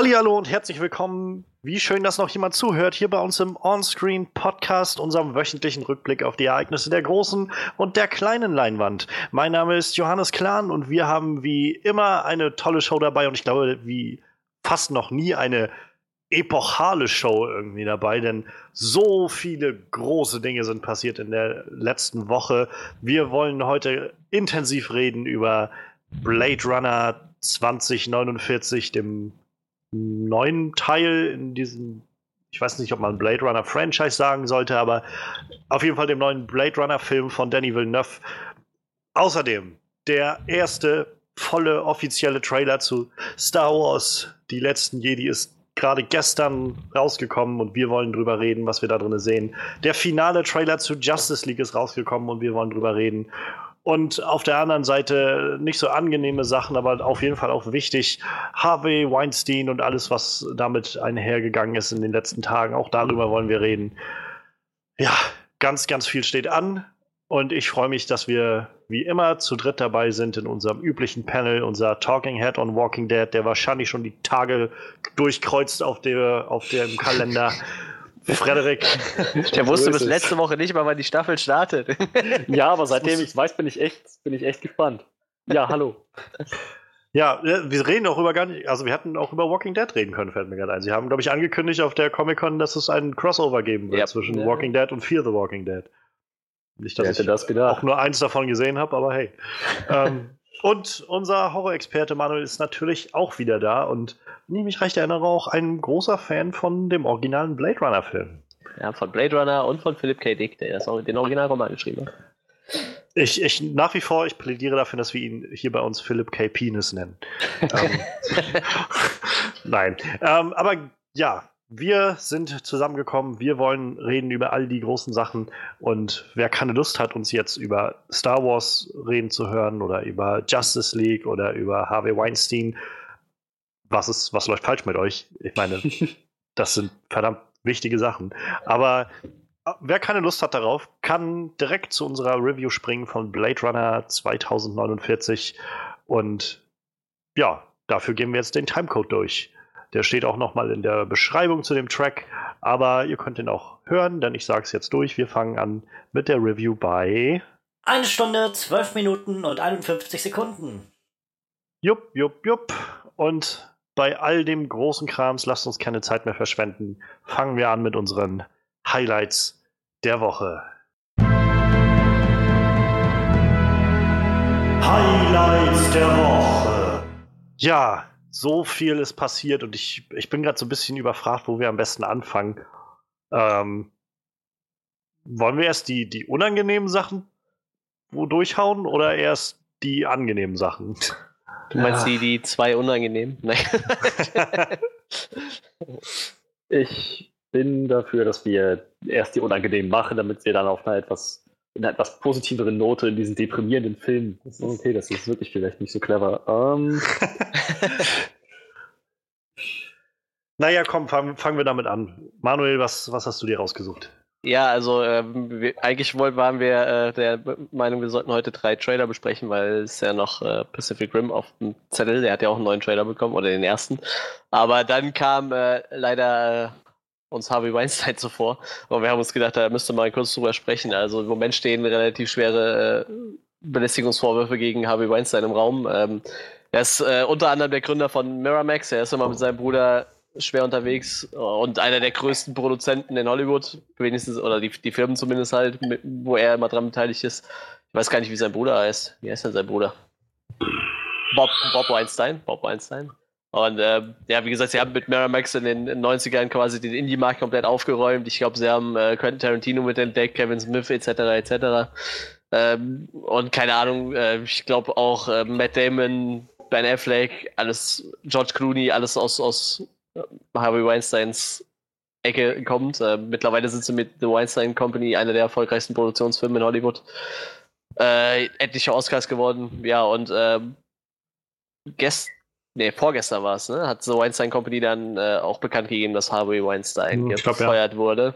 Hallo und herzlich willkommen. Wie schön, dass noch jemand zuhört hier bei uns im Onscreen Podcast, unserem wöchentlichen Rückblick auf die Ereignisse der großen und der kleinen Leinwand. Mein Name ist Johannes Klahn und wir haben wie immer eine tolle Show dabei und ich glaube, wie fast noch nie eine epochale Show irgendwie dabei, denn so viele große Dinge sind passiert in der letzten Woche. Wir wollen heute intensiv reden über Blade Runner 2049, dem neuen Teil in diesem, ich weiß nicht, ob man Blade Runner Franchise sagen sollte, aber auf jeden Fall dem neuen Blade Runner Film von Danny Villeneuve. Außerdem der erste volle offizielle Trailer zu Star Wars, die letzten Jedi ist gerade gestern rausgekommen und wir wollen drüber reden, was wir da drin sehen. Der finale Trailer zu Justice League ist rausgekommen und wir wollen drüber reden. Und auf der anderen Seite nicht so angenehme Sachen, aber auf jeden Fall auch wichtig. Harvey Weinstein und alles, was damit einhergegangen ist in den letzten Tagen. Auch darüber wollen wir reden. Ja, ganz, ganz viel steht an. Und ich freue mich, dass wir wie immer zu dritt dabei sind in unserem üblichen Panel, unser Talking Head on Walking Dead, der wahrscheinlich schon die Tage durchkreuzt auf, der, auf dem Kalender. Frederik. Der wusste bis letzte Woche nicht mal, wann die Staffel startet. Ja, aber seitdem ich es weiß, bin ich echt, bin ich echt gespannt. Ja, hallo. Ja, wir reden auch über gar nicht, also wir hätten auch über Walking Dead reden können, fällt mir gerade ein. Sie haben, glaube ich, angekündigt auf der Comic-Con, dass es einen Crossover geben wird Ja. zwischen Ja. Walking Dead und Fear the Walking Dead. Nicht, dass Wer hätte ich das gedacht? auch nur eins davon gesehen habe, aber hey. ähm, und unser Horrorexperte Manuel ist natürlich auch wieder da und, wenn ich mich recht erinnere, auch ein großer Fan von dem originalen Blade Runner-Film. Ja, von Blade Runner und von Philip K. Dick, der das auch den Originalroman geschrieben hat. Ich, ich nach wie vor, ich plädiere dafür, dass wir ihn hier bei uns Philip K. Penis nennen. ähm, nein. Ähm, aber ja, wir sind zusammengekommen. Wir wollen reden über all die großen Sachen. Und wer keine Lust hat, uns jetzt über Star Wars reden zu hören oder über Justice League oder über Harvey Weinstein, was ist, was läuft falsch mit euch? Ich meine, das sind verdammt wichtige Sachen. Aber äh, wer keine Lust hat darauf, kann direkt zu unserer Review springen von Blade Runner 2049. Und ja, dafür gehen wir jetzt den Timecode durch. Der steht auch nochmal in der Beschreibung zu dem Track, aber ihr könnt ihn auch hören, denn ich sage es jetzt durch. Wir fangen an mit der Review bei Eine Stunde, 12 Minuten und 51 Sekunden. Jupp, jupp, jupp. Und bei all dem großen Krams, lasst uns keine Zeit mehr verschwenden. Fangen wir an mit unseren Highlights der Woche. Highlights der Woche. Ja, so viel ist passiert und ich, ich bin gerade so ein bisschen überfragt, wo wir am besten anfangen. Ähm, wollen wir erst die, die unangenehmen Sachen wo durchhauen oder erst die angenehmen Sachen? Du meinst die, die zwei unangenehmen? Nein. Ich bin dafür, dass wir erst die unangenehm machen, damit wir dann auf einer etwas, in einer etwas positiveren Note in diesen deprimierenden Film. Das ist okay, das ist wirklich vielleicht nicht so clever. Ähm, naja, komm, fangen fangen wir damit an. Manuel, was, was hast du dir rausgesucht? Ja, also ähm, wir, eigentlich wollten, waren wir äh, der Meinung, wir sollten heute drei Trailer besprechen, weil es ja noch äh, Pacific Rim auf dem Zettel, der hat ja auch einen neuen Trailer bekommen oder den ersten. Aber dann kam äh, leider äh, uns Harvey Weinstein zuvor und wir haben uns gedacht, da müsste man kurz drüber sprechen. Also im Moment stehen relativ schwere äh, Belästigungsvorwürfe gegen Harvey Weinstein im Raum. Ähm, er ist äh, unter anderem der Gründer von Miramax, er ist immer mit seinem Bruder schwer unterwegs und einer der größten Produzenten in Hollywood, wenigstens, oder die, die Firmen zumindest halt, mit, wo er immer dran beteiligt ist. Ich weiß gar nicht, wie sein Bruder heißt. Wie heißt denn sein Bruder? Bob, Bob Weinstein. Bob Weinstein. Und ähm, ja, wie gesagt, sie haben mit Miramax in den 90ern quasi den Indie-Markt komplett aufgeräumt. Ich glaube, sie haben äh, Quentin Tarantino mitentdeckt, Kevin Smith etc. etc. Ähm, und keine Ahnung, äh, ich glaube auch äh, Matt Damon, Ben Affleck, alles, George Clooney, alles aus, aus äh, Harvey Weinsteins Ecke kommt. Äh, mittlerweile sind sie mit The Weinstein Company einer der erfolgreichsten Produktionsfirmen in Hollywood. Äh, etliche Oscars geworden, ja, und ähm, gest nee, vorgestern war es, ne? Hat The Weinstein Company dann äh, auch bekannt gegeben, dass Harvey Weinstein Hm, ich glaub, ja. gefeuert wurde.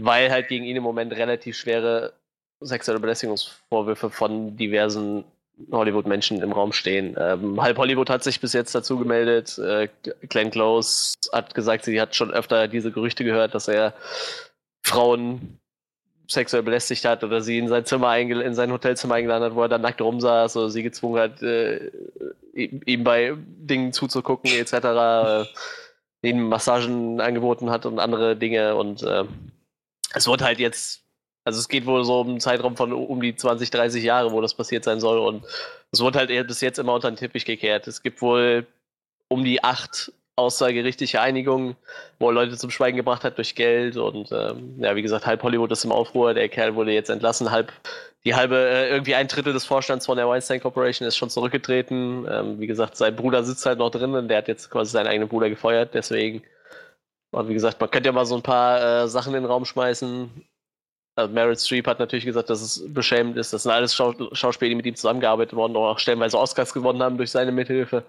Weil halt gegen ihn im Moment relativ schwere sexuelle Belästigungsvorwürfe von diversen Hollywood-Menschen im Raum stehen. Ähm, halb Hollywood hat sich bis jetzt dazu gemeldet. Äh, Glenn Close hat gesagt, sie hat schon öfter diese Gerüchte gehört, dass er Frauen sexuell belästigt hat oder sie in sein Zimmer in sein Hotelzimmer eingeladen hat, wo er dann nackt rumsaß oder sie gezwungen hat, äh, ihm bei Dingen zuzugucken etc. Äh, ihnen Massagen angeboten hat und andere Dinge und äh, es wird halt jetzt, also es geht wohl so um einen Zeitraum von um die 20, 30 Jahre, wo das passiert sein soll und es wird halt bis jetzt immer unter den Teppich gekehrt. Es gibt wohl um die acht aussagerichtliche Einigung, wo er Leute zum Schweigen gebracht hat durch Geld und ähm, ja, wie gesagt, halb Hollywood ist im Aufruhr, der Kerl wurde jetzt entlassen, halb die halbe, äh, irgendwie ein Drittel des Vorstands von der Weinstein Corporation ist schon zurückgetreten. Ähm, wie gesagt, sein Bruder sitzt halt noch drin und der hat jetzt quasi seinen eigenen Bruder gefeuert, deswegen. Und wie gesagt, man könnte ja mal so ein paar äh, Sachen in den Raum schmeißen. Also Meryl Streep hat natürlich gesagt, dass es beschämend ist. Das sind alles Schau Schauspieler, die mit ihm zusammengearbeitet worden und auch stellenweise Oscars gewonnen haben durch seine Mithilfe.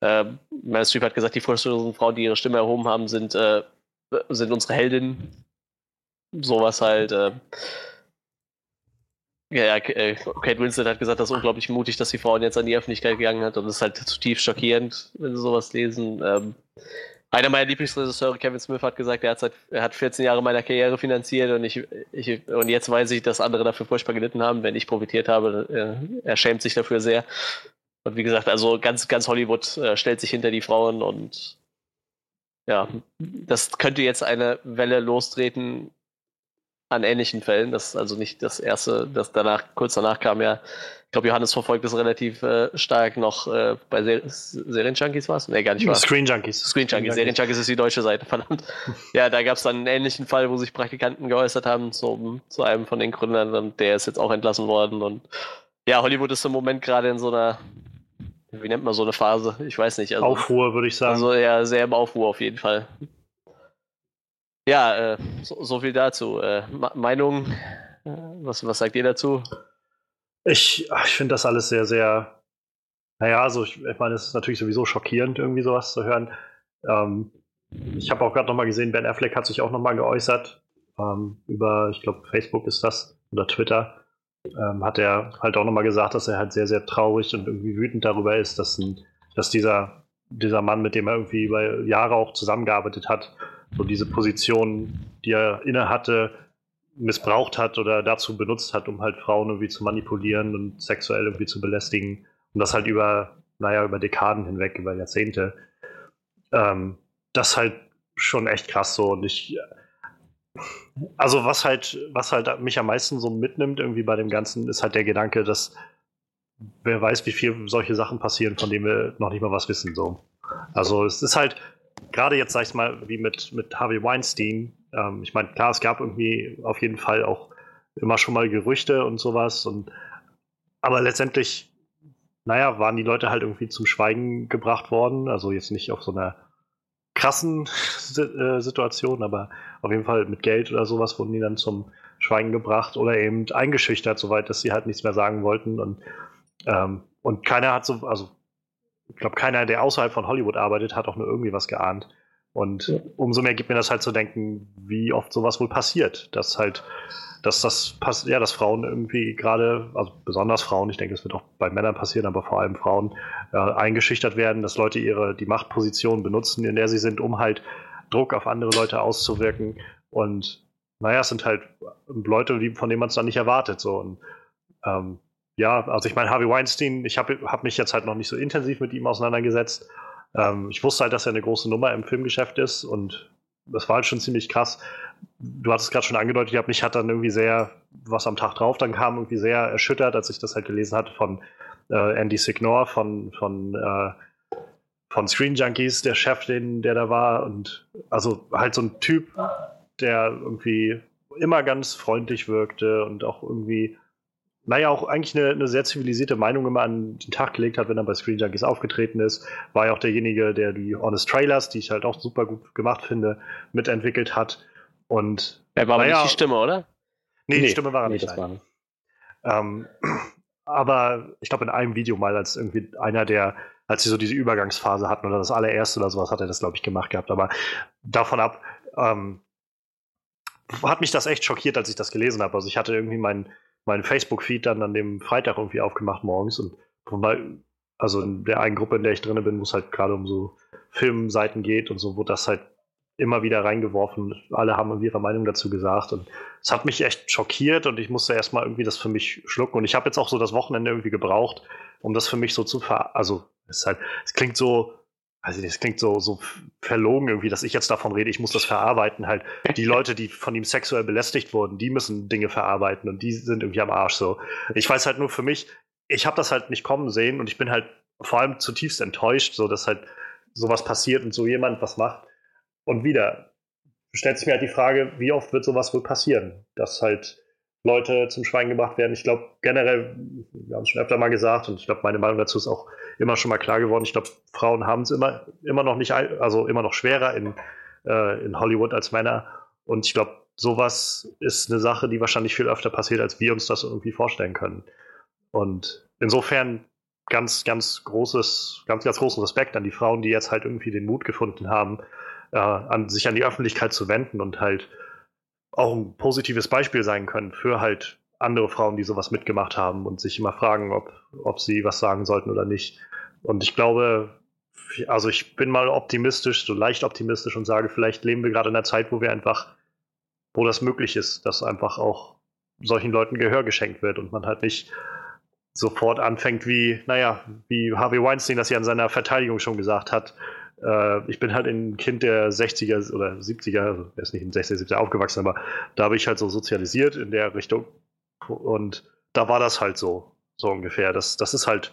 Äh, Meryl Streep hat gesagt, die vorstellenden Frauen, die ihre Stimme erhoben haben, sind, äh, sind unsere Heldinnen. Sowas halt. Äh. Ja, ja, äh, Kate Winslet hat gesagt, das ist unglaublich mutig, dass die Frau jetzt an die Öffentlichkeit gegangen hat und das ist halt zutiefst schockierend, wenn sie sowas lesen. Ähm, einer meiner Lieblingsregisseure, Kevin Smith, hat gesagt, er hat, seit, er hat 14 Jahre meiner Karriere finanziert und, ich, ich, und jetzt weiß ich, dass andere dafür furchtbar gelitten haben, wenn ich profitiert habe. Äh, er schämt sich dafür sehr. Und wie gesagt, also ganz, ganz Hollywood äh, stellt sich hinter die Frauen und ja, das könnte jetzt eine Welle lostreten an ähnlichen Fällen. Das ist also nicht das erste, das danach, kurz danach kam ja, ich glaube, Johannes verfolgt das relativ äh, stark noch äh, bei Ser Serienjunkies war es? Nee, gar nicht wahr. Screen Junkies. Screen Junkies. Serienjunkies ist die deutsche Seite, verdammt. ja, da gab es dann einen ähnlichen Fall, wo sich Praktikanten geäußert haben zu, zu einem von den Gründern und der ist jetzt auch entlassen worden und ja, Hollywood ist im Moment gerade in so einer wie nennt man so eine Phase? Ich weiß nicht. Also, Aufruhr, würde ich sagen. Also ja, sehr im Aufruhr auf jeden Fall. Ja, äh, so, so, viel dazu. Äh, Meinung, äh, was, was sagt ihr dazu? Ich, ich finde das alles sehr, sehr, naja, also ich, ich meine, es ist natürlich sowieso schockierend, irgendwie sowas zu hören. Ähm, ich habe auch gerade nochmal gesehen, Ben Affleck hat sich auch nochmal geäußert ähm, über, ich glaube, Facebook ist das oder Twitter ähm, hat er halt auch nochmal gesagt, dass er halt sehr, sehr traurig und irgendwie wütend darüber ist, dass, dass dieser, dieser Mann, mit dem er irgendwie über Jahre auch zusammengearbeitet hat, so diese Position, die er inne hatte, missbraucht hat oder dazu benutzt hat, um halt Frauen irgendwie zu manipulieren und sexuell irgendwie zu belästigen. Und das halt über, naja, über Dekaden hinweg, über Jahrzehnte. Ähm, das halt schon echt krass so. Und ich, also was halt, was halt mich am meisten so mitnimmt irgendwie bei dem Ganzen, ist halt der Gedanke, dass wer weiß, wie viel solche Sachen passieren, von denen wir noch nicht mal was wissen. So. Also es ist halt, gerade jetzt sag ich mal, wie mit, mit Harvey Weinstein, ähm, ich meine, klar, es gab irgendwie auf jeden Fall auch immer schon mal Gerüchte und sowas. Und aber letztendlich, naja, waren die Leute halt irgendwie zum Schweigen gebracht worden. Also jetzt nicht auf so einer krassen äh, Situation, aber auf jeden Fall mit Geld oder sowas wurden die dann zum Schweigen gebracht oder eben eingeschüchtert, soweit, dass sie halt nichts mehr sagen wollten. Und, ähm, und keiner hat so, also ich glaube, keiner, der außerhalb von Hollywood arbeitet, hat auch nur irgendwie was geahnt. Und ja. umso mehr gibt mir das halt zu denken, wie oft sowas wohl passiert, dass halt dass das passt, ja, dass Frauen irgendwie gerade, also besonders Frauen, ich denke, es wird auch bei Männern passieren, aber vor allem Frauen äh, eingeschüchtert werden, dass Leute ihre die Machtposition benutzen, in der sie sind, um halt Druck auf andere Leute auszuwirken. Und naja, es sind halt Leute, von denen man es dann nicht erwartet. So. Und ähm, ja, also ich meine, Harvey Weinstein, ich habe hab mich jetzt halt noch nicht so intensiv mit ihm auseinandergesetzt. Ähm, ich wusste halt, dass er eine große Nummer im Filmgeschäft ist und das war halt schon ziemlich krass du hattest gerade schon angedeutet, ich habe mich hat dann irgendwie sehr, was am Tag drauf dann kam, irgendwie sehr erschüttert, als ich das halt gelesen hatte von äh, Andy Signor, von, von, äh, von Screen Junkies, der Chef, den, der da war. Und also halt so ein Typ, der irgendwie immer ganz freundlich wirkte und auch irgendwie, naja, auch eigentlich eine, eine sehr zivilisierte Meinung immer an den Tag gelegt hat, wenn er bei Screen Junkies aufgetreten ist. War ja auch derjenige, der die Honest Trailers, die ich halt auch super gut gemacht finde, mitentwickelt hat. Und, er war aber nicht die Stimme, oder? Nee, nee die Stimme war er nee, nicht. War nicht. Ähm, aber ich glaube, in einem Video mal, als irgendwie einer der, als sie so diese Übergangsphase hatten oder das allererste oder sowas, hat er das, glaube ich, gemacht gehabt. Aber davon ab, ähm, hat mich das echt schockiert, als ich das gelesen habe. Also ich hatte irgendwie mein, meinen Facebook-Feed dann an dem Freitag irgendwie aufgemacht morgens und also in der einen Gruppe, in der ich drin bin, wo es halt gerade um so Filmseiten geht und so, wo das halt immer wieder reingeworfen. Alle haben ihre Meinung dazu gesagt und es hat mich echt schockiert und ich musste erstmal irgendwie das für mich schlucken und ich habe jetzt auch so das Wochenende irgendwie gebraucht, um das für mich so zu ver... Also es halt, es klingt so, also es klingt so, so verlogen irgendwie, dass ich jetzt davon rede, ich muss das verarbeiten. Halt, die Leute, die von ihm sexuell belästigt wurden, die müssen Dinge verarbeiten und die sind irgendwie am Arsch so. Ich weiß halt nur für mich, ich habe das halt nicht kommen sehen und ich bin halt vor allem zutiefst enttäuscht, so dass halt sowas passiert und so jemand was macht. Und wieder stellt sich mir halt die Frage, wie oft wird sowas wohl passieren, dass halt Leute zum Schweigen gebracht werden. Ich glaube generell, wir haben es schon öfter mal gesagt und ich glaube, meine Meinung dazu ist auch immer schon mal klar geworden. Ich glaube, Frauen haben es immer, immer noch nicht, also immer noch schwerer in, äh, in Hollywood als Männer. Und ich glaube, sowas ist eine Sache, die wahrscheinlich viel öfter passiert, als wir uns das irgendwie vorstellen können. Und insofern ganz, ganz großes, ganz, ganz großen Respekt an die Frauen, die jetzt halt irgendwie den Mut gefunden haben, äh, an sich an die Öffentlichkeit zu wenden und halt auch ein positives Beispiel sein können für halt andere Frauen, die sowas mitgemacht haben und sich immer fragen, ob, ob sie was sagen sollten oder nicht. Und ich glaube, also ich bin mal optimistisch, so leicht optimistisch und sage, vielleicht leben wir gerade in einer Zeit, wo wir einfach, wo das möglich ist, dass einfach auch solchen Leuten Gehör geschenkt wird und man halt nicht sofort anfängt wie, naja, wie Harvey Weinstein das ja in seiner Verteidigung schon gesagt hat. Äh, ich bin halt ein Kind der 60er oder 70er, also er ist nicht in 60er, 70er aufgewachsen, aber da habe ich halt so sozialisiert in der Richtung. Und da war das halt so, so ungefähr. Das, das ist halt,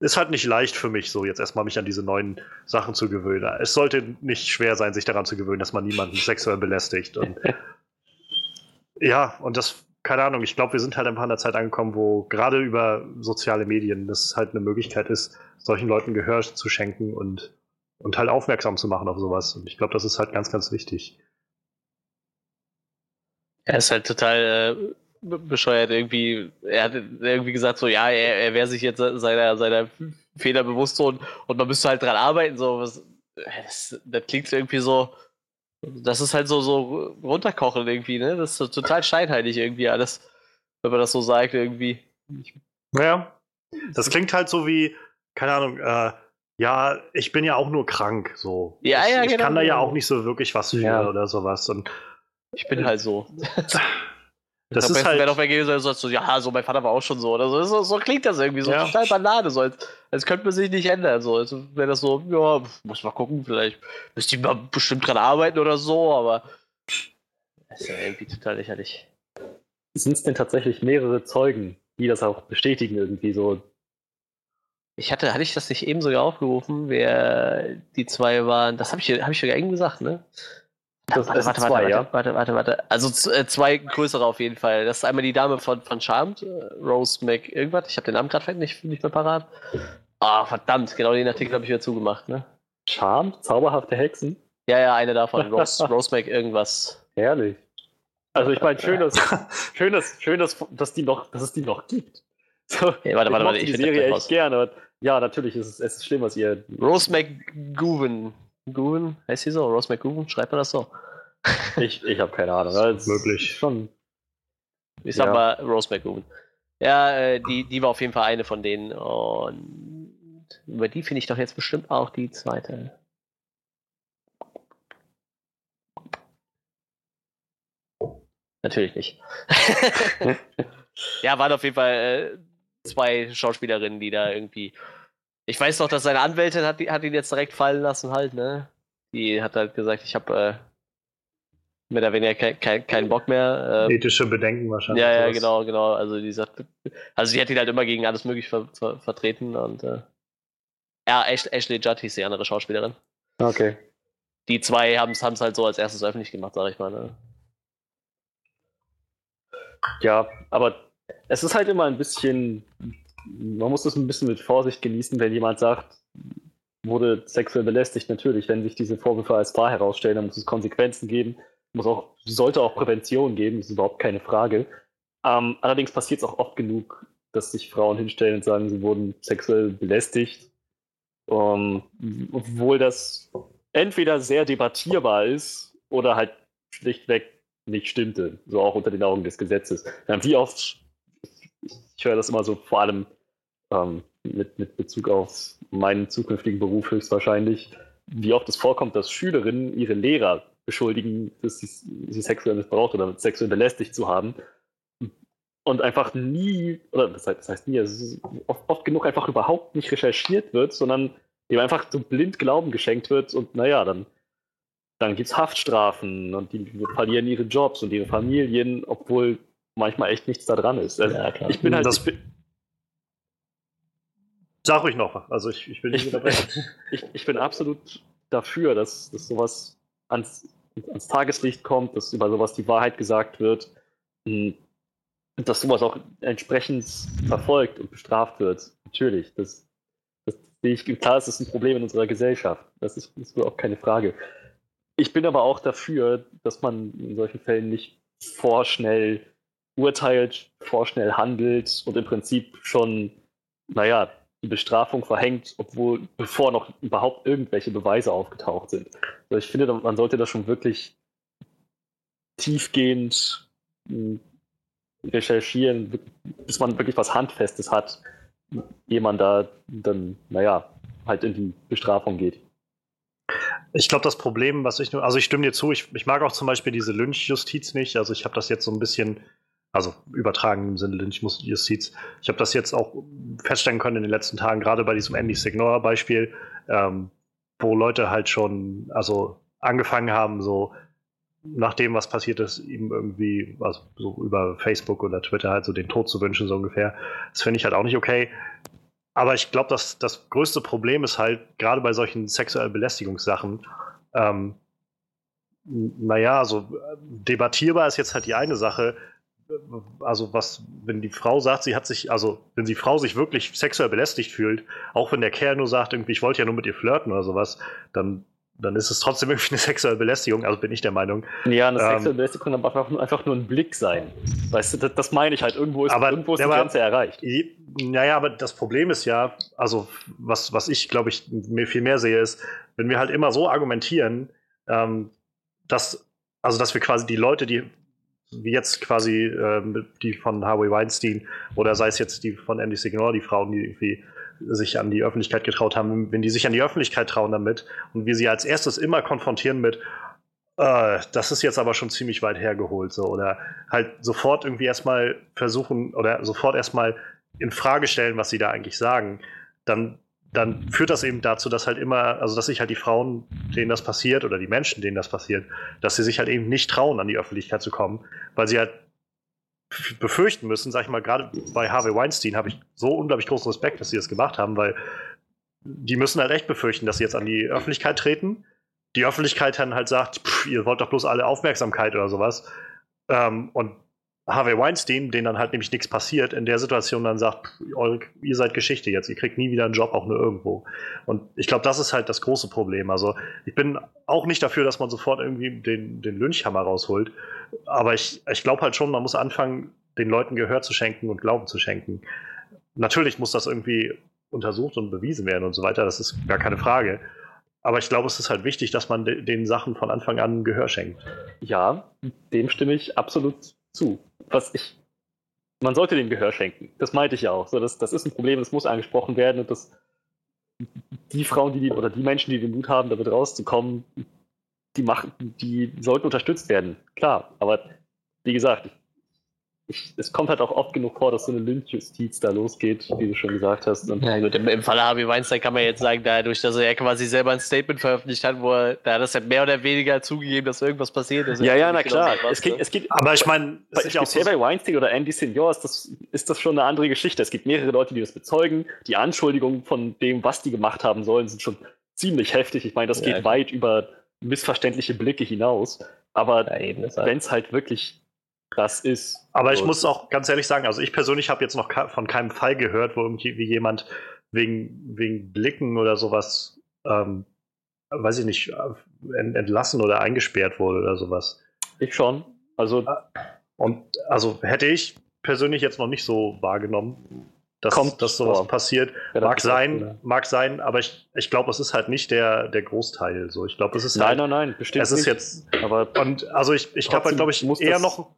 ist halt nicht leicht für mich, so jetzt erstmal mich an diese neuen Sachen zu gewöhnen. Es sollte nicht schwer sein, sich daran zu gewöhnen, dass man niemanden sexuell belästigt. Und ja, und das, keine Ahnung, ich glaube, wir sind halt einfach an der Zeit angekommen, wo gerade über soziale Medien das halt eine Möglichkeit ist, solchen Leuten Gehör zu schenken und, und halt aufmerksam zu machen auf sowas. Und ich glaube, das ist halt ganz, ganz wichtig. Er ist halt total äh, bescheuert irgendwie. Er hat irgendwie gesagt, so, ja, er, er wäre sich jetzt seiner, seiner Fehler bewusst und, und man müsste halt dran arbeiten. So, was, das, das klingt irgendwie so. Das ist halt so, so runterkochen irgendwie, ne? Das ist total scheinheilig irgendwie alles, wenn man das so sagt, irgendwie. Ja. Das klingt halt so wie, keine Ahnung, äh, ja, ich bin ja auch nur krank, so. Ja, ich, ja, ich genau. kann da ja auch nicht so wirklich was für Ja. oder sowas. Und Ich bin halt so. das Am ist besten halt. wäre doch weggegangen, so, sagst du, ja, so mein Vater war auch schon so oder so. So, so klingt das irgendwie so Ja. total Banane, so als, als könnte man sich nicht ändern. So, als wäre das so, ja, muss mal gucken, vielleicht müsste ich mal bestimmt dran arbeiten oder so, aber das ist ja irgendwie total lächerlich. Sind es denn tatsächlich mehrere Zeugen, die das auch bestätigen irgendwie so? Ich hatte, hatte ich das nicht eben sogar aufgerufen, wer die zwei waren? Das habe ich, hab ich sogar eben gesagt, ne? Das- warte, es warte, zwei, warte, ja? warte, warte, warte. Also äh, zwei größere auf jeden Fall. Das ist einmal die Dame von, von Charmed, äh, Rose Mac irgendwas. Ich habe den Namen gerade nicht, nicht mehr parat. Ah, verdammt, genau den Artikel habe ich wieder zugemacht, ne? Charme? Zauberhafte Hexen? Ja, ja, eine davon. Rose, Rose Mac irgendwas. Herrlich. Also ich meine, schön, dass, schön, dass, schön dass, dass, die noch, dass es die noch gibt. So, Okay, warte, warte, ich warte, ich die Serie echt gerne. Ja, natürlich ist es, es ist schlimm, was ihr. Rose McGowan. Gowan? Heißt sie so? Rose McGowan? Schreibt man das so? Ich, ich habe keine Ahnung. Das ist Möglich. Schon. Ich sag Ja. mal Rose McGowan. Ja, äh, die, die war auf jeden Fall eine von denen. Und über die finde ich doch jetzt bestimmt auch die zweite. Natürlich nicht. ja, waren auf jeden Fall äh, zwei Schauspielerinnen, die da irgendwie. Ich weiß noch, dass seine Anwältin hat, die- hat ihn jetzt direkt fallen lassen, halt, ne? Die hat halt gesagt, ich habe äh, mehr oder weniger kein, kein, keinen Bock mehr. Äh, Ethische Bedenken wahrscheinlich. ja, ja, sowas. genau, genau. Also die sagt, also sie hat ihn halt immer gegen alles mögliche ver ver vertreten und äh, ja, Ash Ashley Judd hieß die andere Schauspielerin. Okay. Die zwei haben es halt so als erstes öffentlich gemacht, sag ich mal. Ne? Ja, aber es ist halt immer ein bisschen. Man muss das ein bisschen mit Vorsicht genießen, wenn jemand sagt, wurde sexuell belästigt. Natürlich, wenn sich diese Vorwürfe als wahr herausstellen, dann muss es Konsequenzen geben. Muss auch, sollte auch Prävention geben, das ist überhaupt keine Frage. Ähm, allerdings passiert es auch oft genug, dass sich Frauen hinstellen und sagen, sie wurden sexuell belästigt. Ähm, obwohl das entweder sehr debattierbar ist oder halt schlichtweg nicht stimmte, so auch unter den Augen des Gesetzes. Wie oft ich höre das immer so vor allem ähm, mit, mit Bezug auf meinen zukünftigen Beruf höchstwahrscheinlich, wie oft es vorkommt, dass Schülerinnen ihre Lehrer beschuldigen, dass sie, sie sexuell missbraucht oder sexuell belästigt zu haben. Und einfach nie, oder das heißt, das heißt nie, also oft, oft, genug einfach überhaupt nicht recherchiert wird, sondern dem einfach so blind Glauben geschenkt wird und naja, dann, dann gibt es Haftstrafen und die verlieren ihre Jobs und ihre Familien, obwohl manchmal echt nichts da dran ist. Also ja, ich bin halt. Das, ich Sag ruhig noch, also ich, ich nicht unterbrechen. ich, ich bin absolut dafür, dass, dass sowas ans, ans Tageslicht kommt, dass über sowas die Wahrheit gesagt wird und dass sowas auch entsprechend verfolgt und bestraft wird. Natürlich, das, das sehe ich, klar, es ist ein Problem in unserer Gesellschaft. Das ist, das ist auch keine Frage. Ich bin aber auch dafür, dass man in solchen Fällen nicht vorschnell urteilt, vorschnell handelt und im Prinzip schon, naja, die Bestrafung verhängt, obwohl bevor noch überhaupt irgendwelche Beweise aufgetaucht sind. Also ich finde, man sollte das schon wirklich tiefgehend hm, recherchieren, bis man wirklich was Handfestes hat, ehe man da dann, naja, halt in die Bestrafung geht. Ich glaube, das Problem, was ich nur, also ich stimme dir zu, ich, ich mag auch zum Beispiel diese Lynchjustiz nicht. Also ich habe das jetzt so ein bisschen also übertragen im Sinne Lynch-Justiz. Ich habe das jetzt auch feststellen können in den letzten Tagen, gerade bei diesem Andy Signora-Beispiel, ähm, wo Leute halt schon, also angefangen haben, so nach dem, was passiert ist, ihm irgendwie, also so über Facebook oder Twitter halt so den Tod zu wünschen, so ungefähr. Das finde ich halt auch nicht okay. Aber ich glaube, dass das größte Problem ist halt, gerade bei solchen sexuellen Belästigungssachen, ähm, naja, so äh, debattierbar ist jetzt halt die eine Sache, also was, wenn die Frau sagt, sie hat sich, also wenn die Frau sich wirklich sexuell belästigt fühlt, auch wenn der Kerl nur sagt, irgendwie, ich wollte ja nur mit ihr flirten oder sowas, dann, dann ist es trotzdem irgendwie eine sexuelle Belästigung, also bin ich der Meinung. Ja, eine ähm, sexuelle Belästigung kann aber einfach, einfach nur ein Blick sein. Weißt du, das, das meine ich halt, irgendwo ist, aber, irgendwo ist die Grenze erreicht. Naja, aber das Problem ist ja, also was, was ich, glaube ich, mir viel mehr sehe, ist, wenn wir halt immer so argumentieren, ähm, dass also dass wir quasi die Leute, die wie jetzt quasi äh, die von Harvey Weinstein oder sei es jetzt die von Andy Signor, die Frauen, die irgendwie sich an die Öffentlichkeit getraut haben, wenn die sich an die Öffentlichkeit trauen damit und wir sie als erstes immer konfrontieren mit, äh, das ist jetzt aber schon ziemlich weit hergeholt, so oder halt sofort irgendwie erstmal versuchen oder sofort erstmal in Frage stellen, was sie da eigentlich sagen, dann dann führt das eben dazu, dass halt immer, also dass sich halt die Frauen, denen das passiert, oder die Menschen, denen das passiert, dass sie sich halt eben nicht trauen, an die Öffentlichkeit zu kommen, weil sie halt befürchten müssen, sag ich mal, gerade bei Harvey Weinstein habe ich so unglaublich großen Respekt, dass sie das gemacht haben, weil die müssen halt echt befürchten, dass sie jetzt an die Öffentlichkeit treten. Die Öffentlichkeit dann halt sagt, pff, ihr wollt doch bloß alle Aufmerksamkeit oder sowas. Ähm, und Harvey Weinstein, denen dann halt nämlich nichts passiert, in der Situation dann sagt, ihr seid Geschichte jetzt, ihr kriegt nie wieder einen Job, auch nur irgendwo. Und ich glaube, das ist halt das große Problem. Also ich bin auch nicht dafür, dass man sofort irgendwie den, den Lynchhammer rausholt. Aber ich, ich glaube halt schon, man muss anfangen, den Leuten Gehör zu schenken und Glauben zu schenken. Natürlich muss das irgendwie untersucht und bewiesen werden und so weiter, das ist gar keine Frage. Aber ich glaube, es ist halt wichtig, dass man de den Sachen von Anfang an Gehör schenkt. Ja, dem stimme ich absolut zu. Was ich, man sollte dem Gehör schenken. Das meinte ich ja auch. So, das, das ist ein Problem, das muss angesprochen werden und das, die Frauen, die, oder die Menschen, die den Mut haben, damit rauszukommen, die machen, die sollten unterstützt werden. Klar, aber wie gesagt, ich ich, es kommt halt auch oft genug vor, dass so eine Lynchjustiz da losgeht, wie du schon gesagt hast. Und ja, gut, im, im Falle Harvey Weinstein kann man jetzt sagen, dadurch, dass er ja quasi selber ein Statement veröffentlicht hat, wo er, da hat das ja mehr oder weniger zugegeben, dass irgendwas passiert ist. Ja, ja, na klar. Was, es geht, es geht, aber ich meine, speziell bei Weinstein oder Andy Senior ist das, ist das schon eine andere Geschichte. Es gibt mehrere Leute, die das bezeugen. Die Anschuldigungen von dem, was die gemacht haben sollen, sind schon ziemlich heftig. Ich meine, das ja, geht weit über missverständliche Blicke hinaus. Aber wenn es halt wirklich das ist. Aber ich muss auch ganz ehrlich sagen, also ich persönlich habe jetzt noch von keinem Fall gehört, wo irgendwie jemand wegen, wegen Blicken oder sowas, ähm, weiß ich nicht, entlassen oder eingesperrt wurde oder sowas. Ich schon. Also. Und also hätte ich persönlich jetzt noch nicht so wahrgenommen, dass, kommt dass sowas vor. passiert. Ja, mag sein, ja. mag sein, aber ich, ich glaube, es ist halt nicht der, der Großteil. So, ich glaube, es ist nein, halt, nein, nein, bestimmt. Es ist nicht. jetzt, aber und also ich, ich habe halt, glaube ich, eher noch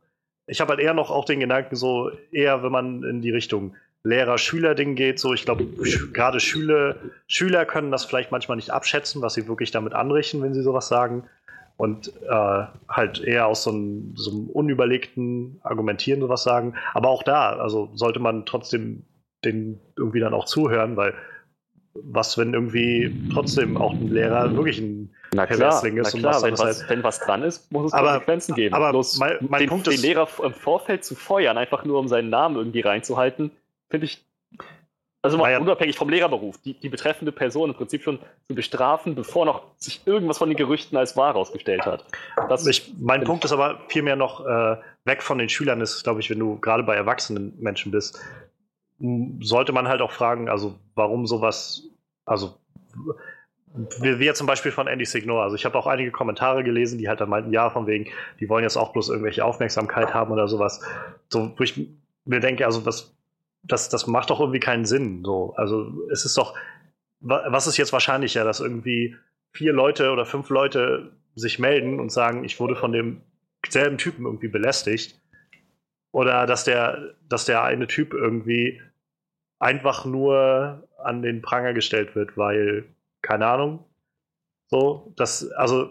ich habe halt eher noch auch den Gedanken, so eher, wenn man in die Richtung Lehrer-Schüler-Ding geht, so ich glaube, gerade Schüler, Schüler können das vielleicht manchmal nicht abschätzen, was sie wirklich damit anrichten, wenn sie sowas sagen. Und äh, halt eher aus so einem, so einem unüberlegten Argumentieren sowas sagen. Aber auch da, also sollte man trotzdem den irgendwie dann auch zuhören, weil was, wenn irgendwie trotzdem auch ein Lehrer wirklich ein na klar, na klar wenn, was, wenn was dran ist, muss es aber, Konsequenzen geben. Aber Bloß mein, mein den, Punkt den ist, Lehrer im Vorfeld zu feuern, einfach nur um seinen Namen irgendwie reinzuhalten, finde ich, also mal ja, unabhängig vom Lehrerberuf, die, die betreffende Person im Prinzip schon zu bestrafen, bevor noch sich irgendwas von den Gerüchten als wahr herausgestellt hat. Das ich, mein Punkt ist aber vielmehr noch äh, weg von den Schülern ist, glaube ich, wenn du gerade bei erwachsenen Menschen bist, sollte man halt auch fragen, also warum sowas, also wie, wie zum Beispiel von Andy Signor. Also ich habe auch einige Kommentare gelesen, die halt dann meinten, ja, von wegen, die wollen jetzt auch bloß irgendwelche Aufmerksamkeit haben oder sowas. So, wo ich mir denke, also das, das, das macht doch irgendwie keinen Sinn. So, also es ist doch, was ist jetzt wahrscheinlicher, dass irgendwie vier Leute oder fünf Leute sich melden und sagen, ich wurde von dem selben Typen irgendwie belästigt. Oder dass der, dass der eine Typ irgendwie einfach nur an den Pranger gestellt wird, weil keine Ahnung. So, das, also,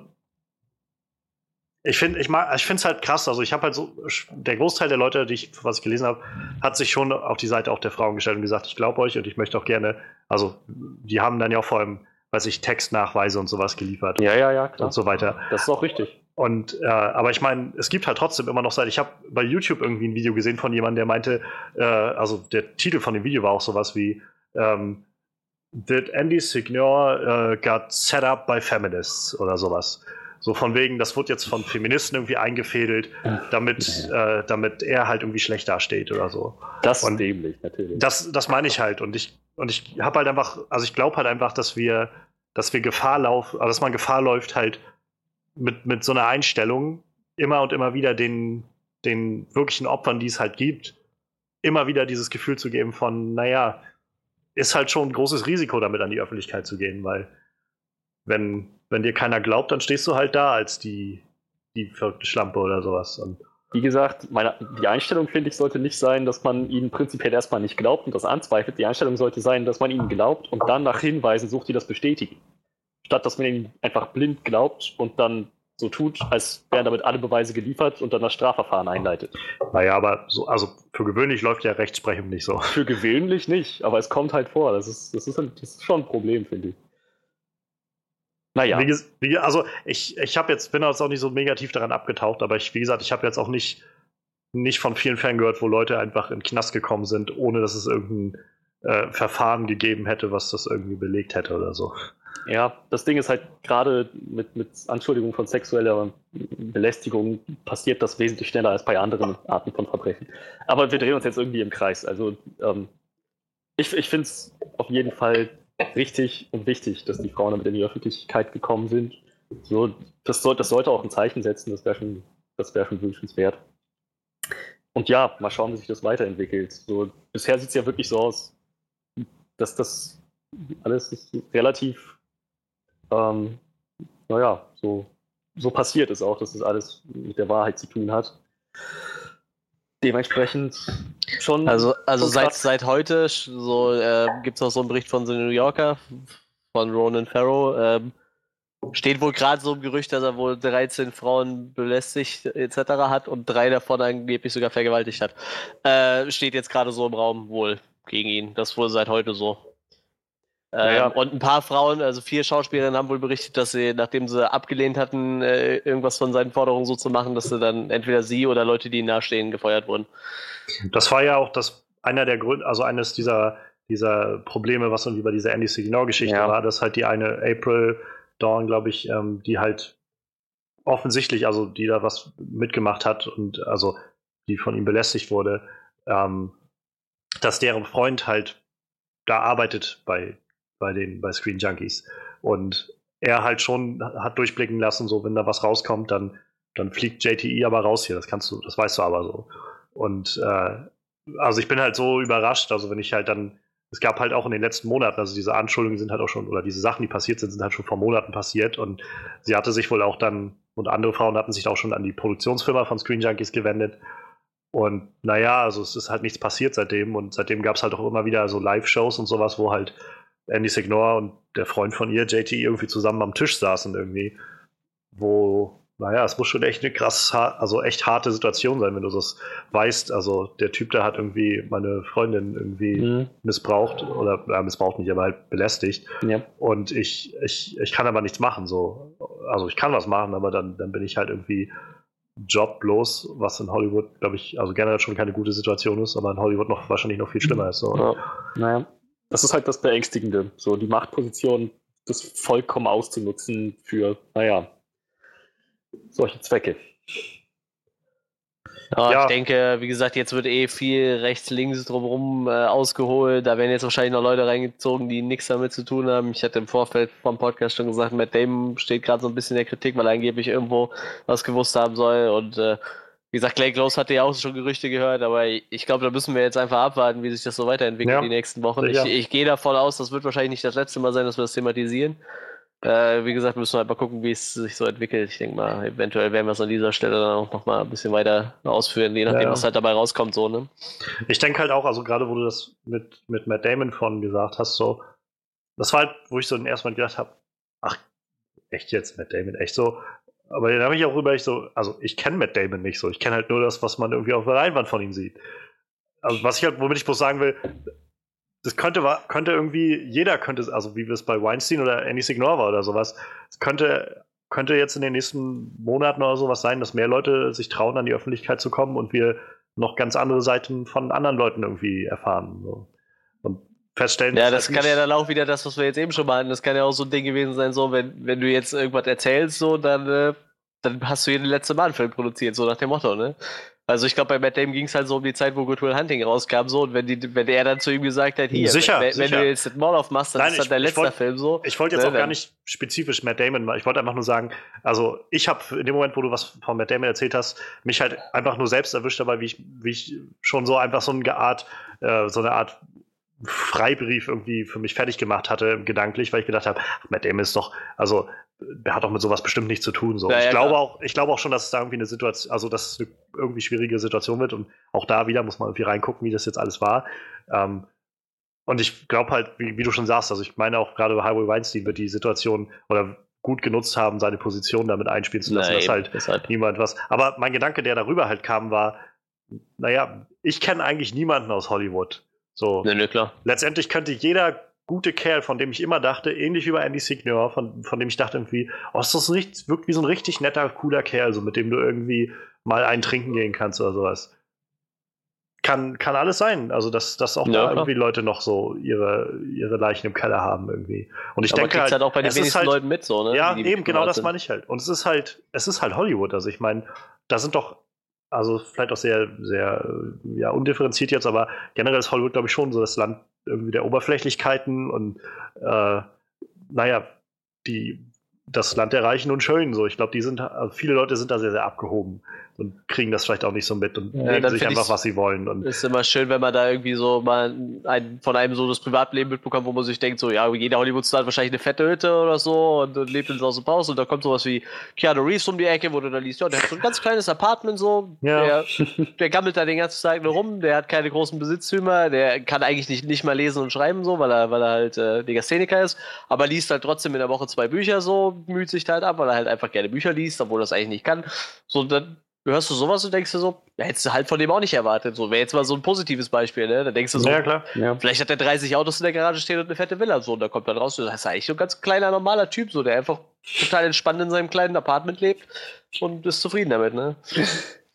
ich finde, ich mag, ich finde es halt krass. Also, ich habe halt so, der Großteil der Leute, die ich, was ich gelesen habe, hat sich schon auf die Seite auch der Frauen gestellt und gesagt, ich glaube euch und ich möchte auch gerne, also, die haben dann ja auch vor allem, weiß ich, Textnachweise und sowas geliefert. Ja, ja, ja, klar. Und so weiter. Das ist auch richtig. Und äh, aber ich meine, es gibt halt trotzdem immer noch Seiten. Ich habe bei YouTube irgendwie ein Video gesehen von jemandem, der meinte, äh, also der Titel von dem Video war auch sowas wie ähm, Did Andy Signor uh, got set up by feminists oder sowas. So von wegen, das wird jetzt von Feministen irgendwie eingefädelt, damit, äh, damit er halt irgendwie schlecht dasteht oder so. Das ist dämlich, natürlich. Das, das meine ich halt. Und ich, und ich habe halt einfach, also ich glaube halt einfach, dass wir, dass wir Gefahr laufen, also dass man Gefahr läuft, halt mit, mit so einer Einstellung immer und immer wieder den, den wirklichen Opfern, die es halt gibt, immer wieder dieses Gefühl zu geben von, naja, ist halt schon ein großes Risiko, damit an die Öffentlichkeit zu gehen, weil wenn, wenn dir keiner glaubt, dann stehst du halt da als die, die verrückte Schlampe oder sowas. Und wie gesagt, meine, die Einstellung, finde ich, sollte nicht sein, dass man ihnen prinzipiell erstmal nicht glaubt und das anzweifelt. Die Einstellung sollte sein, dass man ihnen glaubt und dann nach Hinweisen sucht, die das bestätigen. Statt dass man ihnen einfach blind glaubt und dann so tut, als wären damit alle Beweise geliefert und dann das Strafverfahren einleitet. Naja, aber so, also für gewöhnlich läuft ja Rechtsprechung nicht so. Für gewöhnlich nicht, aber es kommt halt vor. Das ist, das ist, das ist schon ein Problem, finde ich. Naja. Wie, wie, also ich, ich habe jetzt, bin jetzt auch nicht so negativ daran abgetaucht, aber ich, wie gesagt, ich habe jetzt auch nicht, nicht von vielen Fällen gehört, wo Leute einfach in den Knast gekommen sind, ohne dass es irgendein äh, Verfahren gegeben hätte, was das irgendwie belegt hätte oder so. Ja, das Ding ist halt gerade mit, mit Anschuldigung von sexueller Belästigung passiert das wesentlich schneller als bei anderen Arten von Verbrechen. Aber wir drehen uns jetzt irgendwie im Kreis. Also ähm, ich, ich finde es auf jeden Fall richtig und wichtig, dass die Frauen damit in die Öffentlichkeit gekommen sind. So, das, soll, das sollte auch ein Zeichen setzen, das wäre schon, wär schon wünschenswert. Und ja, mal schauen, wie sich das weiterentwickelt. So, bisher sieht es ja wirklich so aus, dass das alles relativ ähm, naja, so, so passiert es auch, dass das alles mit der Wahrheit zu tun hat. Dementsprechend schon. Also, also schon seit, seit heute so, äh, gibt es noch so einen Bericht von The New Yorker, von Ronan Farrow. Ähm, steht wohl gerade so im Gerücht, dass er wohl 13 Frauen belästigt etc. hat und drei davon angeblich sogar vergewaltigt hat. Äh, steht jetzt gerade so im Raum wohl gegen ihn. Das wohl seit heute so. Ähm, und ein paar Frauen, also vier Schauspielerinnen haben wohl berichtet, dass sie, nachdem sie abgelehnt hatten, äh, irgendwas von seinen Forderungen so zu machen, dass sie dann entweder sie oder Leute, die ihnen nahestehen, gefeuert wurden. Das war ja auch das, einer der Gründe, also eines dieser, dieser Probleme, was irgendwie bei dieser Andy Signor-Geschichte ja. war, dass halt die eine April Dawn, glaube ich, ähm, die halt offensichtlich, also die da was mitgemacht hat und also die von ihm belästigt wurde, ähm, dass deren Freund halt da arbeitet bei bei den bei Screen Junkies. Und er halt schon hat durchblicken lassen, so wenn da was rauskommt, dann, dann fliegt JTE aber raus hier. Das kannst du, das weißt du aber so. Und äh, also ich bin halt so überrascht, also wenn ich halt dann, es gab halt auch in den letzten Monaten, also diese Anschuldigungen sind halt auch schon, oder diese Sachen, die passiert sind, sind halt schon vor Monaten passiert und sie hatte sich wohl auch dann, und andere Frauen hatten sich auch schon an die Produktionsfirma von Screen Junkies gewendet Und naja, also es ist halt nichts passiert seitdem und seitdem gab es halt auch immer wieder so Live-Shows und sowas, wo halt Andy Signor und der Freund von ihr, JT, irgendwie zusammen am Tisch saßen irgendwie, wo, naja, es muss schon echt eine krass, also echt harte Situation sein, wenn du das weißt. Also der Typ, der hat irgendwie meine Freundin irgendwie mhm. missbraucht oder äh, missbraucht nicht, aber halt belästigt. Ja. Und ich, ich, ich kann aber nichts machen. So. Also ich kann was machen, aber dann, dann bin ich halt irgendwie joblos, was in Hollywood, glaube ich, also generell schon keine gute Situation ist, aber in Hollywood noch wahrscheinlich noch viel schlimmer ist. So. Ja. Naja. Das ist halt das Beängstigende, so die Machtposition, das vollkommen auszunutzen für, naja, solche Zwecke. Ja, ja, ich denke, wie gesagt, jetzt wird eh viel rechts, links drumherum äh, ausgeholt. Da werden jetzt wahrscheinlich noch Leute reingezogen, die nichts damit zu tun haben. Ich hatte im Vorfeld vom Podcast schon gesagt, Matt Damon steht gerade so ein bisschen in der Kritik, weil er angeblich irgendwo was gewusst haben soll. Und äh, wie gesagt, Clay Close hatte ja auch schon Gerüchte gehört, aber ich glaube, da müssen wir jetzt einfach abwarten, wie sich das so weiterentwickelt ja. die nächsten Wochen. Ich, ich gehe davon aus, das wird wahrscheinlich nicht das letzte Mal sein, dass wir das thematisieren. Äh, wie gesagt, müssen wir halt mal gucken, wie es sich so entwickelt. Ich denke mal, eventuell werden wir es an dieser Stelle dann auch nochmal ein bisschen weiter ausführen, je nachdem, ja. was halt dabei rauskommt, so, ne? Ich denke halt auch, also gerade wo du das mit, mit Matt Damon von gesagt hast, so, das war halt, wo ich so erstmal gedacht habe, ach, echt jetzt, Matt Damon, echt so. Aber dann habe ich auch ich so, also ich kenne Matt Damon nicht so, ich kenne halt nur das, was man irgendwie auf der Leinwand von ihm sieht. Also was ich halt, womit ich bloß sagen will, das könnte, könnte irgendwie, jeder könnte, also wie wir es bei Weinstein oder Andy Signor war oder sowas, es könnte, könnte jetzt in den nächsten Monaten oder sowas sein, dass mehr Leute sich trauen, an die Öffentlichkeit zu kommen und wir noch ganz andere Seiten von anderen Leuten irgendwie erfahren. So. Und feststellen. Ja, das kann ja dann auch wieder das, was wir jetzt eben schon mal hatten. Das kann ja auch so ein Ding gewesen sein, so, wenn, wenn du jetzt irgendwas erzählst, so, dann, äh, dann hast du hier den letzten Mal einen Film produziert, so nach dem Motto, ne? Also ich glaube, bei Matt Damon ging es halt so um die Zeit, wo Good Will Hunting rauskam, so und wenn, die, wenn er dann zu ihm gesagt hat, hier, sicher, wenn, sicher. wenn du jetzt den Mall aufmachst, dann Nein, ist das dein letzter wollt, Film so. Ich wollte jetzt ne, auch gar nicht spezifisch Matt Damon, ich wollte einfach nur sagen, also ich habe in dem Moment, wo du was von Matt Damon erzählt hast, mich halt einfach nur selbst erwischt dabei, wie ich, wie ich schon so einfach so eine Art, äh, so eine Art Freibrief irgendwie für mich fertig gemacht hatte, gedanklich, weil ich gedacht habe, Matt Damon ist doch, also der hat doch mit sowas bestimmt nichts zu tun. So. Ja, ich, ja, glaube auch, ich glaube auch schon, dass es da irgendwie eine Situation, also dass es eine irgendwie schwierige Situation wird und auch da wieder muss man irgendwie reingucken, wie das jetzt alles war. Ähm, und ich glaube halt, wie, wie, du schon sagst, also ich meine auch gerade bei Highway Weinstein wird die Situation oder gut genutzt haben, seine Position damit einspielen zu lassen, Nein, dass halt niemand was. Aber mein Gedanke, der darüber halt kam, war, naja, ich kenne eigentlich niemanden aus Hollywood. So. Nee, nee, klar. Letztendlich könnte jeder gute Kerl, von dem ich immer dachte, ähnlich wie bei Andy Signor, von, von dem ich dachte irgendwie, oh, ist das richtig, wirkt wie so ein richtig netter, cooler Kerl, so mit dem du irgendwie mal einen trinken gehen kannst oder sowas. Kann, kann alles sein. Also, dass, dass auch ja, da klar. irgendwie Leute noch so ihre, ihre Leichen im Keller haben irgendwie. Und ich Aber denke halt, halt auch bei den wenigsten halt, Leuten mit so, ne? Ja, eben, genau das meine ich halt. Und es ist halt, es ist halt Hollywood. Also ich meine, da sind doch also vielleicht auch sehr, sehr ja, undifferenziert jetzt, aber generell ist Hollywood, glaube ich, schon so das Land irgendwie der Oberflächlichkeiten und äh, naja, die, das Land der Reichen und Schönen. So, ich glaube, die sind, also viele Leute sind da sehr, sehr abgehoben und kriegen das vielleicht auch nicht so mit und ja, nehmen sich einfach, was sie wollen. Und ist immer schön, wenn man da irgendwie so mal ein, von einem so das Privatleben mitbekommt, wo man sich denkt, so, ja, jeder Hollywood-Star hat wahrscheinlich eine fette Hütte oder so und, und lebt in und Haus und da kommt sowas wie Keanu Reeves um die Ecke, wo du da liest, ja, der hat so ein ganz kleines Apartment so, ja. der, der gammelt da den ganzen Tag nur rum, der hat keine großen Besitztümer, der kann eigentlich nicht, nicht mal lesen und schreiben so, weil er, weil er halt äh, Legastheniker ist, aber liest halt trotzdem in der Woche zwei Bücher so, müht sich halt ab, weil er halt einfach gerne Bücher liest, obwohl er das eigentlich nicht kann. So, dann hörst du sowas und denkst du so, ja, hättest du halt von dem auch nicht erwartet. So wäre jetzt mal so ein positives Beispiel, ne? Da denkst du so, ja, klar. Ja. vielleicht hat er 30 Autos in der Garage stehen und eine fette Villa so und da kommt dann raus, das ist eigentlich so ein ganz kleiner normaler Typ, so der einfach total entspannt in seinem kleinen Apartment lebt und ist zufrieden damit, ne?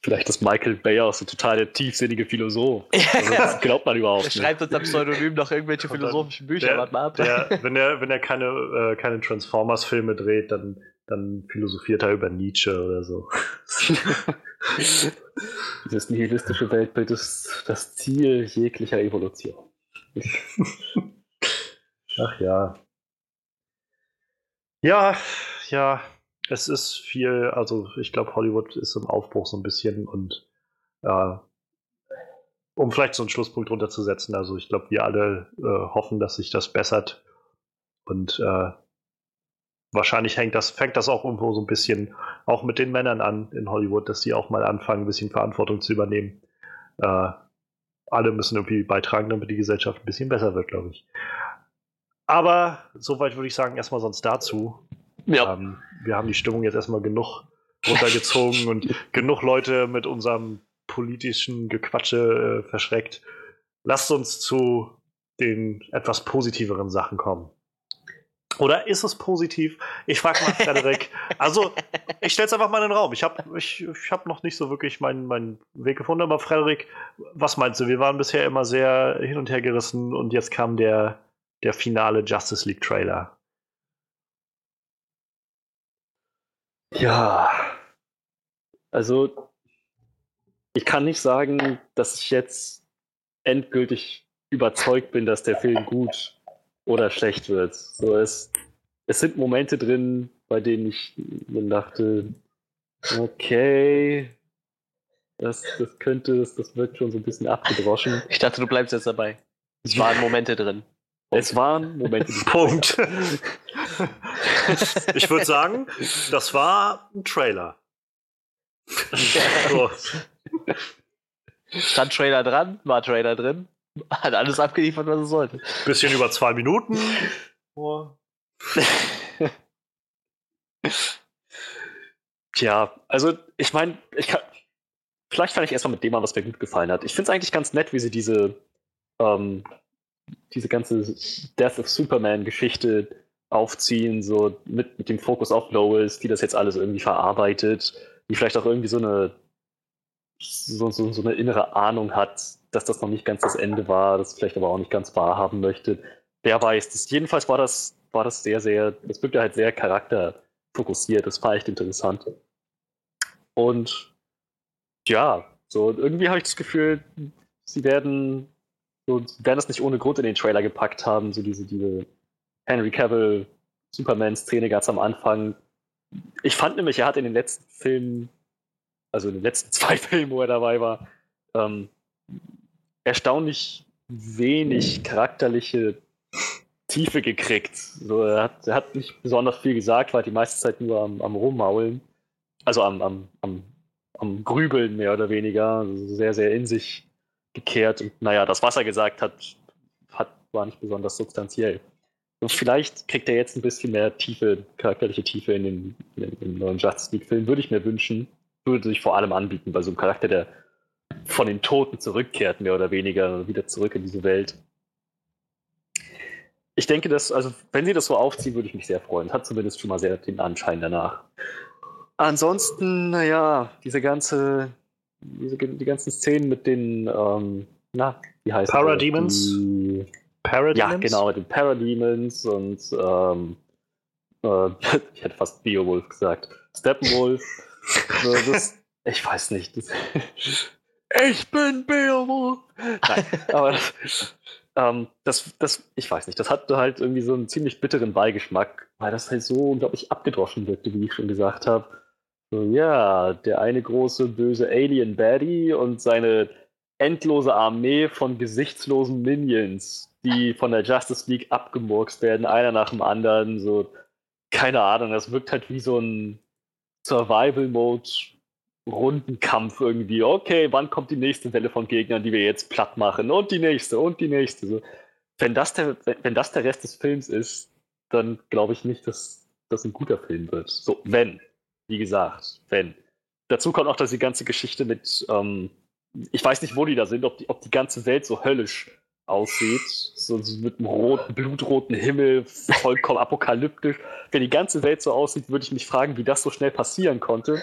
Vielleicht ist Michael Bayer so total der tiefsinnige Philosoph. Also das glaubt man überhaupt nicht. Er schreibt uns am Pseudonym noch irgendwelche philosophischen Bücher. Der, mal ab. Der, wenn er, wenn er keine, äh, keine Transformers-Filme dreht, dann dann philosophiert er über Nietzsche oder so. Dieses nihilistische Weltbild ist das Ziel jeglicher Evolution. Ach ja. Ja, ja, es ist viel, also ich glaube, Hollywood ist im Aufbruch so ein bisschen und äh, um vielleicht so einen Schlusspunkt runterzusetzen, also ich glaube, wir alle äh, hoffen, dass sich das bessert und äh, wahrscheinlich hängt das, fängt das auch irgendwo so ein bisschen auch mit den Männern an in Hollywood, dass sie auch mal anfangen, ein bisschen Verantwortung zu übernehmen. Äh, alle müssen irgendwie beitragen, damit die Gesellschaft ein bisschen besser wird, glaube ich. Aber soweit würde ich sagen, erstmal sonst dazu. Ja. Ähm, wir haben die Stimmung jetzt erstmal genug runtergezogen und genug Leute mit unserem politischen Gequatsche äh, verschreckt. Lasst uns zu den etwas positiveren Sachen kommen. Oder ist es positiv? Ich frage mal Frederik. also, ich stelle es einfach mal in den Raum. Ich habe ich, ich hab noch nicht so wirklich meinen, meinen Weg gefunden, aber Frederik, was meinst du? Wir waren bisher immer sehr hin und her gerissen und jetzt kam der, der finale Justice League Trailer. Ja. Also, ich kann nicht sagen, dass ich jetzt endgültig überzeugt bin, dass der Film gut oder schlecht wird. So, es, es sind Momente drin, bei denen ich mir dachte, okay, das, das könnte, das, das wird schon so ein bisschen abgedroschen. Ich dachte, du bleibst jetzt dabei. Es waren Momente drin. Es waren Momente. die- Punkt. ich würde sagen, das war ein Trailer. So. Stand Trailer dran, war Trailer drin, hat alles abgeliefert, was es sollte. Bisschen über zwei Minuten. Tja, also ich meine, ich kann, vielleicht fange ich erstmal mit dem an, was mir gut gefallen hat. Ich finde es eigentlich ganz nett, wie sie diese, ähm, diese ganze Death of Superman-Geschichte aufziehen, so mit, mit dem Fokus auf Lois, die das jetzt alles irgendwie verarbeitet, die vielleicht auch irgendwie so eine, so, so, so eine innere Ahnung hat, dass das noch nicht ganz das Ende war, das vielleicht aber auch nicht ganz wahrhaben möchte. Wer weiß, das, jedenfalls war das, war das sehr, sehr, das wirkte halt sehr charakterfokussiert, das war echt interessant. Und ja, so irgendwie habe ich das Gefühl, sie werden, so, werden das nicht ohne Grund in den Trailer gepackt haben, so diese, diese Henry Cavill Superman-Szene ganz am Anfang. Ich fand nämlich, er hat in den letzten Filmen, also in den letzten zwei Filmen, wo er dabei war, ähm, erstaunlich wenig charakterliche Tiefe gekriegt. So, er, hat, er hat nicht besonders viel gesagt, war die meiste Zeit nur am, am Rummaulen. Also am, am, am, am Grübeln mehr oder weniger. Also sehr, sehr in sich gekehrt. Und naja, das, was er gesagt hat, hat war nicht besonders substanziell. Vielleicht kriegt er jetzt ein bisschen mehr Tiefe, charakterliche Tiefe in den, in in neuen Justice League-Film. Würde ich mir wünschen. Würde sich vor allem anbieten bei so einem Charakter, der von den Toten zurückkehrt, mehr oder weniger, wieder zurück in diese Welt. Ich denke, dass, also, wenn sie das so aufziehen, würde ich mich sehr freuen. Hat zumindest schon mal sehr den Anschein danach. Ansonsten, naja, diese ganze, diese, die ganzen Szenen mit den, ähm, na, wie heißt? Parademons? Die, Parademons? ja, genau, mit den Parademons und, ähm, äh, ich hätte fast Beowulf gesagt. Steppenwolf. So, das, ich weiß nicht. Das, ich bin Beowulf! Nein, aber das, ähm, das, das, ich weiß nicht, das hatte halt irgendwie so einen ziemlich bitteren Beigeschmack, weil das halt so unglaublich abgedroschen wirkte, wie ich schon gesagt habe. So, ja, der eine große böse Alien Baddie und seine endlose Armee von gesichtslosen Minions, die von der Justice League abgemurkst werden, einer nach dem anderen. So, keine Ahnung, das wirkt halt wie so ein Survival-Mode Rundenkampf irgendwie. Okay, wann kommt die nächste Welle von Gegnern, die wir jetzt platt machen? Und die nächste und die nächste. So. Wenn, das der, wenn das der Rest des Films ist, dann glaube ich nicht, dass das ein guter Film wird. So, wenn. Wie gesagt, wenn. Dazu kommt auch, dass die ganze Geschichte mit, ähm, ich weiß nicht, wo die da sind, ob die, ob die ganze Welt so höllisch aussieht, so, mit einem roten, blutroten Himmel, vollkommen apokalyptisch. Wenn die ganze Welt so aussieht, würde ich mich fragen, wie das so schnell passieren konnte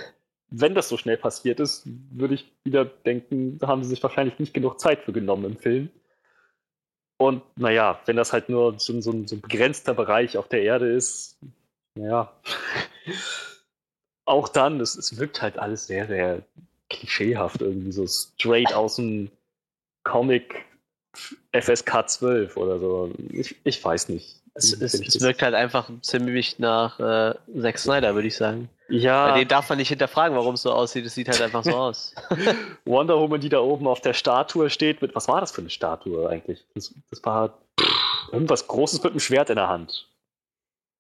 wenn das so schnell passiert ist, würde ich wieder denken, da haben sie sich wahrscheinlich nicht genug Zeit für genommen im Film. Und naja, wenn das halt nur so, so, so ein begrenzter Bereich auf der Erde ist, naja, auch dann, es, es wirkt halt alles sehr, sehr klischeehaft irgendwie, so straight aus dem Comic FSK 12 oder so. Ich, ich weiß nicht. Es, es, es wirkt halt einfach ziemlich nach äh, Zack Snyder, würde ich sagen. ja, Bei den darf man nicht hinterfragen, warum es so aussieht. Es sieht halt einfach so aus. Wonder Woman, die da oben auf der Statue steht, mit was war das für eine Statue eigentlich? Das, das war irgendwas Großes mit einem Schwert in der Hand.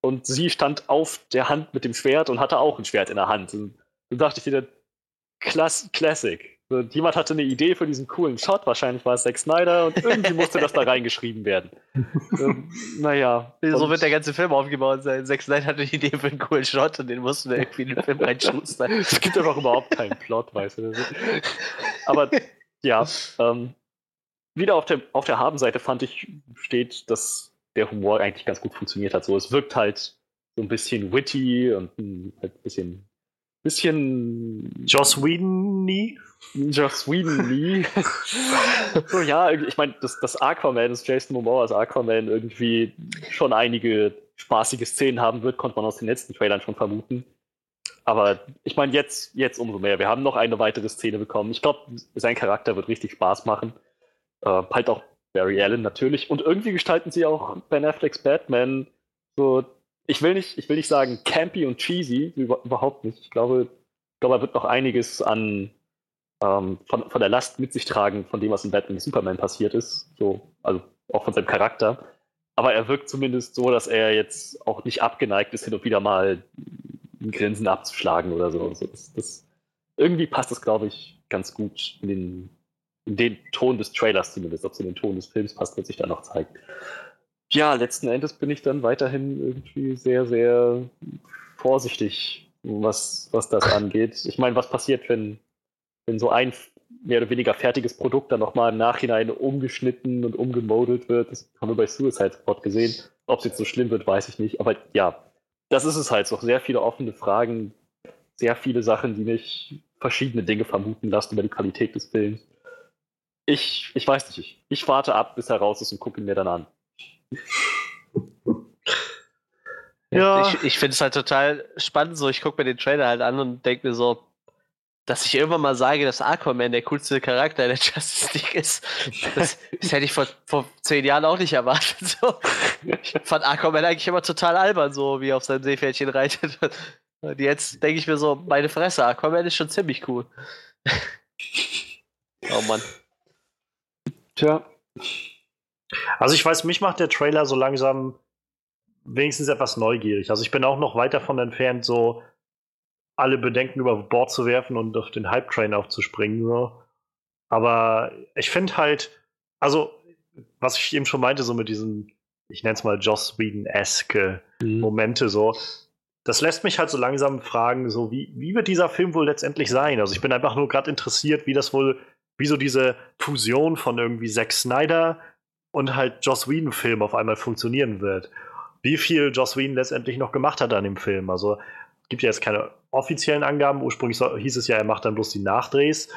Und sie stand auf der Hand mit dem Schwert und hatte auch ein Schwert in der Hand. Und dann dachte ich wieder, Klass Classic. So, jemand hatte eine Idee für diesen coolen Shot, wahrscheinlich war es Zack Snyder und irgendwie musste das da reingeschrieben werden. ähm, naja. So wird der ganze Film aufgebaut sein. Zack Snyder hatte eine Idee für einen coolen Shot und den mussten wir irgendwie in den Film reinschustern. Es gibt einfach überhaupt keinen Plot, weißt du. Aber ja, ähm, wieder auf der, auf der Habenseite fand ich, steht, dass der Humor eigentlich ganz gut funktioniert hat. So, es wirkt halt so ein bisschen witty und halt ein bisschen, bisschen. Joss Whedon nie? Joss Whedon nie. so, ja, ich meine, dass das Aquaman, das Jason Momoa als Aquaman irgendwie schon einige spaßige Szenen haben wird, konnte man aus den letzten Trailern schon vermuten. Aber ich meine, jetzt, jetzt umso mehr. Wir haben noch eine weitere Szene bekommen. Ich glaube, sein Charakter wird richtig Spaß machen. Äh, halt auch Barry Allen natürlich. Und irgendwie gestalten sie auch Ben Afflecks Batman so, ich will nicht, ich will nicht sagen campy und cheesy, überhaupt nicht. Ich glaube, ich glaube, er wird noch einiges an ähm, von, von der Last mit sich tragen, von dem, was in Batman Superman passiert ist. So, also auch von seinem Charakter. Aber er wirkt zumindest so, dass er jetzt auch nicht abgeneigt ist, hin und wieder mal ein Grinsen abzuschlagen oder so. Also das, das, irgendwie passt das, glaube ich, ganz gut in den, in den Ton des Trailers zumindest. Ob es in den Ton des Films passt, wird sich dann noch zeigen. Ja, letzten Endes bin ich dann weiterhin irgendwie sehr, sehr vorsichtig, was, was das angeht. Ich meine, was passiert, wenn wenn so ein mehr oder weniger fertiges Produkt dann nochmal im Nachhinein umgeschnitten und umgemodelt wird. Das haben wir bei Suicide Squad gesehen. Ob es jetzt so schlimm wird, weiß ich nicht. Aber ja, das ist es halt. So sehr viele offene Fragen, sehr viele Sachen, die mich verschiedene Dinge vermuten lassen über die Qualität des Films. Ich, ich weiß nicht. Ich, ich warte ab, bis er raus ist und gucke ihn mir dann an. Ja. Ich, ich finde es halt total spannend. So, ich gucke mir den Trailer halt an und denke mir so, dass ich irgendwann mal sage, dass Aquaman der coolste Charakter der Justice League ist, das, das hätte ich vor, vor zehn Jahren auch nicht erwartet. So. Ich fand Aquaman eigentlich immer total albern, so wie er auf seinem Seepferdchen reitet. Und jetzt denke ich mir so, meine Fresse, Aquaman ist schon ziemlich cool. oh Mann. Tja. Also ich weiß, mich macht der Trailer so langsam wenigstens etwas neugierig. Also ich bin auch noch weit davon entfernt, so alle Bedenken über Bord zu werfen und auf den Hype-Train aufzuspringen. So. Aber ich finde halt, also, was ich eben schon meinte, so mit diesen, ich nenne es mal Joss Whedon-esque mhm. Momente, so, das lässt mich halt so langsam fragen, so, wie, wie wird dieser Film wohl letztendlich sein? Also, ich bin einfach nur gerade interessiert, wie das wohl, wie so diese Fusion von irgendwie Zack Snyder und halt Joss Whedon-Film auf einmal funktionieren wird. Wie viel Joss Whedon letztendlich noch gemacht hat an dem Film. Also, gibt ja jetzt keine offiziellen Angaben. Ursprünglich hieß es ja, er macht dann bloß die Nachdrehs.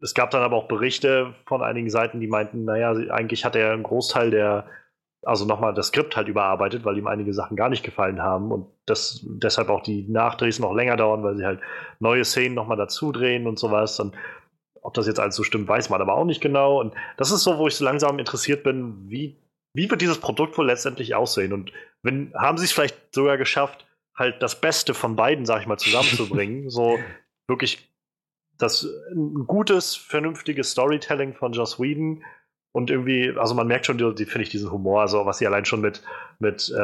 Es gab dann aber auch Berichte von einigen Seiten, die meinten, naja, eigentlich hat er einen Großteil der, also nochmal das Skript halt überarbeitet, weil ihm einige Sachen gar nicht gefallen haben und das deshalb auch die Nachdrehs noch länger dauern, weil sie halt neue Szenen nochmal dazu drehen und sowas. Und ob das jetzt alles so stimmt, weiß man aber auch nicht genau. Und das ist so, wo ich so langsam interessiert bin, wie, wie wird dieses Produkt wohl letztendlich aussehen? Und wenn, haben sie es vielleicht sogar geschafft, halt das Beste von beiden, sag ich mal, zusammenzubringen. so wirklich das ein gutes, vernünftiges Storytelling von Joss Whedon und irgendwie, also man merkt schon, die, die finde ich diesen Humor, also was sie allein schon mit, mit äh,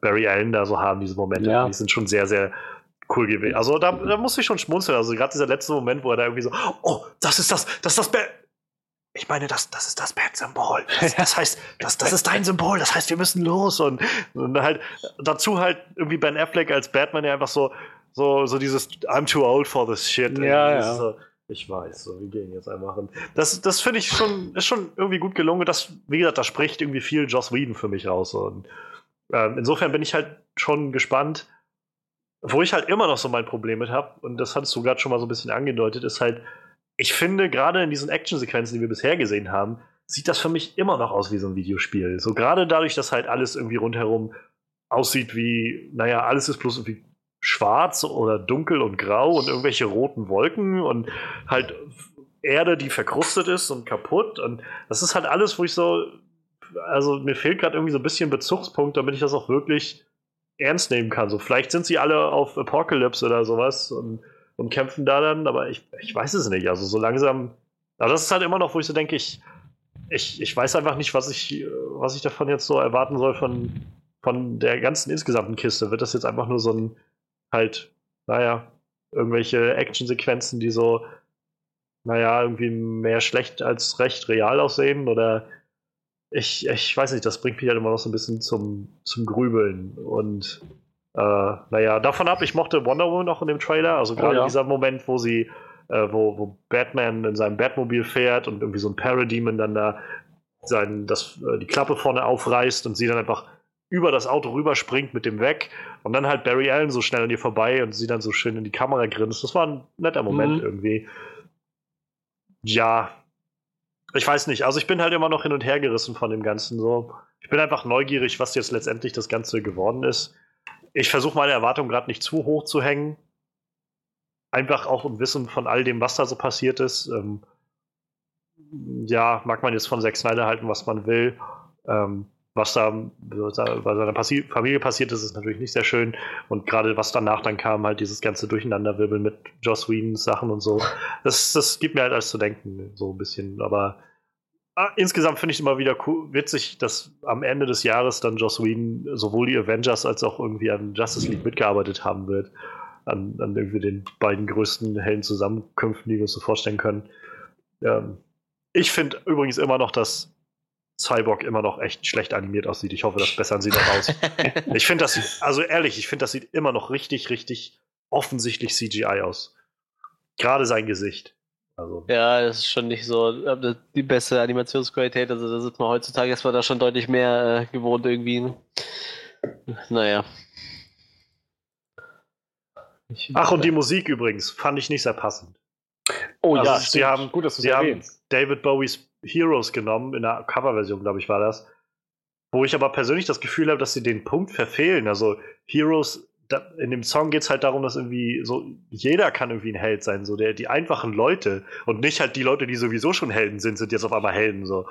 Barry Allen da so haben, diese Momente, ja. die sind schon sehr, sehr cool gewesen. Also da, da musste ich schon schmunzeln. Also gerade dieser letzte Moment, wo er da irgendwie so, oh, das ist das, das ist das, Ba ich meine, das, das ist das Bad-Symbol. Das, das, heißt, das, das ist dein Symbol. Das heißt, wir müssen los. Und, und halt dazu halt irgendwie Ben Affleck als Batman, der einfach so, so, so dieses I'm too old for this shit. Ja, ja. So, ich weiß, so, wir gehen jetzt einfach. Und das, das finde ich schon, ist schon irgendwie gut gelungen. Das, wie gesagt, da spricht irgendwie viel Joss Whedon für mich raus. Und ähm, insofern bin ich halt schon gespannt. Wo ich halt immer noch so mein Problem mit habe, und das hattest du gerade schon mal so ein bisschen angedeutet, ist halt, ich finde, gerade in diesen Actionsequenzen, die wir bisher gesehen haben, sieht das für mich immer noch aus wie so ein Videospiel. So gerade dadurch, dass halt alles irgendwie rundherum aussieht wie, naja, alles ist bloß irgendwie schwarz oder dunkel und grau und irgendwelche roten Wolken und halt Erde, die verkrustet ist und kaputt. Und das ist halt alles, wo ich so, also mir fehlt gerade irgendwie so ein bisschen Bezugspunkt, damit ich das auch wirklich ernst nehmen kann. So, vielleicht sind sie alle auf Apocalypse oder sowas und und kämpfen da dann, aber ich, ich weiß es nicht. Also so langsam, aber das ist halt immer noch, wo ich so denke, ich, ich, ich weiß einfach nicht, was ich, was ich davon jetzt so erwarten soll von, von der ganzen insgesamten Kiste. Wird das jetzt einfach nur so ein, halt, naja, irgendwelche Actionsequenzen, die so naja, irgendwie mehr schlecht als recht real aussehen oder ich, ich weiß nicht, das bringt mich halt immer noch so ein bisschen zum, zum Grübeln und äh, naja, davon ab, ich mochte Wonder Woman noch in dem Trailer, also gerade oh, ja. dieser Moment, wo sie, äh, wo, wo Batman in seinem Batmobil fährt und irgendwie so ein Parademon dann da sein, das, äh, die Klappe vorne aufreißt und sie dann einfach über das Auto rüberspringt mit dem weg und dann halt Barry Allen so schnell an ihr vorbei und sie dann so schön in die Kamera grinst. Das war ein netter Moment mhm. irgendwie. Ja, ich weiß nicht. Also ich bin halt immer noch hin und her gerissen von dem Ganzen. So, ich bin einfach neugierig, was jetzt letztendlich das Ganze geworden ist. Ich versuche meine Erwartungen gerade nicht zu hoch zu hängen. Einfach auch im Wissen von all dem, was da so passiert ist. Ähm, ja, mag man jetzt von Zack Snyder halten, was man will. Ähm, was da bei seiner Passi Familie passiert ist, ist natürlich nicht sehr schön. Und gerade was danach dann kam, halt dieses ganze Durcheinanderwirbeln mit Joss Whedons Sachen und so. Das, das gibt mir halt alles zu denken, so ein bisschen. Aber insgesamt finde ich es immer wieder cool, witzig, dass am Ende des Jahres dann Joss Whedon sowohl die Avengers als auch irgendwie an Justice League mitgearbeitet haben wird. An, an irgendwie den beiden größten hellen Zusammenkünften, die wir uns so vorstellen können. Ähm, ich finde übrigens immer noch, dass Cyborg immer noch echt schlecht animiert aussieht. Ich hoffe, das bessern sie noch aus. ich finde das, also ehrlich, ich finde, das sieht immer noch richtig, richtig offensichtlich CGI aus. Gerade sein Gesicht. Also. Ja, das ist schon nicht so die beste Animationsqualität. Also da sieht man heutzutage erstmal da schon deutlich mehr äh, gewohnt irgendwie. Naja. Ich Ach, und die Musik übrigens fand ich nicht sehr passend. Oh also ja, sie haben, gut, dass du sie haben David Bowies Heroes genommen, in der Coverversion, glaube ich, war das. Wo ich aber persönlich das Gefühl habe, dass sie den Punkt verfehlen. Also Heroes, da, in dem Song geht es halt darum, dass irgendwie so jeder kann irgendwie ein Held sein. So der, die einfachen Leute und nicht halt die Leute, die sowieso schon Helden sind, sind jetzt auf einmal Helden. So.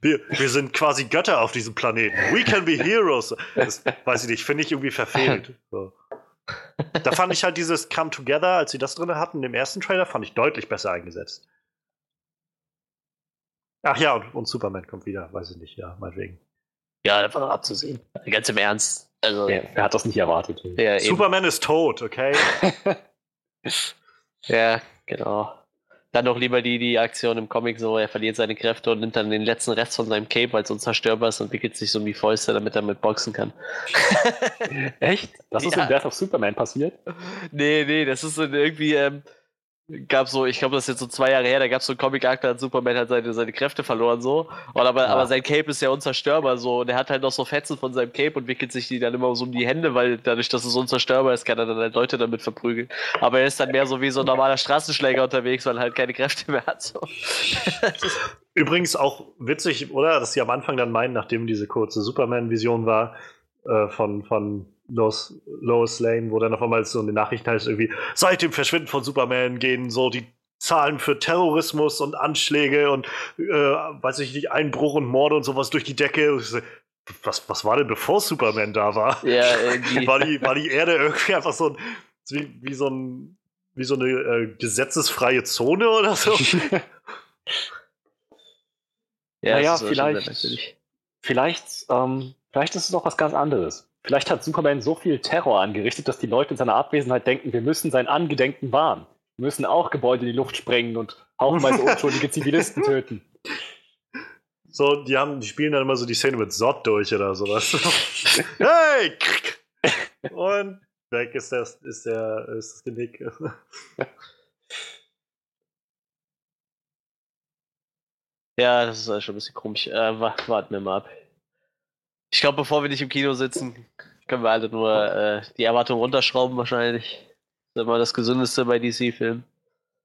Wir, wir sind quasi Götter auf diesem Planeten. We can be heroes. Das weiß ich nicht, finde ich irgendwie verfehlt. So. Da fand ich halt dieses Come Together, als sie das drin hatten, im ersten Trailer, fand ich deutlich besser eingesetzt. Ach ja, und, und, Superman kommt wieder, weiß ich nicht, ja, meinetwegen. Ja, einfach abzusehen. Ganz im Ernst. Also, ja, wer hat das nicht erwartet? Ja, Superman ist tot, okay? ja, genau. Dann noch lieber die, die Aktion im Comic so, er verliert seine Kräfte und nimmt dann den letzten Rest von seinem Cape, weil es unzerstörbar ist und wickelt sich so um die Fäuste, damit er mit boxen kann. Echt? Das ist ja. in Death of Superman passiert? Nee, nee, das ist irgendwie, ähm, gab so, ich glaube, das ist jetzt so zwei Jahre her, da gab es so einen Comic-Arc, da hat Superman halt seine, seine Kräfte verloren, so. Und aber, ja. aber sein Cape ist ja unzerstörbar, so. Und er hat halt noch so Fetzen von seinem Cape und wickelt sich die dann immer so um die Hände, weil dadurch, dass es unzerstörbar ist, kann er dann halt Leute damit verprügeln. Aber er ist dann mehr so wie so ein normaler Straßenschläger unterwegs, weil er halt keine Kräfte mehr hat, so. Übrigens auch witzig, oder? Dass sie am Anfang dann meinen, nachdem diese kurze Superman-Vision war, äh, von, von Lois, Lois Lane, wo dann auf einmal so in den Nachrichten heißt irgendwie, seit dem Verschwinden von Superman gehen so die Zahlen für Terrorismus und Anschläge und äh, weiß ich nicht, Einbruch und Morde und sowas durch die Decke. Was, was war denn bevor Superman da war? Ja, war, die, war die Erde irgendwie einfach so ein, wie, wie so ein wie so eine äh, gesetzesfreie Zone oder so? ja, naja, vielleicht, vielleicht, ähm, vielleicht ist es auch was ganz anderes. Vielleicht hat Superman so viel Terror angerichtet, dass die Leute in seiner Abwesenheit denken, wir müssen sein Angedenken wahren. Wir müssen auch Gebäude in die Luft sprengen und haufenweise unschuldige Zivilisten töten. So, die haben, die spielen dann immer so die Szene mit Sott durch oder sowas. hey! Und weg ist das, ist der, ist das Genick. Ja, das ist schon ein bisschen komisch. Äh, warten wir mal ab. Ich glaube, bevor wir nicht im Kino sitzen, können wir alle nur äh, die Erwartungen runterschrauben wahrscheinlich. Das ist immer das Gesündeste bei DC-Filmen.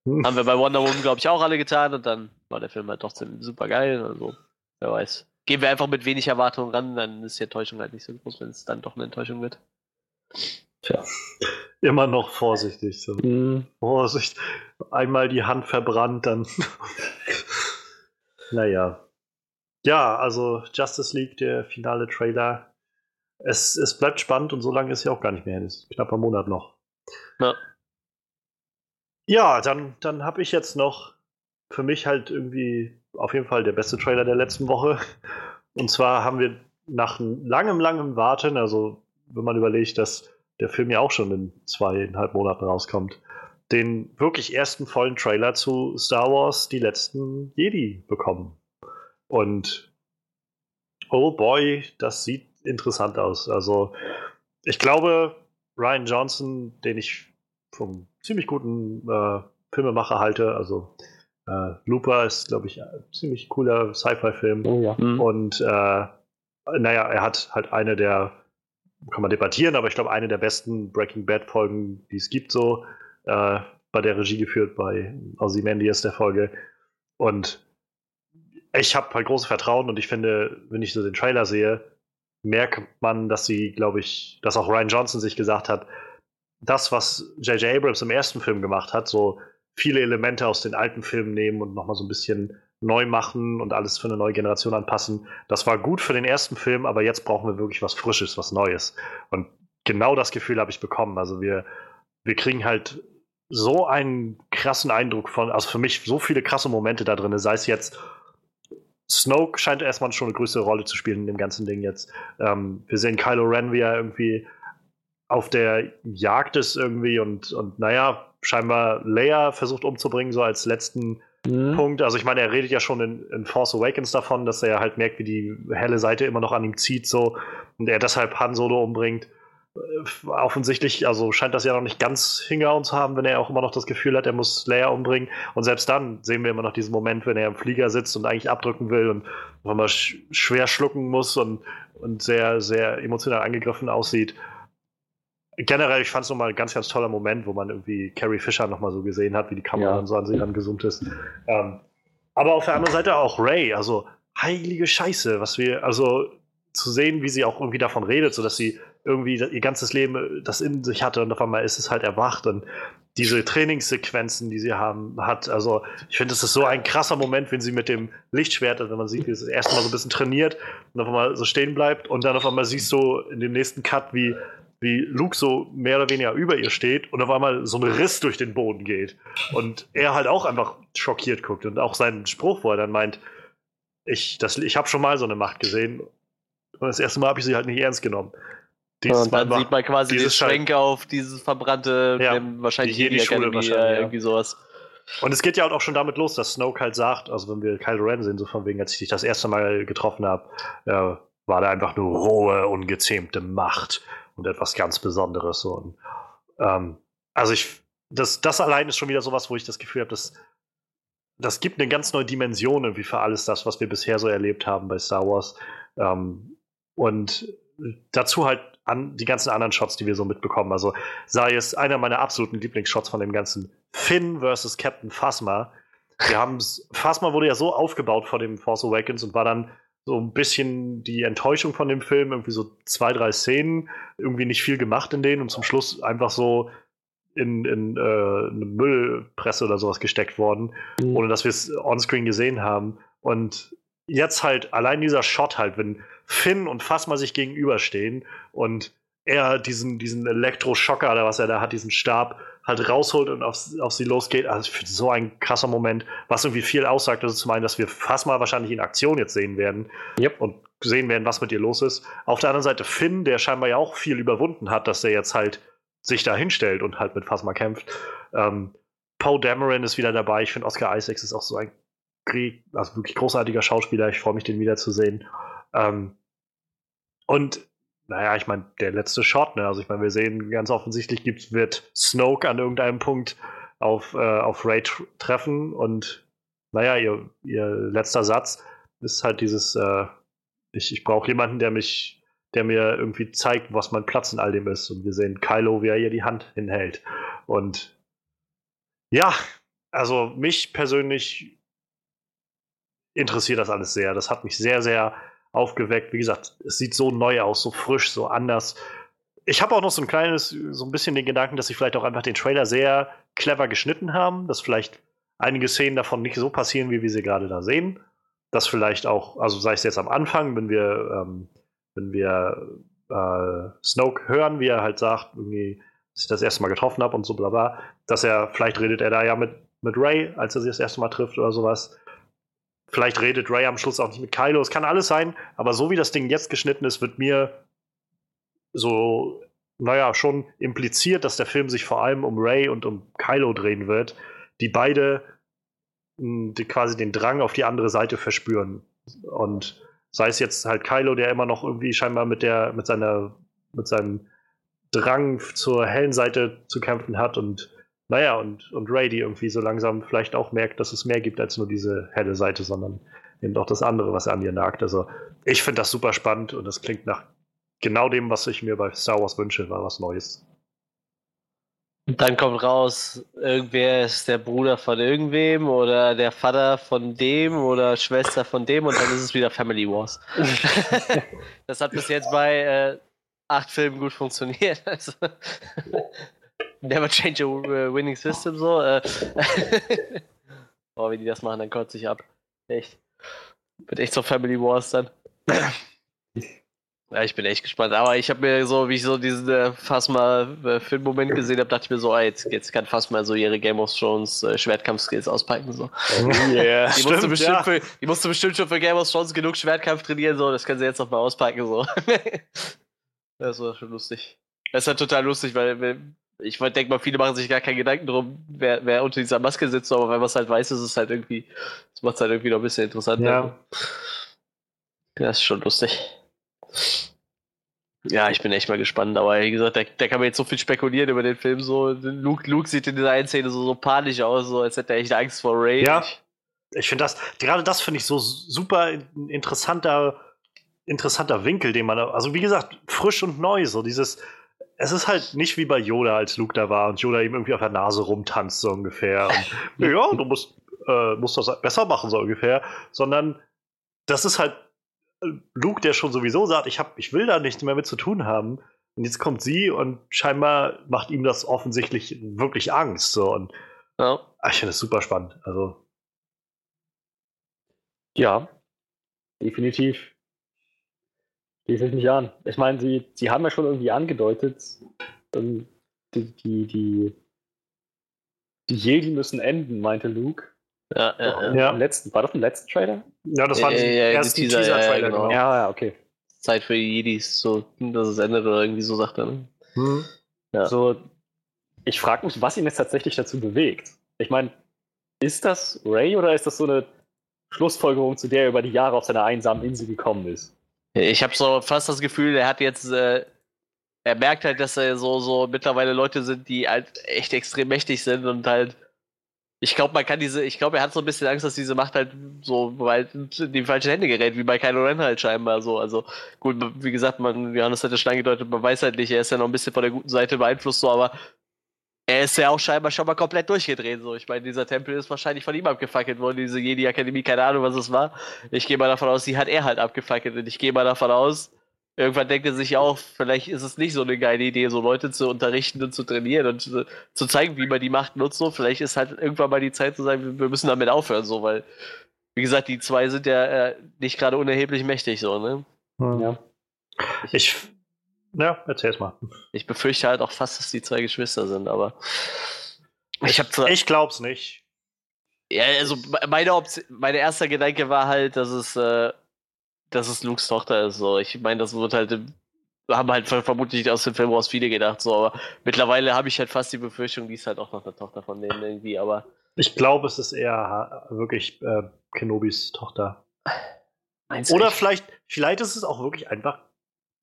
Hm. Haben wir bei Wonder Woman, glaube ich, auch alle getan und dann war der Film halt trotzdem super geil. Also, wer weiß. Gehen wir einfach mit wenig Erwartungen ran, dann ist die Enttäuschung halt nicht so groß, wenn es dann doch eine Enttäuschung wird. Tja. Immer noch vorsichtig. So. Mhm. Vorsicht. Einmal die Hand verbrannt, dann. naja. Ja, also Justice League, der finale Trailer. Es, es bleibt spannend und so lange ist ja auch gar nicht mehr hin. Es ist knapper Monat noch. Ja. Ja, dann, dann habe ich jetzt noch für mich halt irgendwie auf jeden Fall der beste Trailer der letzten Woche. Und zwar haben wir nach langem, langem Warten, also wenn man überlegt, dass der Film ja auch schon in zweieinhalb Monaten rauskommt, den wirklich ersten vollen Trailer zu Star Wars Die letzten Jedi bekommen. Und oh boy, das sieht interessant aus. Also ich glaube, Ryan Johnson, den ich vom ziemlich guten äh, Filmemacher halte, also äh, Looper ist, glaube ich, ein ziemlich cooler Sci-Fi-Film. Oh ja. Mhm. Und äh, naja, er hat halt eine der, kann man debattieren, aber ich glaube, eine der besten Breaking Bad-Folgen, die es gibt, so äh, bei der Regie geführt bei Ozymandias der Folge. Und ich habe halt großes Vertrauen und ich finde, wenn ich so den Trailer sehe, merkt man, dass sie, glaube ich, dass auch Ryan Johnson sich gesagt hat, das, was J.J. Abrams im ersten Film gemacht hat, so viele Elemente aus den alten Filmen nehmen und nochmal so ein bisschen neu machen und alles für eine neue Generation anpassen. Das war gut für den ersten Film, aber jetzt brauchen wir wirklich was Frisches, was Neues. Und genau das Gefühl habe ich bekommen. Also wir, wir kriegen halt so einen krassen Eindruck von, also für mich so viele krasse Momente da drin, sei es jetzt Snoke scheint erstmal schon eine größere Rolle zu spielen in dem ganzen Ding jetzt. Ähm, wir sehen Kylo Ren, wie er irgendwie auf der Jagd ist irgendwie und, und naja, scheinbar Leia versucht umzubringen, so als letzten Mhm. Punkt. Also ich meine, er redet ja schon in, in Force Awakens davon, dass er halt merkt, wie die helle Seite immer noch an ihm zieht, so und er deshalb Han Solo umbringt. Äh, Offensichtlich, also scheint das ja noch nicht ganz hingehauen zu haben, wenn er auch immer noch das Gefühl hat, er muss Leia umbringen. Und selbst dann sehen wir immer noch diesen Moment, wenn er im Flieger sitzt und eigentlich abdrücken will und wenn man sch schwer schlucken muss und, und sehr, sehr emotional angegriffen aussieht. Generell, ich fand es nochmal ein ganz, ganz toller Moment, wo man irgendwie Carrie Fisher nochmal so gesehen hat, wie die Kamera Ja. und so an sie rangezoomt ist. Ähm, aber auf der anderen Seite auch Ray, also heilige Scheiße, was wir, also zu sehen, wie sie auch irgendwie davon redet, so dass sie irgendwie ihr ganzes Leben äh, das in sich hatte und auf einmal ist es halt erwacht und diese Trainingssequenzen, die sie haben, hat, also ich finde, es ist so ein krasser Moment, wenn sie mit dem Lichtschwert, also wenn man sieht, wie sie das erste Mal so ein bisschen trainiert und auf einmal so stehen bleibt und dann auf einmal siehst du in dem nächsten Cut, wie, wie Luke so mehr oder weniger über ihr steht und auf einmal so ein Riss durch den Boden geht und er halt auch einfach schockiert guckt und auch seinen Spruch, wo er dann meint, ich, ich habe schon mal so eine Macht gesehen und das erste Mal habe ich sie halt nicht ernst genommen. Und dann Mal sieht man quasi den Schwenk auf dieses verbrannte, Ja, ähm, wahrscheinlich die Jedi Jedi-Schule Academy, wahrscheinlich, äh, ja. irgendwie sowas. Und es geht ja halt auch schon damit los, dass Snoke halt sagt, also wenn wir Kylo Ren sehen, so von wegen, als ich dich das erste Mal getroffen habe, äh, war da einfach nur rohe, ungezähmte Macht und etwas ganz Besonderes. So. Und, ähm, also ich, das, das allein ist schon wieder sowas, wo ich das Gefühl habe, dass das gibt eine ganz neue Dimension irgendwie für alles das, was wir bisher so erlebt haben bei Star Wars. Ähm, und dazu halt an die ganzen anderen Shots, die wir so mitbekommen. Also sei es einer meiner absoluten Lieblingsshots von dem ganzen Finn versus Captain Phasma. Wir haben's, Phasma wurde ja so aufgebaut vor dem Force Awakens und war dann so ein bisschen die Enttäuschung von dem Film, irgendwie so zwei, drei Szenen, irgendwie nicht viel gemacht in denen und zum Schluss einfach so in, in äh, eine Müllpresse oder sowas gesteckt worden, Mhm. ohne dass wir es onscreen gesehen haben. Und jetzt halt allein dieser Shot halt, wenn Finn und Phasma sich gegenüberstehen und er diesen, diesen Elektroschocker oder was er da hat, diesen Stab halt rausholt und auf, auf sie losgeht. Also ich finde so ein krasser Moment, was irgendwie viel aussagt, also zum einen, dass wir Phasma wahrscheinlich in Aktion jetzt sehen werden Yep. und sehen werden, was mit ihr los ist. Auf der anderen Seite Finn, der scheinbar ja auch viel überwunden hat, dass er jetzt halt sich da hinstellt und halt mit Phasma kämpft. Ähm, Poe Dameron ist wieder dabei. Ich finde, Oscar Isaacs ist auch so ein also wirklich großartiger Schauspieler. Ich freue mich, den wiederzusehen. Ähm, und naja, ich meine, der letzte Shot, ne? Also ich meine, wir sehen ganz offensichtlich gibt, wird Snoke an irgendeinem Punkt auf, äh, auf Ray tr treffen und naja, ihr, ihr letzter Satz ist halt dieses, äh, ich, ich brauche jemanden, der mich, der mir irgendwie zeigt, was mein Platz in all dem ist. Und wir sehen Kylo, wie er ihr die Hand hinhält. Und ja, also mich persönlich interessiert das alles sehr. Das hat mich sehr, sehr aufgeweckt. Wie gesagt, es sieht so neu aus, so frisch, so anders. Ich habe auch noch so ein kleines, so ein bisschen den Gedanken, dass sie vielleicht auch einfach den Trailer sehr clever geschnitten haben, dass vielleicht einige Szenen davon nicht so passieren, wie wir sie gerade da sehen. Dass vielleicht auch, also sei es jetzt am Anfang, wenn wir, ähm, wenn wir äh, Snoke hören, wie er halt sagt, irgendwie, dass ich das erste Mal getroffen habe und so bla bla, dass er, vielleicht redet er da ja mit, mit Ray, als er sie das erste Mal trifft oder sowas. Vielleicht redet Ray am Schluss auch nicht mit Kylo. Es kann alles sein, aber so wie das Ding jetzt geschnitten ist, wird mir so naja, schon impliziert, dass der Film sich vor allem um Ray und um Kylo drehen wird, die beide mh, die quasi den Drang auf die andere Seite verspüren. Und sei es jetzt halt Kylo, der immer noch irgendwie scheinbar mit der, mit seiner, mit seinem Drang zur hellen Seite zu kämpfen hat und naja, und, und Ray, die irgendwie so langsam vielleicht auch merkt, dass es mehr gibt als nur diese helle Seite, sondern eben auch das andere, was an ihr nagt. Also ich finde das super spannend und das klingt nach genau dem, was ich mir bei Star Wars wünsche, war was Neues. Und dann kommt raus, irgendwer ist der Bruder von irgendwem oder der Vater von dem oder Schwester von dem und dann ist es wieder Family Wars. das hat bis jetzt bei äh, acht Filmen gut funktioniert. Also, never change a uh, winning system so. Äh. oh, wie die das machen, dann kotze ich ab. Echt. Wird echt so Family Wars dann. Ja, ich bin echt gespannt. Aber ich habe mir so, wie ich so diesen äh, Phasma-Filmmoment gesehen habe, dachte ich mir so, ah, jetzt, jetzt kann Phasma so ihre Game of Thrones äh, Schwertkampf-Skills auspacken. So. Yeah. die, musste bestimmt ja. für, die musste bestimmt schon für Game of Thrones genug Schwertkampf trainieren, so, das kann sie jetzt noch mal auspacken. So. das war schon lustig. Das ist halt total lustig, weil ich denke mal, viele machen sich gar keinen Gedanken drum, wer, wer unter dieser Maske sitzt, aber wenn man es halt weiß, ist es halt irgendwie, das macht es halt irgendwie noch ein bisschen interessanter. Ja. Das ist schon lustig. Ja, ich bin echt mal gespannt, aber wie gesagt, da, da kann man jetzt so viel spekulieren über den Film. So, Luke, Luke sieht in dieser einen Szene so, so panisch aus, so als hätte er echt Angst vor Ray. Ja. Ich finde das, gerade das finde ich so super interessanter, interessanter Winkel, den man, also wie gesagt, frisch und neu, so dieses, es ist halt nicht wie bei Yoda, als Luke da war und Yoda ihm irgendwie auf der Nase rumtanzt, so ungefähr. Und, ja, du musst, äh, musst das besser machen, so ungefähr. Sondern das ist halt Luke, der schon sowieso sagt, ich, hab, ich will da nichts mehr mit zu tun haben. Und jetzt kommt sie und scheinbar macht ihm das offensichtlich wirklich Angst. So. Und ja. ich finde das super spannend. Also. Ja, definitiv. Schließe ich mich an. Ich meine, sie, sie haben ja schon irgendwie angedeutet, ähm, die, die, die, die Jedi müssen enden, meinte Luke. Ja, ja, ja. Letzten, war das ein letzten Trailer? Ja, das war ja, der erste Teaser-Trailer. Teaser genau. Ja, ja, okay. Zeit für Jedis, so, dass es endet oder irgendwie so sagt er. Ne? Hm. Ja. So, ich frage mich, was ihn jetzt tatsächlich dazu bewegt. Ich meine, ist das Ray oder ist das so eine Schlussfolgerung, zu der er über die Jahre auf seiner einsamen Insel gekommen ist? Ich habe so fast das Gefühl, er hat jetzt, äh, er merkt halt, dass er so, so mittlerweile Leute sind, die halt echt extrem mächtig sind und halt ich glaube, man kann diese, ich glaube, er hat so ein bisschen Angst, dass diese Macht halt so weil in die falschen Hände gerät, wie bei Kylo Ren halt scheinbar so. Also gut, wie gesagt, man, Johannes hat ja schon angedeutet, man weiß halt nicht, er ist ja noch ein bisschen von der guten Seite beeinflusst, so, aber er ist ja auch scheinbar schon mal komplett durchgedreht. So. Ich meine, dieser Tempel ist wahrscheinlich von ihm abgefackelt worden, diese Jedi-Akademie, keine Ahnung, was es war. Ich gehe mal davon aus, die hat er halt abgefackelt. Und ich gehe mal davon aus, irgendwann denkt er sich auch, vielleicht ist es nicht so eine geile Idee, so Leute zu unterrichten und zu trainieren und zu, zu zeigen, wie man die Macht nutzt. So, vielleicht ist halt irgendwann mal die Zeit zu sagen, wir müssen damit aufhören, so, weil, wie gesagt, die zwei sind ja äh, nicht gerade unerheblich mächtig, so, ne? Ja. Ich, ja, erzähl's mal. Ich befürchte halt auch fast, dass die zwei Geschwister sind, aber. Ich, ich, zwar, ich glaub's nicht. Ja, also meine, Option, mein erster Gedanke war halt, dass es äh, dass es Lukes Tochter ist. So. Ich meine, das wird halt, haben halt vermutlich aus dem Film raus viele gedacht, so, aber mittlerweile habe ich halt fast die Befürchtung, die ist halt auch noch eine Tochter von denen irgendwie, aber. Ich glaube, es ist eher wirklich äh, Kenobis Tochter. Meinst Oder vielleicht, vielleicht ist es auch wirklich einfach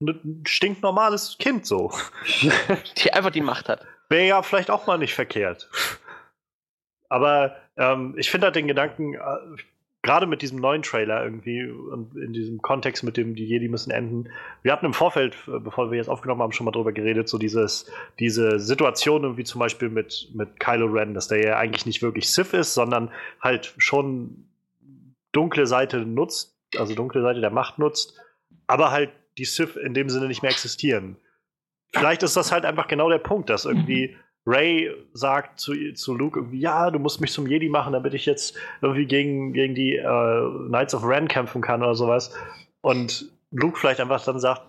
ein stinknormales Kind so. die einfach die Macht hat. Wäre ja vielleicht auch mal nicht verkehrt. Aber ähm, ich finde halt den Gedanken, äh, gerade mit diesem neuen Trailer irgendwie und in diesem Kontext mit dem, die Jedi müssen enden. Wir hatten im Vorfeld, äh, bevor wir jetzt aufgenommen haben, schon mal drüber geredet, so dieses, diese Situation irgendwie zum Beispiel mit, mit Kylo Ren, dass der ja eigentlich nicht wirklich Sith ist, sondern halt schon dunkle Seite nutzt, also dunkle Seite der Macht nutzt, aber halt die Sith in dem Sinne nicht mehr existieren. Vielleicht ist das halt einfach genau der Punkt, dass irgendwie mhm Ray sagt zu, zu Luke irgendwie, ja, du musst mich zum Jedi machen, damit ich jetzt irgendwie gegen, gegen die äh, Knights of Ren kämpfen kann oder sowas. Und Luke vielleicht einfach dann sagt,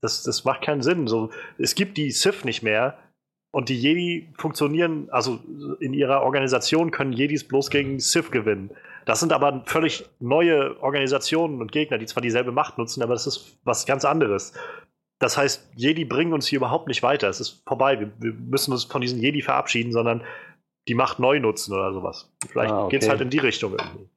das, das macht keinen Sinn. So, es gibt die Sith nicht mehr und die Jedi funktionieren, also in ihrer Organisation können Jedis bloß gegen Sith gewinnen. Das sind aber völlig neue Organisationen und Gegner, die zwar dieselbe Macht nutzen, aber das ist was ganz anderes das heißt, Jedi bringen uns hier überhaupt nicht weiter. Es ist vorbei. Wir, wir müssen uns von diesen Jedi verabschieden, sondern die Macht neu nutzen oder sowas. Vielleicht Ah, okay. geht es halt in die Richtung irgendwie.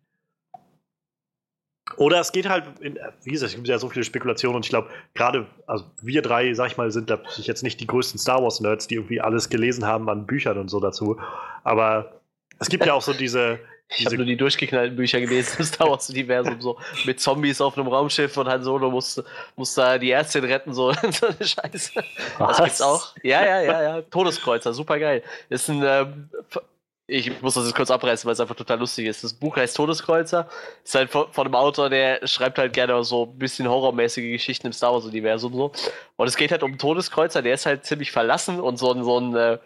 Oder es geht halt, in, wie gesagt, es gibt ja so viele Spekulationen und ich glaube, gerade, also wir drei, sag ich mal, sind glaub ich jetzt nicht die größten Star Wars-Nerds, die irgendwie alles gelesen haben an Büchern und so dazu. Aber es gibt ja auch so diese. Ich habe nur die durchgeknallten Bücher gelesen im Star Wars-Universum, so mit Zombies auf einem Raumschiff und Han Solo muss, muss da die Ärztin retten, so, so eine Scheiße. Das gibt's auch. Ja, ja, ja, ja. Todeskreuzer, super geil. Ist ein, ähm, ich muss das jetzt kurz abreißen, weil es einfach total lustig ist. Das Buch heißt Todeskreuzer. Ist halt von, von einem Autor, der schreibt halt gerne so ein bisschen horrormäßige Geschichten im Star Wars-Universum so. Und es geht halt um Todeskreuzer, der ist halt ziemlich verlassen und so ein, so ein, äh,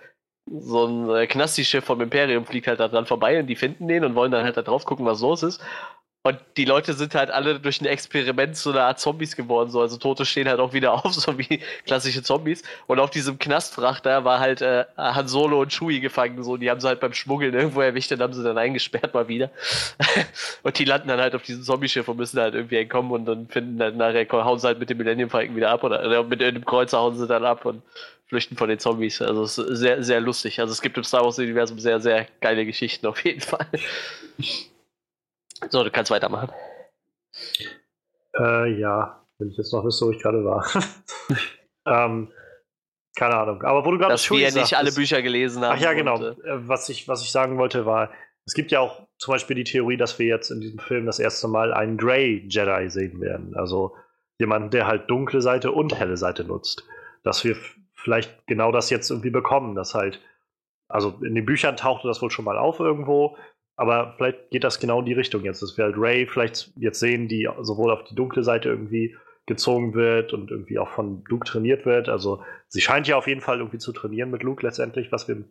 so ein äh, Knasti-Schiff vom Imperium fliegt halt da dran vorbei und die finden den und wollen dann halt da drauf gucken, was los ist. Und die Leute sind halt alle durch ein Experiment zu einer Art Zombies geworden. So. Also Tote stehen halt auch wieder auf, so wie klassische Zombies. Und auf diesem Knastfrachter war halt äh, Han Solo und Chewie gefangen. So. Die haben sie halt beim Schmuggeln irgendwo erwischt und haben sie dann eingesperrt mal wieder. und die landen dann halt auf diesem Zombie-Schiff und müssen halt irgendwie entkommen und dann finden dann nachher, hauen sie halt mit dem Millennium Falcon wieder ab oder äh, mit dem Kreuzer hauen sie dann ab und flüchten von den Zombies. Also es ist sehr, sehr lustig. Also es gibt im Star Wars-Universum sehr, sehr geile Geschichten auf jeden Fall. So, du kannst weitermachen. Äh, ja, wenn ich jetzt noch wüsste, wo ich gerade war. ähm, keine Ahnung. Aber wo du gerade Dass wir nicht sagtest- alle Bücher gelesen haben. Ach ja, genau. Und, äh, Äh, was, ich, was ich sagen wollte war, es gibt ja auch zum Beispiel die Theorie, dass wir jetzt in diesem Film das erste Mal einen Grey Jedi sehen werden. Also jemanden, der halt dunkle Seite und helle Seite nutzt. Dass wir vielleicht genau das jetzt irgendwie bekommen, dass halt, also in den Büchern tauchte das wohl schon mal auf irgendwo, aber vielleicht geht das genau in die Richtung jetzt, dass wir halt Ray vielleicht jetzt sehen, die sowohl auf die dunkle Seite irgendwie gezogen wird und irgendwie auch von Luke trainiert wird. Also sie scheint ja auf jeden Fall irgendwie zu trainieren mit Luke letztendlich, was wir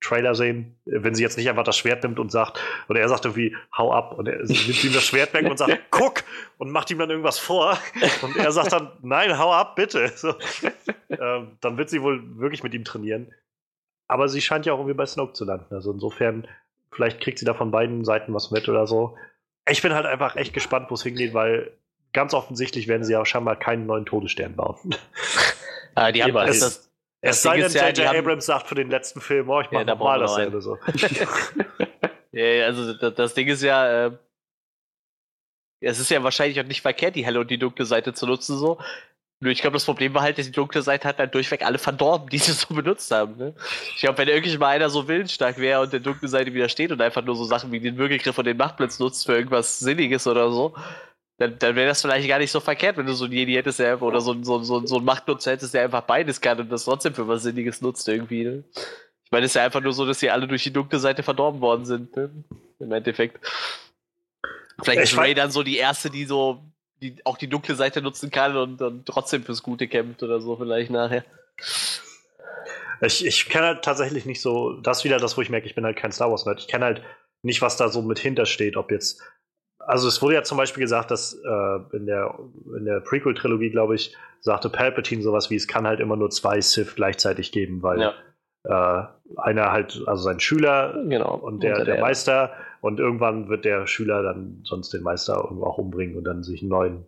Trailer sehen, wenn sie jetzt nicht einfach das Schwert nimmt und sagt, oder er sagt irgendwie, hau ab, und er sie nimmt ihm das Schwert weg und sagt, guck, und macht ihm dann irgendwas vor, und er sagt dann, nein, hau ab, bitte. So. Ähm, dann wird sie wohl wirklich mit ihm trainieren. Aber sie scheint ja auch irgendwie bei Snoke zu landen. Also insofern, vielleicht kriegt sie da von beiden Seiten was mit oder so. Ich bin halt einfach echt gespannt, wo es hingeht, weil ganz offensichtlich werden sie ja scheinbar keinen neuen Todesstern bauen. äh, die haben das, Es sei denn, ja, J.J. haben- Abrams sagt für den letzten Film, oh, ich mach Ja, da noch mal brauchen wir noch dasselbe so. Ja, ja, also das, das Ding ist ja, äh, es ist ja wahrscheinlich auch nicht verkehrt, die helle und die dunkle Seite zu nutzen so. Nur ich glaube, das Problem war halt, dass die dunkle Seite hat dann durchweg alle verdorben, die sie so benutzt haben. Ne? Ich glaube, wenn wirklich mal einer so willensstark wäre und der dunklen Seite widersteht und einfach nur so Sachen wie den Würgegriff und den Machtblitz nutzt für irgendwas Sinniges oder so, dann, dann wäre das vielleicht gar nicht so verkehrt, wenn du so einen Jedi hättest der, oder so, so, so, so einen Machtnutzer hättest, der einfach beides kann und das trotzdem für was Sinniges nutzt irgendwie. Ne? Ich meine, es ist ja einfach nur so, dass sie alle durch die dunkle Seite verdorben worden sind, ne? im Endeffekt. Vielleicht Ich ist Ray dann so die erste, die so die auch die dunkle Seite nutzen kann und dann trotzdem fürs Gute kämpft oder so vielleicht nachher. Ich, ich kenne halt tatsächlich nicht so, das wieder das, wo ich merke, ich bin halt kein Star Wars-Nerd. Ich kenne halt nicht, was da so mit hintersteht, ob jetzt. Also es wurde ja zum Beispiel gesagt, dass äh, in der, in der Prequel-Trilogie, glaube ich, sagte Palpatine sowas wie, es kann halt immer nur zwei Sith gleichzeitig geben, weil Ja. äh, einer halt, also sein Schüler Genau. und der, Unter der Meister und irgendwann wird der Schüler dann sonst den Meister irgendwo auch umbringen und dann sich einen neuen,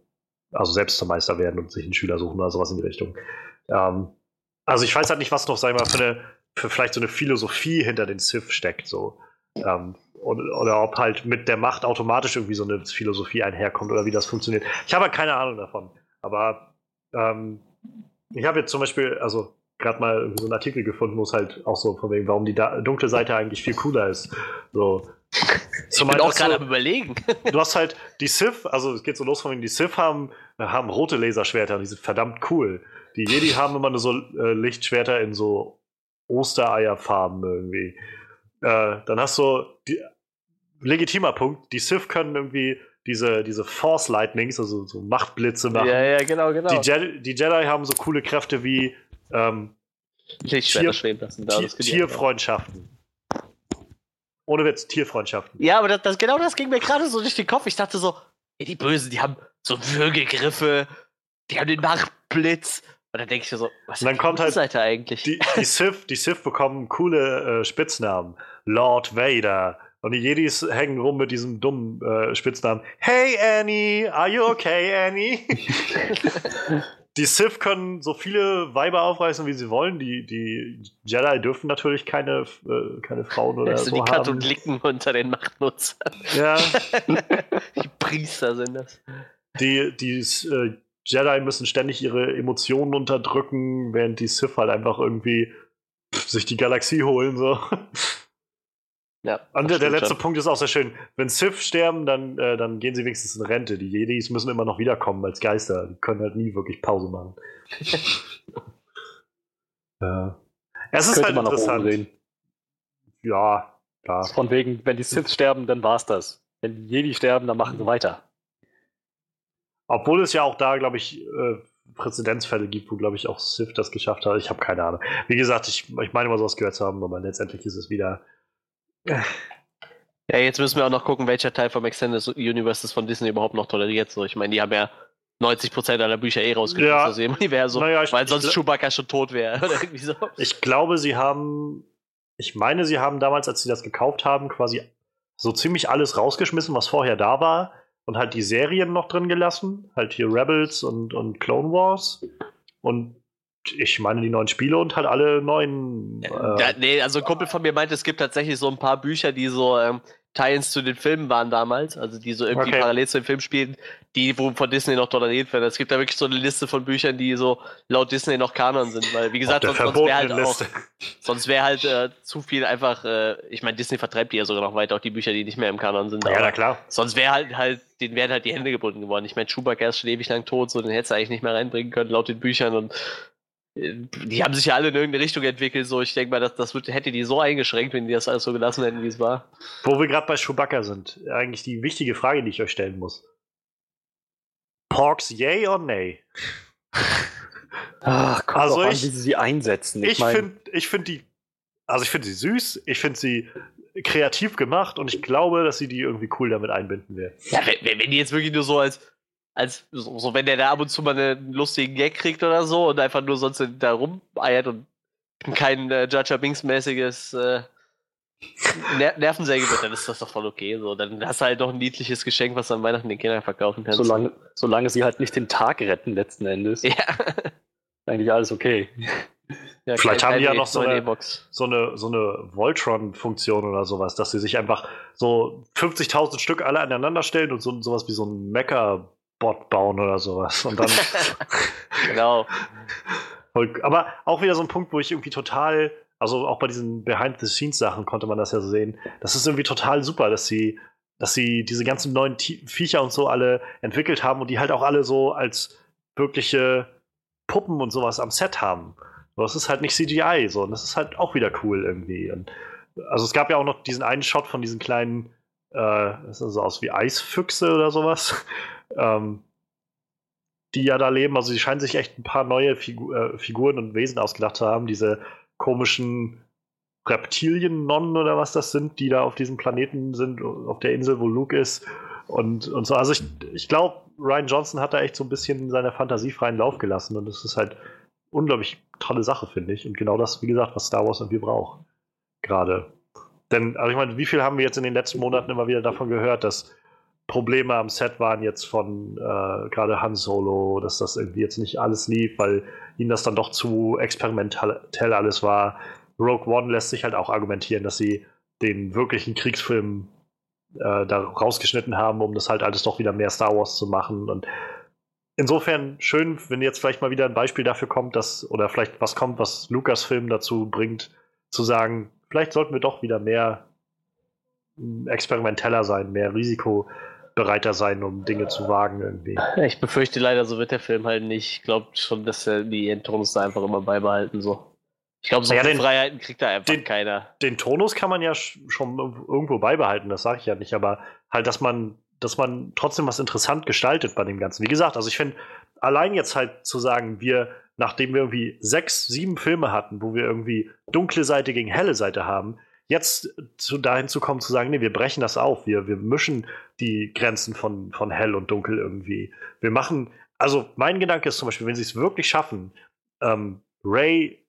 also selbst zum Meister werden und sich einen Schüler suchen oder sowas in die Richtung. Ähm, also ich weiß halt nicht, was noch, sag ich mal, für eine, für vielleicht so eine Philosophie hinter den Sith steckt, so. Ähm, oder, oder ob halt mit der Macht automatisch irgendwie so eine Philosophie einherkommt oder wie das funktioniert. Ich habe halt keine Ahnung davon. Aber ähm, ich habe jetzt zum Beispiel, also gerade mal so einen Artikel gefunden, wo es halt auch so von wegen, warum die da dunkle Seite eigentlich viel cooler ist. So. Ich Zum bin auch gerade so- am überlegen. du hast halt die Sith, also es geht so los von wegen, die Sith haben, haben rote Laserschwerter, die sind verdammt cool. Die Jedi haben immer nur so äh, Lichtschwerter in so Ostereierfarben irgendwie. Äh, dann hast du die, legitimer Punkt, die Sith können irgendwie diese, diese Force Lightnings, also so Machtblitze machen. ja, ja, genau, genau. Die, Jedi, die Jedi haben so coole Kräfte wie ähm, Tier- lassen. Da, Tier. Tierfreundschaften. Ohne Witz, Tierfreundschaften. Ja, aber das, das, genau das ging mir gerade so durch den Kopf. Ich dachte so, ey, die Bösen, die haben so Würgegriffe, die haben den Machtblitz. Und dann denke ich mir so, was Und dann ist die kommt halt Seite eigentlich? Die, die, Sith, die Sith bekommen coole äh, Spitznamen. Lord Vader. Und die Jedis hängen rum mit diesem dummen äh, Spitznamen. Hey Annie, are you okay, Annie? die Sith können so viele Weiber aufreißen, wie sie wollen. Die, die Jedi dürfen natürlich keine, äh, keine Frauen oder Also so die haben. Katholiken unter den Machtnutzern. Ja, Die Priester sind das. die, die äh, Jedi müssen ständig ihre Emotionen unterdrücken, während die Sith halt einfach irgendwie pff, sich die Galaxie holen. So. Ja, Und der, der letzte schon. Punkt ist auch sehr schön. Wenn Sith sterben, dann, äh, dann gehen sie wenigstens in Rente. Die Jedis müssen immer noch wiederkommen als Geister. Die können halt nie wirklich Pause machen. ja. Es ist halt interessant. Ja, klar. Von wegen, wenn die Sith sterben, dann war's das. Wenn die Jedi sterben, dann machen sie weiter. Obwohl es ja auch da, glaube ich, äh, Präzedenzfälle gibt, wo, glaube ich, auch Sith das geschafft hat. Ich habe keine Ahnung. Wie gesagt, ich, ich meine mal sowas gehört zu haben, aber letztendlich ist es wieder. Ja, jetzt müssen wir auch noch gucken, welcher Teil vom Extended Universe das von Disney überhaupt noch toleriert. So, ich meine, die haben ja 90% aller Bücher eh rausgeschmissen Ja. aus dem Universum, Naja, ich- weil ich sonst gl- Chewbacca schon tot wäre so. Ich glaube, sie haben. Ich meine, sie haben damals, als sie das gekauft haben, quasi so ziemlich alles rausgeschmissen, was vorher da war. Und halt die Serien noch drin gelassen. Halt hier Rebels und, und Clone Wars. Und ich meine die neuen Spiele und halt alle neuen. Äh, Ja, nee, also ein Kumpel von mir meinte, es gibt tatsächlich so ein paar Bücher, die so ähm, Tie-ins zu den Filmen waren damals, also die so irgendwie Okay. parallel zu den Filmen spielen, die wo von Disney noch toleriert werden. Es gibt da wirklich so eine Liste von Büchern, die so laut Disney noch Kanon sind, weil wie gesagt, sonst, sonst wäre halt verbotenen auch, Liste. sonst wäre halt äh, zu viel einfach, äh, ich meine, Disney vertreibt die ja sogar noch weiter, auch die Bücher, die nicht mehr im Kanon sind. Ja, na klar. Sonst wäre halt halt, denen wären halt die Hände gebunden geworden. Ich meine, Chewbacca ist schon ewig lang tot, so den hättest du eigentlich nicht mehr reinbringen können, laut den Büchern und äh, die haben sich ja alle in irgendeine Richtung entwickelt, so ich denke mal, das, das wird, hätte die so eingeschränkt, wenn die das alles so gelassen hätten, wie es war. Wo wir gerade bei Chewbacca sind, eigentlich die wichtige Frage, die ich euch stellen muss. Porks yay or nay? Ach, kommt Also an, ich- wie sie sie einsetzen. Ich mein, finde ich find die, also ich finde sie süß, ich finde sie kreativ gemacht und ich glaube, dass sie die irgendwie cool damit einbinden werden. Ja, wenn wenn die jetzt wirklich nur so als, als so, so wenn der da ab und zu mal einen lustigen Gag kriegt oder so und einfach nur sonst da rumeiert und kein äh, Jar Binks mäßiges äh, Ner Nervensäge wird, dann ist das doch voll okay. So, dann hast du halt noch ein niedliches Geschenk, was du an Weihnachten den Kindern verkaufen kannst. solange, solange sie halt nicht den Tag retten, letzten Endes, Ja. eigentlich alles okay. ja Vielleicht haben die ja noch so eine-. So eine, so eine Voltron-Funktion oder sowas, dass sie sich einfach so 50.000 Stück alle aneinander stellen und so, sowas wie so ein Mecha-Bot bauen oder sowas. Und dann. Genau. Aber auch wieder so ein Punkt, wo ich irgendwie total, also auch bei diesen Behind-the-Scenes-Sachen konnte man das ja so sehen. Das ist irgendwie total super, dass sie, dass sie diese ganzen neuen Ti- Viecher und so alle entwickelt haben und die halt auch alle so als wirkliche Puppen und sowas am Set haben. Aber es ist halt nicht CGI, so, und das ist halt auch wieder cool irgendwie. Und, also es gab ja auch noch diesen einen Shot von diesen kleinen, äh, das sah so aus wie Eisfüchse oder sowas. Ähm, die ja da leben. Also sie scheinen sich echt ein paar neue Figu äh, Figuren und Wesen ausgedacht zu haben. Diese komischen Reptilien-Nonnen oder was das sind, die da auf diesem Planeten sind, auf der Insel, wo Luke ist. Und, und so. Also ich, ich glaube, Ryan Johnson hat da echt so ein bisschen seiner Fantasie freien Lauf gelassen. Und das ist halt unglaublich tolle Sache, finde ich. Und genau das, wie gesagt, was Star Wars irgendwie braucht. Gerade. Denn, also ich meine, wie viel haben wir jetzt in den letzten Monaten immer wieder davon gehört, dass Probleme am Set waren jetzt von äh, gerade Han Solo, dass das irgendwie jetzt nicht alles lief, weil ihnen das dann doch zu experimentell alles war. Rogue One lässt sich halt auch argumentieren, dass sie den wirklichen Kriegsfilm äh, da rausgeschnitten haben, um das halt alles doch wieder mehr Star Wars zu machen. Und insofern schön, wenn jetzt vielleicht mal wieder ein Beispiel dafür kommt, dass, oder vielleicht was kommt, was Lucasfilm dazu bringt, zu sagen, vielleicht sollten wir doch wieder mehr mh, experimenteller sein, mehr risikobereiter sein, um Dinge zu wagen irgendwie. Ich befürchte leider, so wird der Film halt nicht. Ich glaube schon, dass er die Endtonus da einfach immer beibehalten. So. Ich glaube, so Ja, den- Freiheiten kriegt da einfach den- keiner. den Tonus kann man ja sch- schon irgendwo beibehalten, das sage ich ja nicht, aber halt, dass man, dass man trotzdem was interessant gestaltet bei dem Ganzen. Wie gesagt, also ich finde, allein jetzt halt zu sagen, wir, nachdem wir irgendwie sechs, sieben Filme hatten, wo wir irgendwie dunkle Seite gegen helle Seite haben, jetzt zu, dahin zu kommen, zu sagen, nee, wir brechen das auf, wir, wir mischen die Grenzen von, von hell und dunkel irgendwie. Wir machen, also mein Gedanke ist zum Beispiel, wenn sie es wirklich schaffen, ähm, Ray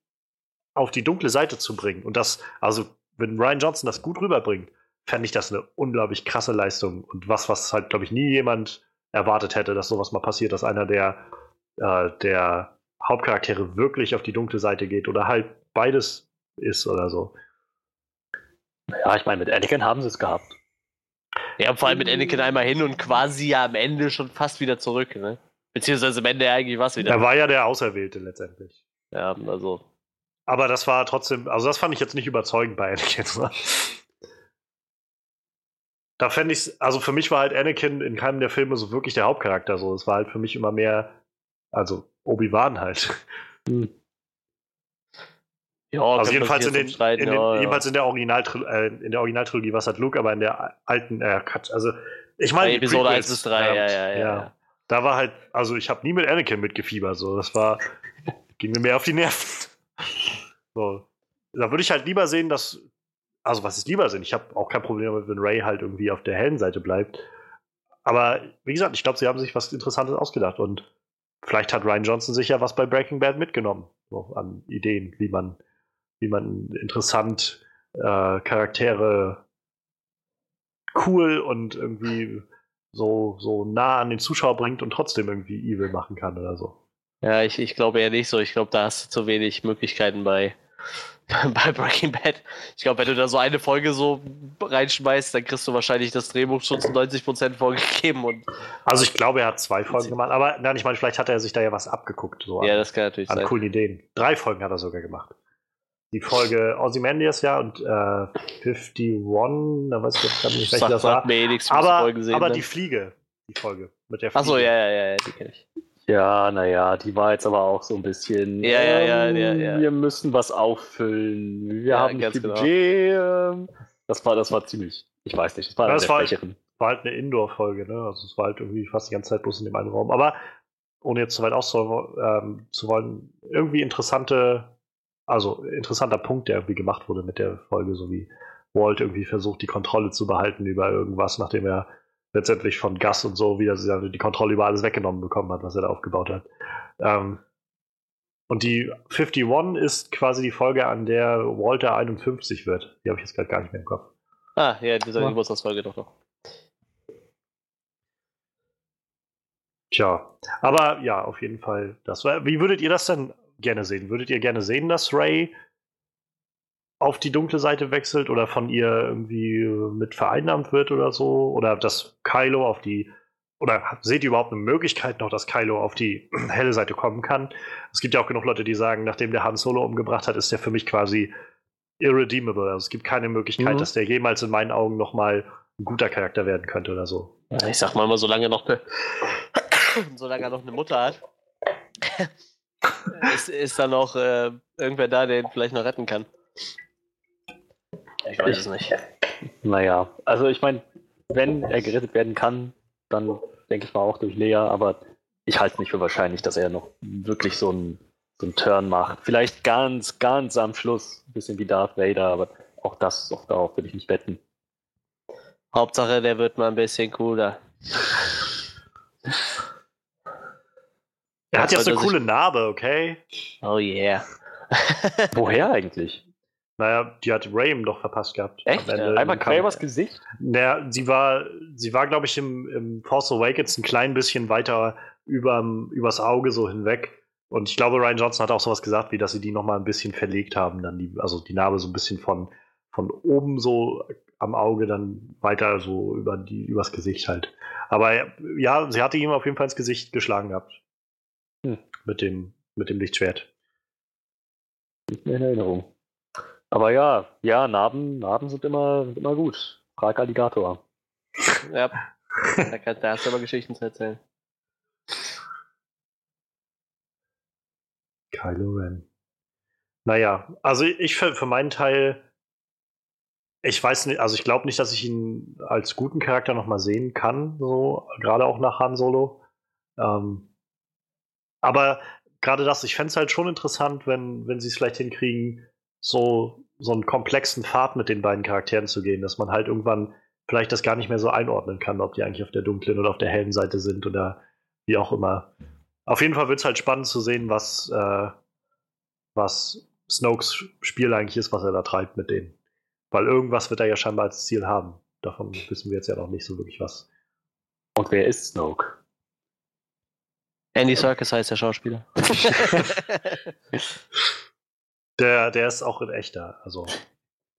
auf die dunkle Seite zu bringen. Und das, also, wenn Ryan Johnson das gut rüberbringt, fände ich das eine unglaublich krasse Leistung. Und was, was halt, glaube ich, nie jemand erwartet hätte, dass sowas mal passiert, dass einer der äh, der Hauptcharaktere wirklich auf die dunkle Seite geht oder halt beides ist oder so. Ja, ich meine, mit Anakin haben sie es gehabt. Ja, vor allem mit Anakin einmal hin und quasi ja am Ende schon fast wieder zurück, ne? Beziehungsweise am Ende eigentlich was wieder. Er war ja der Auserwählte letztendlich. Ja, also. Aber das war trotzdem, also das fand ich jetzt nicht überzeugend bei Anakin. Ne? Da fände ich also für mich war halt Anakin in keinem der Filme so wirklich der Hauptcharakter. So, es war halt für mich immer mehr, also Obi-Wan halt. Hm. Ja, also jedenfalls in, den, in, den, ja, jedenfalls in der Originaltrilogie, äh, in der Originaltrilogie, was hat Luke, aber in der alten, äh, also ich meine Episode 1 bis 3, ja, ja, ja, ja. Da war halt, also ich habe nie mit Anakin mitgefiebert, so das war ging mir mehr auf die Nerven. So. Da würde ich halt lieber sehen, dass also was ist lieber sehen? Ich habe auch kein Problem damit, wenn Ray halt irgendwie auf der hellen Seite bleibt. Aber wie gesagt, ich glaube, sie haben sich was Interessantes ausgedacht und vielleicht hat Ryan Johnson sich ja was bei Breaking Bad mitgenommen, so an Ideen, wie man wie man interessant äh, Charaktere cool und irgendwie so, so nah an den Zuschauer bringt und trotzdem irgendwie evil machen kann oder so. Ja, ich, ich glaube eher nicht so. Ich glaube, da hast du zu wenig Möglichkeiten bei, bei Breaking Bad. Ich glaube, wenn du da so eine Folge so reinschmeißt, dann kriegst du wahrscheinlich das Drehbuch schon zu 90% vorgegeben. Und also ich glaube, er hat zwei Folgen gemacht, aber nein, ich meine, vielleicht hat er sich da ja was abgeguckt. So ja, an, das kann natürlich an sein. coolen Ideen. Drei Folgen hat er sogar gemacht die Folge Ozymandias ja und äh, 51, da weiß ich jetzt nicht, welche das war. Mir eh nichts aber gesehen, aber ne? die Fliege, die Folge mit der Fliege. Achso, ja, ja, ja, die kenne ich. Ja, naja, die war jetzt aber auch so ein bisschen. Ja, ja, ja, ähm, ja, ja. Wir müssen was auffüllen. Wir Ja, haben ganz genau. Budget. ähm, Das war, das war ziemlich. Ich weiß nicht. Das war Ja, das war- schwächeren. war halt eine Indoor-Folge, ne? Also es war halt irgendwie fast die ganze Zeit bloß in dem einen Raum. Aber ohne jetzt zu weit auszuholen ähm, zu wollen, irgendwie interessante, also interessanter Punkt, der irgendwie gemacht wurde mit der Folge, so wie Walt irgendwie versucht, die Kontrolle zu behalten über irgendwas, nachdem er letztendlich von Gus und so wieder die Kontrolle über alles weggenommen bekommen hat, was er da aufgebaut hat. Ähm, und die 51 ist quasi die Folge, an der Walter 51 wird. Die habe ich jetzt gerade gar nicht mehr im Kopf. Ah, ja, diese Ja. Geburtstagsfolge doch noch. Tja, aber ja, auf jeden Fall. Das war, wie würdet ihr das denn gerne sehen? Würdet ihr gerne sehen, dass Ray auf die dunkle Seite wechselt oder von ihr irgendwie äh, mit vereinnahmt wird oder so? Oder dass Kylo auf die. Oder seht ihr überhaupt eine Möglichkeit noch, dass Kylo auf die helle Seite kommen kann? Es gibt ja auch genug Leute, die sagen, nachdem der Han Solo umgebracht hat, ist der für mich quasi irredeemable. Also es gibt keine Möglichkeit, Mhm. dass der jemals in meinen Augen nochmal ein guter Charakter werden könnte oder so. Ich sag mal, mal solange er noch eine, solange er noch eine Mutter hat, ist, ist da noch äh, irgendwer da, der ihn vielleicht noch retten kann. Ich weiß es nicht. Naja, also ich meine, wenn er gerettet werden kann, dann denke ich mal auch durch Lea, aber ich halte es nicht für wahrscheinlich, dass er noch wirklich so einen, so einen Turn macht. Vielleicht ganz, ganz am Schluss, ein bisschen wie Darth Vader, aber auch das, auch darauf würde ich nicht wetten. Hauptsache, der wird mal ein bisschen cooler. Hat Ja, jetzt eine coole Narbe, okay? Oh yeah. Woher eigentlich? Naja, die hat Ray ihm doch verpasst gehabt. Echt? Ja, Einmal. Gravers Gesicht? Naja, sie war, sie war, glaube ich, im, im Force Awakens ein klein bisschen weiter überm, übers Auge so hinweg. Und ich glaube, Ryan Johnson hat auch sowas gesagt, wie dass sie die nochmal ein bisschen verlegt haben, dann die, also die Narbe so ein bisschen von, von oben so am Auge dann weiter so über die, übers Gesicht halt. Aber ja, sie hatte ihm auf jeden Fall ins Gesicht geschlagen gehabt. Hm. Mit dem, mit dem Lichtschwert. Nicht mehr in Erinnerung. Aber ja, ja, Narben, Narben sind immer, sind immer gut. Frag Alligator. Ja. Da, kann, da hast du aber Geschichten zu erzählen. Kylo Ren. Naja, also ich für, für meinen Teil, ich weiß nicht, also ich glaube nicht, dass ich ihn als guten Charakter nochmal sehen kann, so, gerade auch nach Han Solo. Ähm, aber gerade das, ich fände es halt schon interessant, wenn, wenn sie es vielleicht hinkriegen, so, so einen komplexen Pfad mit den beiden Charakteren zu gehen, dass man halt irgendwann vielleicht das gar nicht mehr so einordnen kann, ob die eigentlich auf der dunklen oder auf der hellen Seite sind oder wie auch immer. Auf jeden Fall wird es halt spannend zu sehen, was, äh, was Snokes Spiel eigentlich ist, was er da treibt mit denen. Weil irgendwas wird er ja scheinbar als Ziel haben. Davon wissen wir jetzt ja noch nicht so wirklich was. Und wer ist Snoke? Andy Serkis heißt der Schauspieler. Der, der ist auch in echter. Also,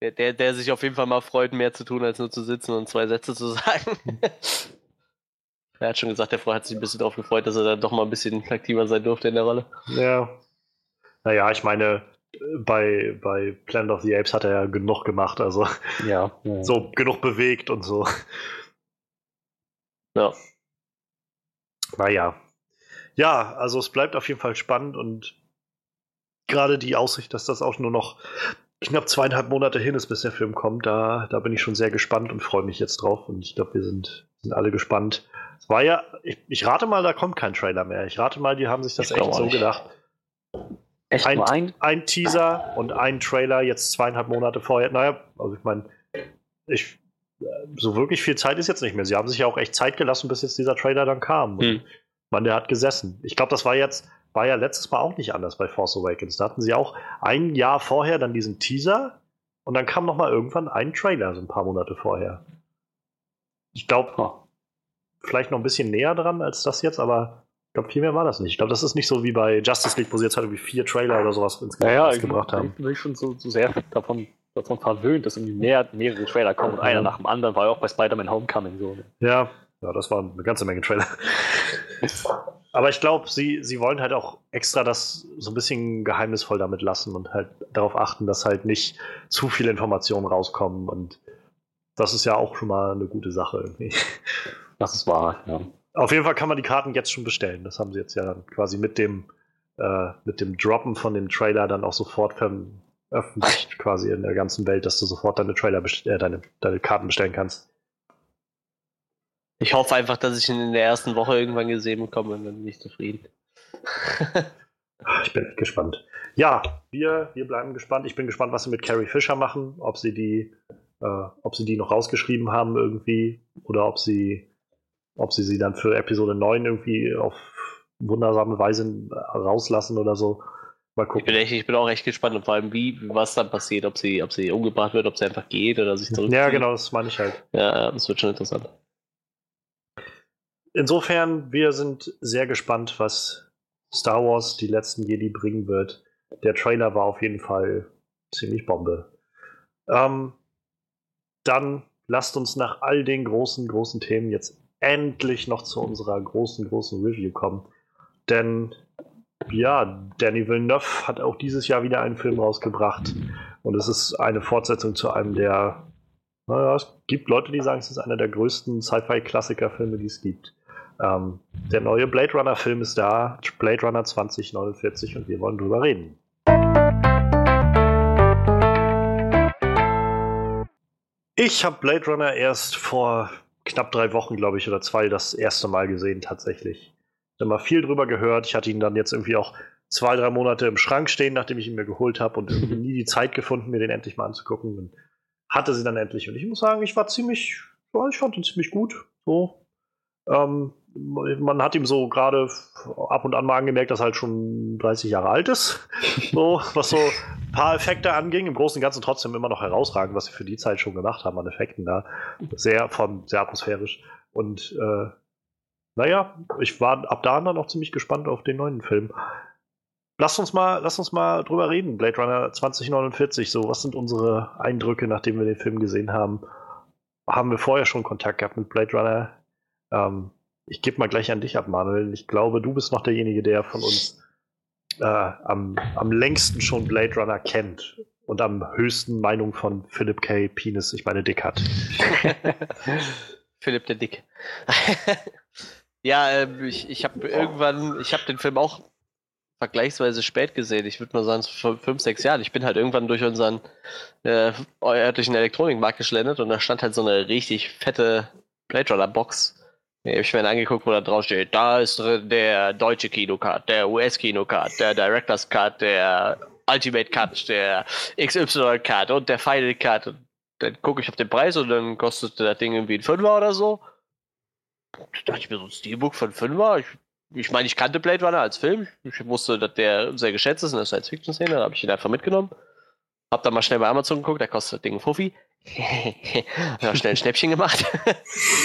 Der, der, der sich auf jeden Fall mal freut, mehr zu tun, als nur zu sitzen und zwei Sätze zu sagen. er hat schon gesagt, der Frau hat sich ein bisschen darauf gefreut, dass er dann doch mal ein bisschen aktiver sein durfte in der Rolle. ja. Naja, ich meine, bei, bei Planet of the Apes hat er ja genug gemacht. Also, Ja. ja. so genug bewegt und so. Ja. Naja. Ja, also es bleibt auf jeden Fall spannend und gerade die Aussicht, dass das auch nur noch knapp zweieinhalb Monate hin ist, bis der Film kommt, da, da bin ich schon sehr gespannt und freue mich jetzt drauf. Und ich glaube, wir sind, sind alle gespannt. Es war ja, ich, ich rate mal, da kommt kein Trailer mehr. Ich rate mal, die haben sich das Ich echt so nicht. gedacht. Echt Ein, nur ein? ein Teaser und ein Trailer jetzt zweieinhalb Monate vorher. Naja, also ich meine, ich, so wirklich viel Zeit ist jetzt nicht mehr. Sie haben sich ja auch echt Zeit gelassen, bis jetzt dieser Trailer dann kam. Hm. Man, der hat gesessen. Ich glaube, das war jetzt, war ja letztes Mal auch nicht anders bei Force Awakens. Da hatten sie auch ein Jahr vorher dann diesen Teaser und dann kam noch mal irgendwann ein Trailer, so ein paar Monate vorher. Ich glaube, Oh. vielleicht noch ein bisschen näher dran als das jetzt, aber ich glaube, viel mehr war das nicht. Ich glaube, das ist nicht so wie bei Justice League, wo sie jetzt halt irgendwie vier Trailer oder sowas insgesamt Naja, ich, rausgebracht haben. ich bin schon so, so sehr davon, davon verwöhnt, dass irgendwie mehr, mehrere Trailer kommen und einer nach dem anderen war ja auch bei Spider-Man Homecoming so. Ja, ja, das waren eine ganze Menge Trailer. Aber ich glaube, sie, sie wollen halt auch extra das so ein bisschen geheimnisvoll damit lassen und halt darauf achten, dass halt nicht zu viele Informationen rauskommen. Und das ist ja auch schon mal eine gute Sache irgendwie. Das ist wahr, ja. Auf jeden Fall kann man die Karten jetzt schon bestellen. Das haben sie jetzt ja dann quasi mit dem, äh, mit dem Droppen von dem Trailer dann auch sofort veröffentlicht, quasi in der ganzen Welt, dass du sofort deine Trailer, äh, deine, deine Karten bestellen kannst. Ich hoffe einfach, dass ich ihn in der ersten Woche irgendwann gesehen bekomme und dann bin ich zufrieden. Ich bin echt gespannt. Ja, wir, wir bleiben gespannt. Ich bin gespannt, was sie mit Carrie Fisher machen, ob sie die, äh, ob sie die noch rausgeschrieben haben irgendwie oder ob sie, ob sie sie dann für Episode 9 irgendwie auf wundersame Weise rauslassen oder so. Mal Ich gucken. bin, echt, ich bin auch echt gespannt und vor allem, wie, was dann passiert, ob sie, ob sie umgebracht wird, ob sie einfach geht oder sich zurückzieht. Ja, genau, das meine ich halt. Ja, das wird schon interessant. Insofern, wir sind sehr gespannt, was Star Wars die letzten Jedi bringen wird. Der Trailer war auf jeden Fall ziemlich Bombe. Ähm, dann lasst uns nach all den großen, großen Themen jetzt endlich noch zu unserer großen, großen Review kommen. Denn ja, Danny Villeneuve hat auch dieses Jahr wieder einen Film rausgebracht. Und es ist eine Fortsetzung zu einem der, naja, es gibt Leute, die sagen, es ist einer der größten Sci-Fi-Klassiker-Filme, die es gibt. Ähm, der neue Blade Runner-Film ist da, Blade Runner 2049, und wir wollen drüber reden. Ich habe Blade Runner erst vor knapp drei Wochen, glaube ich, oder zwei das erste Mal gesehen, tatsächlich. Ich habe mal viel drüber gehört. Ich hatte ihn dann jetzt irgendwie auch zwei, drei Monate im Schrank stehen, nachdem ich ihn mir geholt habe und irgendwie nie die Zeit gefunden, mir den endlich mal anzugucken. Und hatte sie dann endlich. Und ich muss sagen, ich war ziemlich, ich fand ihn ziemlich gut. So. Ähm, man hat ihm so gerade ab und an mal angemerkt, dass er halt schon 30 Jahre alt ist. So, was so ein paar Effekte anging. Im Großen und Ganzen trotzdem immer noch herausragend, was sie für die Zeit schon gemacht haben an Effekten da. Sehr von, sehr atmosphärisch. Und äh, naja, ich war ab da dann auch ziemlich gespannt auf den neuen Film. Lass uns mal, lass uns mal drüber reden. Blade Runner 2049. So, was sind unsere Eindrücke, nachdem wir den Film gesehen haben? Haben wir vorher schon Kontakt gehabt mit Blade Runner? Ähm, ich gebe mal gleich an dich ab, Manuel. Ich glaube, du bist noch derjenige, der von uns äh, am, am längsten schon Blade Runner kennt und am höchsten Meinung von Philip K. Penis, ich meine Dick hat. Philipp der Dick. ja, ähm, ich, ich habe irgendwann, ich habe den Film auch vergleichsweise spät gesehen. Ich würde mal sagen, vor fünf, sechs Jahren. Ich bin halt irgendwann durch unseren äh, örtlichen Elektronikmarkt geschlendert und da stand halt so eine richtig fette Blade Runner Box. Ja, hab ich mir angeguckt, wo da drauf steht, da ist der deutsche Kinocard, der US-Kinocard, der Director's Cut, der Ultimate Cut, der XY Cut und der Final Cut. Und dann gucke ich auf den Preis und dann kostet das Ding irgendwie ein Fünfer oder so. Da dachte ich mir so ein Steelbook von Fünfer. Ich, ich meine, ich kannte Blade Runner als Film. Ich wusste, dass der sehr geschätzt ist in der Science-Fiction-Szene. Da habe ich ihn einfach mitgenommen. Hab dann mal schnell bei Amazon geguckt, da kostet das Ding Fuffi. ja, schnell ein Schnäppchen gemacht.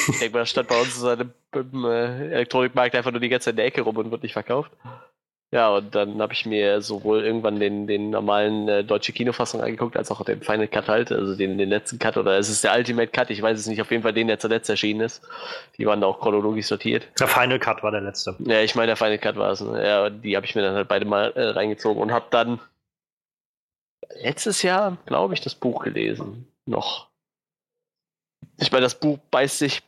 ich denke mal, stand bei uns im äh, Elektronikmarkt einfach nur die ganze Zeit in der Ecke rum und wird nicht verkauft. Ja, und dann habe ich mir sowohl irgendwann den, den normalen äh, deutsche Kinofassung angeguckt, als auch den Final Cut halt, also den, den letzten Cut oder es ist der Ultimate Cut, ich weiß es nicht, auf jeden Fall den, der zuletzt erschienen ist. Die waren da auch chronologisch sortiert. Der Final Cut war der letzte. Ja, ich meine, der Final Cut war es. Ne? Ja, die habe ich mir dann halt beide mal äh, reingezogen und habe dann letztes Jahr, glaube ich, das Buch gelesen. Noch. Ich meine, das Buch beißt sich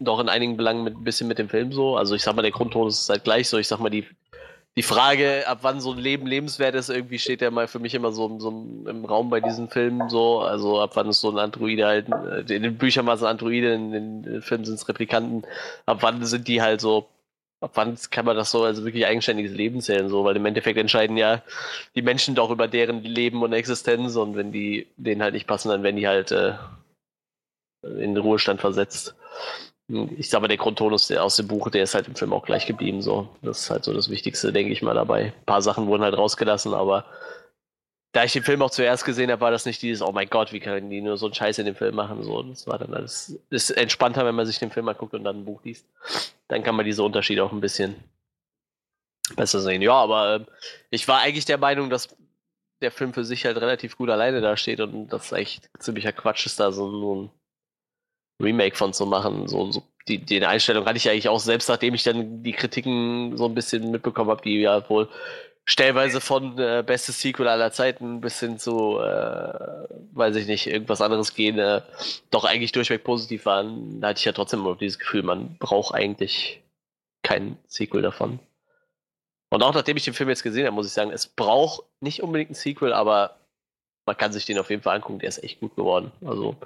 doch in einigen Belangen mit, ein bisschen mit dem Film so. Also ich sag mal, der Grundton ist halt gleich so. Ich sag mal, die, die Frage, ab wann so ein Leben lebenswert ist, irgendwie steht ja mal für mich immer so, so im Raum bei diesen Filmen so. Also ab wann ist so ein Androide halt, äh, in den Büchern war es ein Androide, in den Filmen sind es Replikanten. Ab wann sind die halt so, ab wann kann man das so als wirklich eigenständiges Leben zählen, so, weil im Endeffekt entscheiden ja die Menschen doch über deren Leben und Existenz und wenn die denen halt nicht passen, dann werden die halt äh, in den Ruhestand versetzt ich sag mal, der Grundtonus aus dem Buch, der ist halt im Film auch gleich geblieben. So. Das ist halt so das Wichtigste, denke ich mal, dabei. Ein paar Sachen wurden halt rausgelassen, aber da ich den Film auch zuerst gesehen habe, war das nicht dieses, oh mein Gott, wie können die nur so einen Scheiß in dem Film machen. So, das war dann alles, ist entspannter, wenn man sich den Film mal guckt und dann ein Buch liest. Dann kann man diese Unterschiede auch ein bisschen besser sehen. Ja, aber äh, ich war eigentlich der Meinung, dass der Film für sich halt relativ gut alleine dasteht und das echt ziemlicher Quatsch ist, da so, so ein Remake von zu machen. So, so die, die Einstellung hatte ich eigentlich auch selbst, nachdem ich dann die Kritiken so ein bisschen mitbekommen habe, die ja wohl stellweise von äh, bestes Sequel aller Zeiten bis hin zu, äh, weiß ich nicht, irgendwas anderes gehen, äh, doch eigentlich durchweg positiv waren. Da hatte ich ja trotzdem immer dieses Gefühl, man braucht eigentlich kein Sequel davon. Und auch nachdem ich den Film jetzt gesehen habe, muss ich sagen, es braucht nicht unbedingt ein Sequel, aber man kann sich den auf jeden Fall angucken, der ist echt gut geworden. Also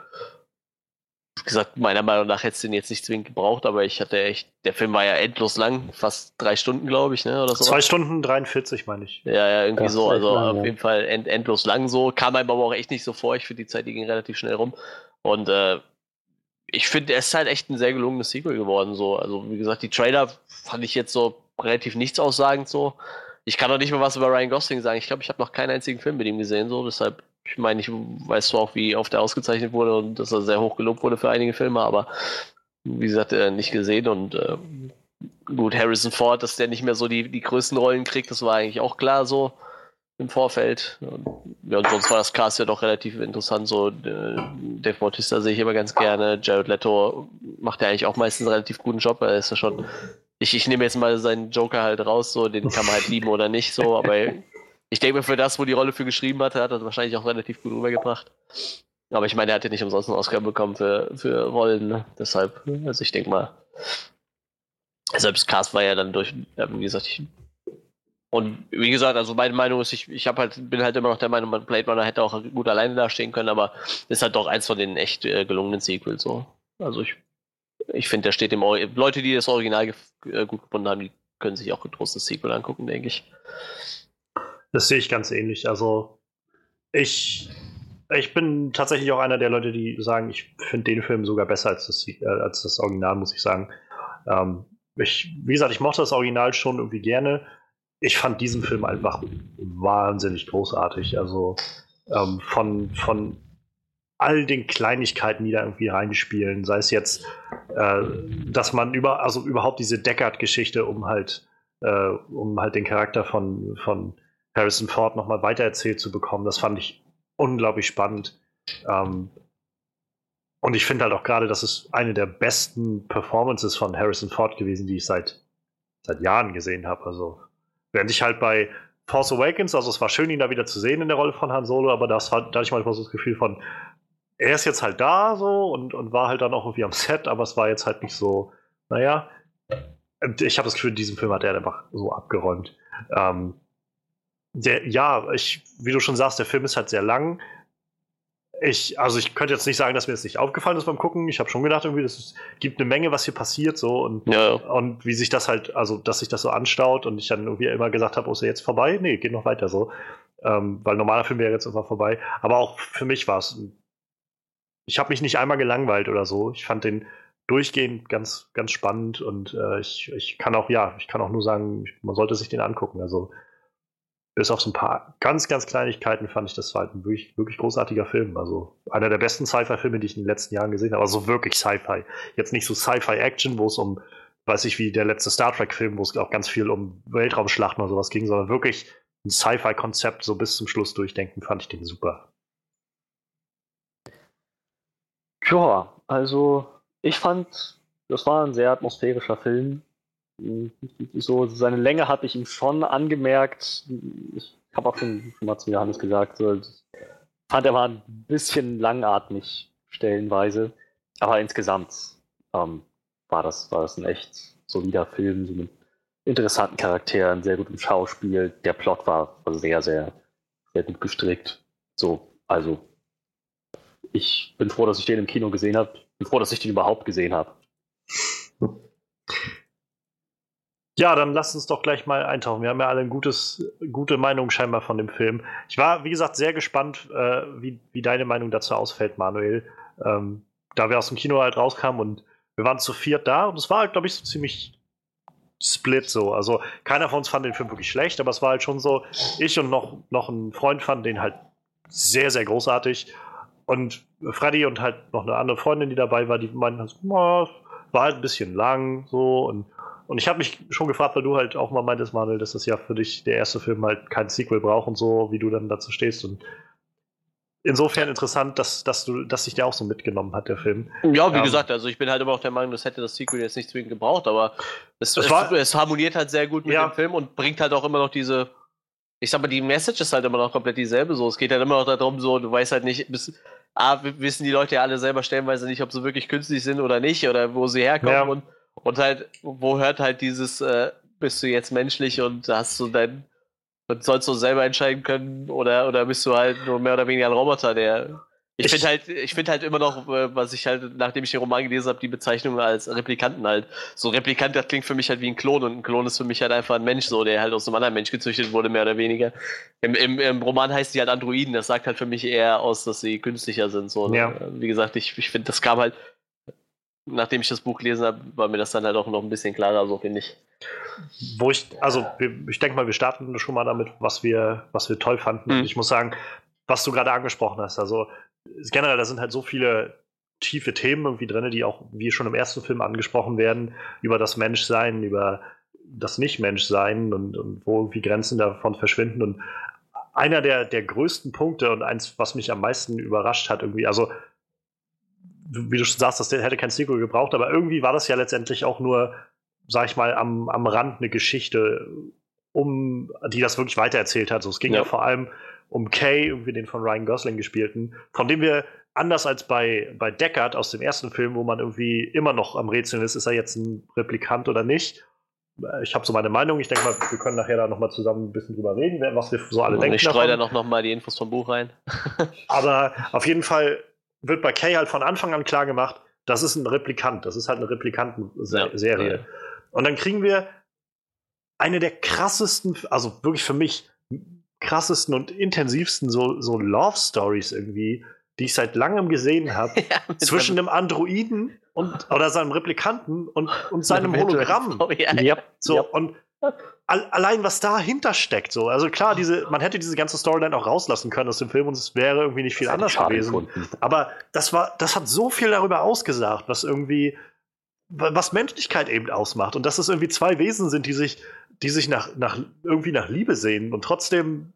gesagt, meiner Meinung nach hätte es den jetzt nicht zwingend gebraucht, aber ich hatte echt, der Film war ja endlos lang, fast drei Stunden, glaube ich, ne? Oder so. Zwei Stunden 43, meine ich. Ja, ja, irgendwie das so. Also lang, auf ja. jeden Fall end, endlos lang so. Kam einem aber auch echt nicht so vor. Ich finde, die Zeit, die ging relativ schnell rum. Und äh, ich finde, er ist halt echt ein sehr gelungenes Sequel geworden. So. Also, wie gesagt, die Trailer fand ich jetzt so relativ nichts aussagend so. Ich kann doch nicht mal was über Ryan Gosling sagen. Ich glaube, ich habe noch keinen einzigen Film mit ihm gesehen, so. Deshalb ich meine, ich weiß zwar auch, wie oft er ausgezeichnet wurde und dass er sehr hoch gelobt wurde für einige Filme, aber wie gesagt, nicht gesehen und äh, gut, Harrison Ford, dass der nicht mehr so die, die größten Rollen kriegt, das war eigentlich auch klar so im Vorfeld. Und, ja, und sonst war das Cast ja doch relativ interessant. So, äh, Dave Bautista sehe ich immer ganz gerne. Jared Leto macht ja eigentlich auch meistens einen relativ guten Job. Er ist ja schon. Ich, ich nehme jetzt mal seinen Joker halt raus, so, den kann man halt lieben oder nicht, so, aber ich denke mir, für das, wo die Rolle für geschrieben hat, hat er wahrscheinlich auch relativ gut rübergebracht. Aber ich meine, er hat ja nicht umsonst einen Oscar bekommen für, für Rollen, ne? deshalb, also ich denke mal, selbst Cast war ja dann durch, wie gesagt, ich, und wie gesagt, also meine Meinung ist, ich, ich halt, bin halt immer noch der Meinung, Blade Runner hätte auch gut alleine dastehen können, aber ist halt doch eins von den echt äh, gelungenen Sequels so. Also ich, ich finde, der steht im Leute, die das Original äh, gut gefunden haben, die können sich auch getrost das Sequel angucken, denke ich. Das sehe ich ganz ähnlich. Also ich, ich bin tatsächlich auch einer der Leute, die sagen, ich finde den Film sogar besser als das, äh, als das Original, muss ich sagen. Ähm, ich, wie gesagt, ich mochte das Original schon irgendwie gerne. Ich fand diesen Film einfach wahnsinnig großartig. Also ähm, von, von all den Kleinigkeiten, die da irgendwie reinspielen, sei es jetzt, äh, dass man über, also überhaupt diese Deckard-Geschichte, um halt, äh, um halt den Charakter von, von Harrison Ford nochmal weitererzählt zu bekommen. Das fand ich unglaublich spannend. Ähm, und ich finde halt auch gerade, das ist eine der besten Performances von Harrison Ford gewesen, die ich seit, seit Jahren gesehen habe. Also, während ich halt bei Force Awakens, also es war schön, ihn da wieder zu sehen in der Rolle von Han Solo, aber das hat, da hatte ich manchmal so das Gefühl von, er ist jetzt halt da so und, und war halt dann auch irgendwie am Set, aber es war jetzt halt nicht so, naja. Ich habe das Gefühl, in diesem Film hat er einfach so abgeräumt. Ähm, der, ja, ich, wie du schon sagst, der Film ist halt sehr lang. Ich, also ich könnte jetzt nicht sagen, dass mir das nicht aufgefallen ist beim Gucken. Ich habe schon gedacht, irgendwie, es gibt eine Menge, was hier passiert, so und, ja. und wie sich das halt, also dass sich das so anstaut und ich dann irgendwie immer gesagt habe, oh, ist er jetzt vorbei? Nee, geht noch weiter so. Ähm, weil normaler Film wäre jetzt immer vorbei. Aber auch für mich war es. Ich habe mich nicht einmal gelangweilt oder so. Ich fand den durchgehend ganz, ganz spannend und äh, ich, ich kann auch, ja, ich kann auch nur sagen, man sollte sich den angucken. Also bis auf so ein paar ganz, ganz Kleinigkeiten fand ich das halt ein wirklich, wirklich großartiger Film. Also einer der besten Sci-Fi-Filme, die ich in den letzten Jahren gesehen habe. Also wirklich Sci-Fi. Jetzt nicht so Sci-Fi-Action, wo es um, weiß ich, wie der letzte Star Trek-Film, wo es auch ganz viel um Weltraumschlachten oder sowas ging, sondern wirklich ein Sci-Fi-Konzept so bis zum Schluss durchdenken, fand ich den super. Ja, also ich fand, das war ein sehr atmosphärischer Film. So seine Länge hatte ich ihm schon angemerkt. Ich habe auch schon, schon mal zu Johannes gesagt, so, fand er war ein bisschen langatmig stellenweise, aber insgesamt ähm, war das war das ein echt solider Film, so mit interessanten Charakteren, sehr gutem Schauspiel. Der Plot war, war sehr sehr sehr gut gestrickt. So, also ich bin froh, dass ich den im Kino gesehen habe. Bin froh, dass ich den überhaupt gesehen habe. Ja, dann lass uns doch gleich mal eintauchen. Wir haben ja alle eine gute Meinung scheinbar von dem Film. Ich war, wie gesagt, sehr gespannt, äh, wie, wie deine Meinung dazu ausfällt, Manuel. Ähm, da wir aus dem Kino halt rauskamen und wir waren zu viert da und es war halt, glaube ich, so ziemlich split so. Also keiner von uns fand den Film wirklich schlecht, aber es war halt schon so, ich und noch, noch ein Freund fanden den halt sehr, sehr großartig. Und Freddy und halt noch eine andere Freundin, die dabei war, die meinten, war halt ein bisschen lang so und und ich habe mich schon gefragt, weil du halt auch mal meintest, Manuel, dass das ja für dich der erste Film halt kein Sequel braucht und so, wie du dann dazu stehst. Und insofern interessant, dass, dass du, dass sich der auch so mitgenommen hat, der Film. Ja, wie ähm, gesagt, also ich bin halt immer auch der Meinung, das hätte das Sequel jetzt nicht zwingend gebraucht, aber es, es, war, es harmoniert halt sehr gut mit ja. dem Film und bringt halt auch immer noch diese, ich sag mal, die Message ist halt immer noch komplett dieselbe. So, es geht halt immer noch darum, so, du weißt halt nicht, bis, A, wissen die Leute ja alle selber stellenweise nicht, ob sie wirklich künstlich sind oder nicht oder wo sie herkommen ja. und und halt, wo hört halt dieses, äh, bist du jetzt menschlich und hast du dein, und sollst du selber entscheiden können oder, oder bist du halt nur mehr oder weniger ein Roboter, der. Ich finde halt, ich finde halt immer noch, äh, was ich halt, nachdem ich den Roman gelesen habe, die Bezeichnung als Replikanten halt. So Replikant, das klingt für mich halt wie ein Klon und ein Klon ist für mich halt einfach ein Mensch, so, der halt aus einem anderen Mensch gezüchtet wurde, mehr oder weniger. Im, im, im Roman heißt die halt Androiden, das sagt halt für mich eher aus, dass sie künstlicher sind, so. Ne? Ja. Wie gesagt, ich, ich finde, das kam halt nachdem ich das Buch gelesen habe, war mir das dann halt auch noch ein bisschen klarer, so finde ich. Wo ich, also ich denke mal, wir starten schon mal damit, was wir, was wir toll fanden. Mhm. Und ich muss sagen, was du gerade angesprochen hast, also generell, da sind halt so viele tiefe Themen irgendwie drin, die auch, wie schon im ersten Film angesprochen werden, über das Menschsein, über das Nicht-Menschsein und, und wo irgendwie Grenzen davon verschwinden. Und einer der, der größten Punkte und eins, was mich am meisten überrascht hat, irgendwie, also wie du schon sagst, das hätte kein Sequel gebraucht, aber irgendwie war das ja letztendlich auch nur, sag ich mal, am, am Rand eine Geschichte, um die das wirklich weitererzählt hat. So, es ging ja. ja vor allem um Kay, irgendwie den von Ryan Gosling gespielten, von dem wir anders als bei, bei Deckard aus dem ersten Film, wo man irgendwie immer noch am Rätseln ist, ist er jetzt ein Replikant oder nicht. Ich habe so meine Meinung. Ich denke mal, wir können nachher da nochmal zusammen ein bisschen drüber reden, was wir so alle Und denken. Ich streue da noch, noch mal die Infos vom Buch rein. Aber auf jeden Fall wird bei Kay halt von Anfang an klar gemacht, das ist ein Replikant, das ist halt eine Replikanten-Serie. Ja. Und dann kriegen wir eine der krassesten, also wirklich für mich krassesten und intensivsten so, so Love Stories irgendwie, die ich seit langem gesehen habe, ja, zwischen einem Androiden und oder seinem Replikanten und, und seinem Hologramm. Oh, ja, ja. So, und allein was dahinter steckt, so. Also klar, diese, man hätte diese ganze Storyline auch rauslassen können aus dem Film und es wäre irgendwie nicht viel anders gewesen. Gefunden. Aber das war, das hat so viel darüber ausgesagt, was irgendwie, was Menschlichkeit eben ausmacht. Und dass es irgendwie zwei Wesen sind, die sich, die sich nach, nach, irgendwie nach Liebe sehen und trotzdem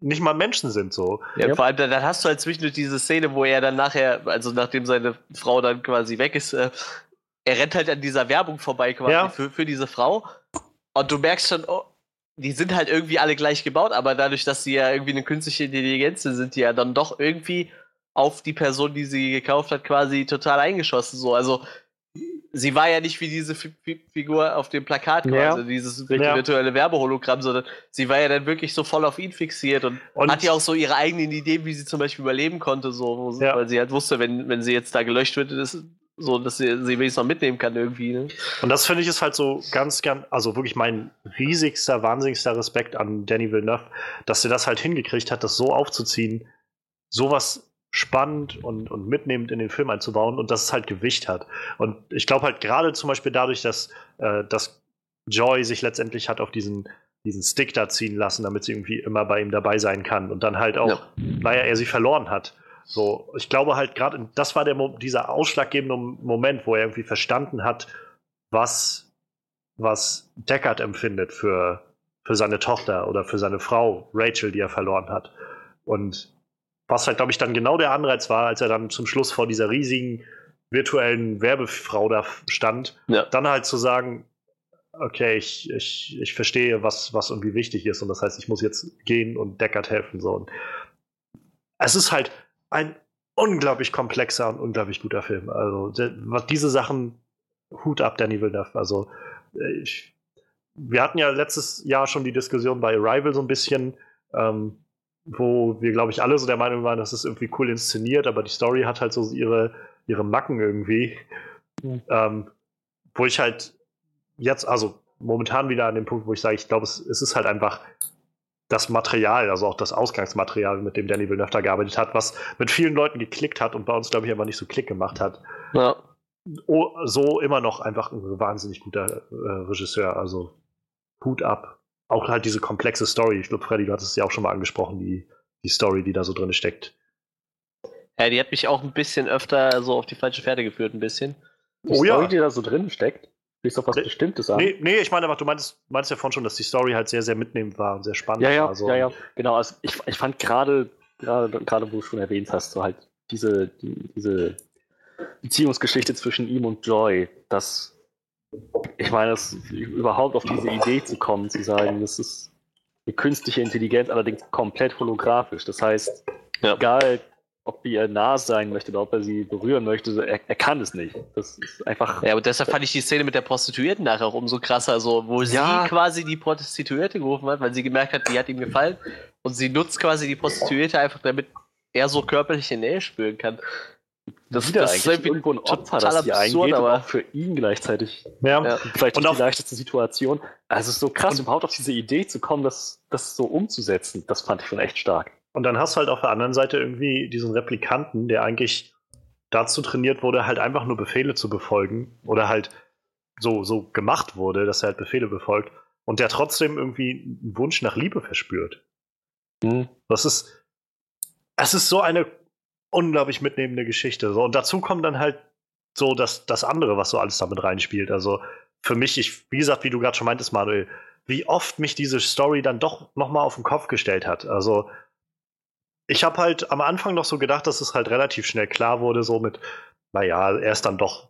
nicht mal Menschen sind so. Ja, ja. vor allem dann, dann, hast du halt zwischendurch diese Szene, wo er dann nachher, also nachdem seine Frau dann quasi weg ist, äh, er rennt halt an dieser Werbung vorbei quasi ja. für, für diese Frau und du merkst schon, oh, die sind halt irgendwie alle gleich gebaut, aber dadurch, dass sie ja irgendwie eine künstliche Intelligenz sind, sind die ja dann doch irgendwie auf die Person, die sie gekauft hat, quasi total eingeschossen. So, also sie war ja nicht wie diese F Figur auf dem Plakat quasi, ja. dieses ja. virtuelle Werbehologramm, sondern sie war ja dann wirklich so voll auf ihn fixiert und, und hat ja auch so ihre eigenen Ideen, wie sie zum Beispiel überleben konnte, so, ja. weil sie halt wusste, wenn, wenn sie jetzt da gelöscht wird, das, so, dass sie, sie wenigstens noch mitnehmen kann irgendwie. Ne? Und das finde ich ist halt so ganz, ganz, also wirklich mein riesigster, wahnsinnigster Respekt an Danny Villeneuve, dass er das halt hingekriegt hat, das so aufzuziehen, sowas spannend und, und mitnehmend in den Film einzubauen und dass es halt Gewicht hat. Und ich glaube halt gerade zum Beispiel dadurch, dass, äh, dass Joy sich letztendlich hat auf diesen diesen Stick da ziehen lassen, damit sie irgendwie immer bei ihm dabei sein kann und dann halt auch, ja. naja, er sie verloren hat. So, ich glaube halt gerade, das war der dieser ausschlaggebende Moment, wo er irgendwie verstanden hat, was, was Deckard empfindet für, für seine Tochter oder für seine Frau, Rachel, die er verloren hat. Und was halt, glaube ich, dann genau der Anreiz war, als er dann zum Schluss vor dieser riesigen virtuellen Werbefrau da stand, ja. dann halt zu sagen, okay, ich, ich, ich verstehe, was, was irgendwie wichtig ist und das heißt, ich muss jetzt gehen und Deckard helfen. So. Und es ist halt ein unglaublich komplexer und unglaublich guter Film. Also was diese Sachen, Hut ab, Danny Villeneuve. Also ich, wir hatten ja letztes Jahr schon die Diskussion bei Arrival so ein bisschen, ähm, wo wir, glaube ich, alle so der Meinung waren, das ist irgendwie cool inszeniert, aber die Story hat halt so ihre, ihre Macken irgendwie. Mhm. Ähm, wo ich halt jetzt, also momentan wieder an dem Punkt, wo ich sage, ich glaube, es, es ist halt einfach das Material, also auch das Ausgangsmaterial, mit dem Danny Villeneuve da gearbeitet hat, was mit vielen Leuten geklickt hat und bei uns, glaube ich, aber nicht so Klick gemacht hat. Ja. Oh, so immer noch einfach ein wahnsinnig guter äh, Regisseur. Also Hut ab. Auch halt diese komplexe Story. Ich glaube, Freddy, du hattest es ja auch schon mal angesprochen, die, die Story, die da so drin steckt. Ja, die hat mich auch ein bisschen öfter so auf die falsche Pferde geführt, ein bisschen. Die oh Story, ja. die da so drin steckt? Willst du auf was nee, Bestimmtes an? Nee, nee, ich meine aber, du meinst, meinst ja vorhin schon, dass die Story halt sehr, sehr mitnehmend war und sehr spannend ja, ja, war. Also, ja, ja, genau. Also ich, ich fand gerade, gerade, gerade wo du schon erwähnt hast, so halt diese, die, diese Beziehungsgeschichte zwischen ihm und Joy, dass ich meine, das, überhaupt auf diese Idee zu kommen, zu sagen, das ist eine künstliche Intelligenz, allerdings komplett holographisch. Das heißt, ja. egal ob ihr nah sein möchte oder ob er sie berühren möchte, er, er, kann es nicht. Das ist einfach. Ja, und deshalb fand ich die Szene mit der Prostituierten nachher auch umso krasser, also wo ja. sie quasi die Prostituierte gerufen hat, weil sie gemerkt hat, die hat ihm gefallen. Und sie nutzt quasi die Prostituierte einfach, damit er so körperliche Nähe spüren kann. Das, das ist irgendwo ein Opfer, das sie eingeht, aber auch für ihn gleichzeitig. Ja. ja. Vielleicht und die leichteste Situation. Also es ist so krass, überhaupt auf diese Idee zu kommen, das, das so umzusetzen. Das fand ich schon echt stark. Und dann hast du halt auf der anderen Seite irgendwie diesen Replikanten, der eigentlich dazu trainiert wurde, halt einfach nur Befehle zu befolgen oder halt so, so gemacht wurde, dass er halt Befehle befolgt und der trotzdem irgendwie einen Wunsch nach Liebe verspürt. Mhm. Das ist, es ist so eine unglaublich mitnehmende Geschichte. So. Und dazu kommt dann halt so das, das andere, was so alles damit reinspielt. Also für mich, ich, wie gesagt, wie du gerade schon meintest, Manuel, wie oft mich diese Story dann doch nochmal auf den Kopf gestellt hat. Also ich habe halt am Anfang noch so gedacht, dass es halt relativ schnell klar wurde, so mit, naja, er ist dann doch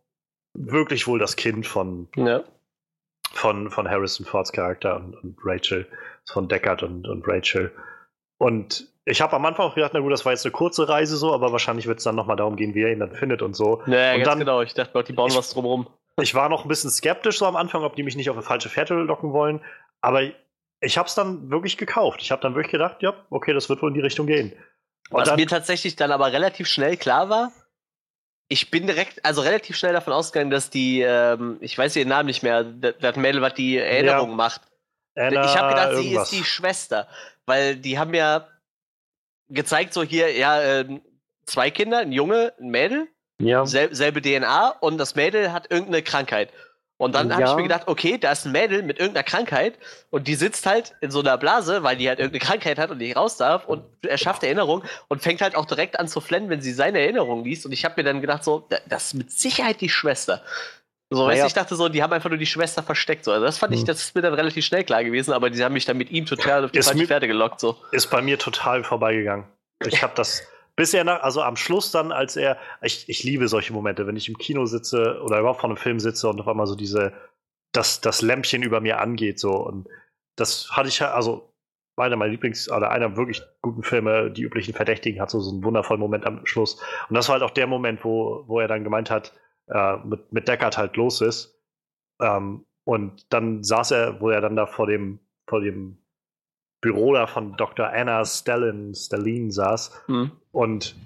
wirklich wohl das Kind von, ja. von, von Harrison Fords Charakter und, und Rachel, von Deckard und, und Rachel. Und ich habe am Anfang auch gedacht, na gut, das war jetzt eine kurze Reise so, aber wahrscheinlich wird es dann nochmal darum gehen, wie er ihn dann findet und so. Ja, und ganz dann, genau. Ich dachte, die bauen ich, was drumherum. Ich war noch ein bisschen skeptisch so am Anfang, ob die mich nicht auf eine falsche Fährte locken wollen. Aber ich habe es dann wirklich gekauft. Ich habe dann wirklich gedacht, ja, okay, das wird wohl in die Richtung gehen. Und Was dann, mir tatsächlich dann aber relativ schnell klar war, ich bin direkt, also relativ schnell davon ausgegangen, dass die, ähm, ich weiß ihren Namen nicht mehr, das Mädel, was die Erinnerung ja. macht. Anna ich habe gedacht, irgendwas. sie ist die Schwester, weil die haben ja gezeigt, so hier, ja, äh, zwei Kinder, ein Junge, ein Mädel, ja. Sel selbe DNA und das Mädel hat irgendeine Krankheit. Und dann ja. habe ich mir gedacht, okay, da ist ein Mädel mit irgendeiner Krankheit und die sitzt halt in so einer Blase, weil die halt irgendeine Krankheit hat und nicht raus darf und er schafft Erinnerung und fängt halt auch direkt an zu flennen, wenn sie seine Erinnerung liest. Und ich habe mir dann gedacht, so, das ist mit Sicherheit die Schwester. So, naja. weißt du, ich dachte so, die haben einfach nur die Schwester versteckt. So. Also das fand ich, hm. das ist mir dann relativ schnell klar gewesen, aber die haben mich dann mit ihm total auf die falsche Pferde gelockt. So. Ist bei mir total vorbeigegangen. Ich habe das. Bis er nach, also am Schluss dann, als er, ich, ich liebe solche Momente, wenn ich im Kino sitze oder überhaupt vor einem Film sitze und auf einmal so diese, das, das Lämpchen über mir angeht, so. Und das hatte ich, also, einer meiner Lieblings- oder einer wirklich guten Filme, die üblichen Verdächtigen, hat so, so einen wundervollen Moment am Schluss. Und das war halt auch der Moment, wo, wo er dann gemeint hat, äh, mit, mit Deckard halt los ist. Ähm, und dann saß er, wo er dann da vor dem, vor dem Büro da von Dr. Anna Stalin, Stalin saß. Mhm. Und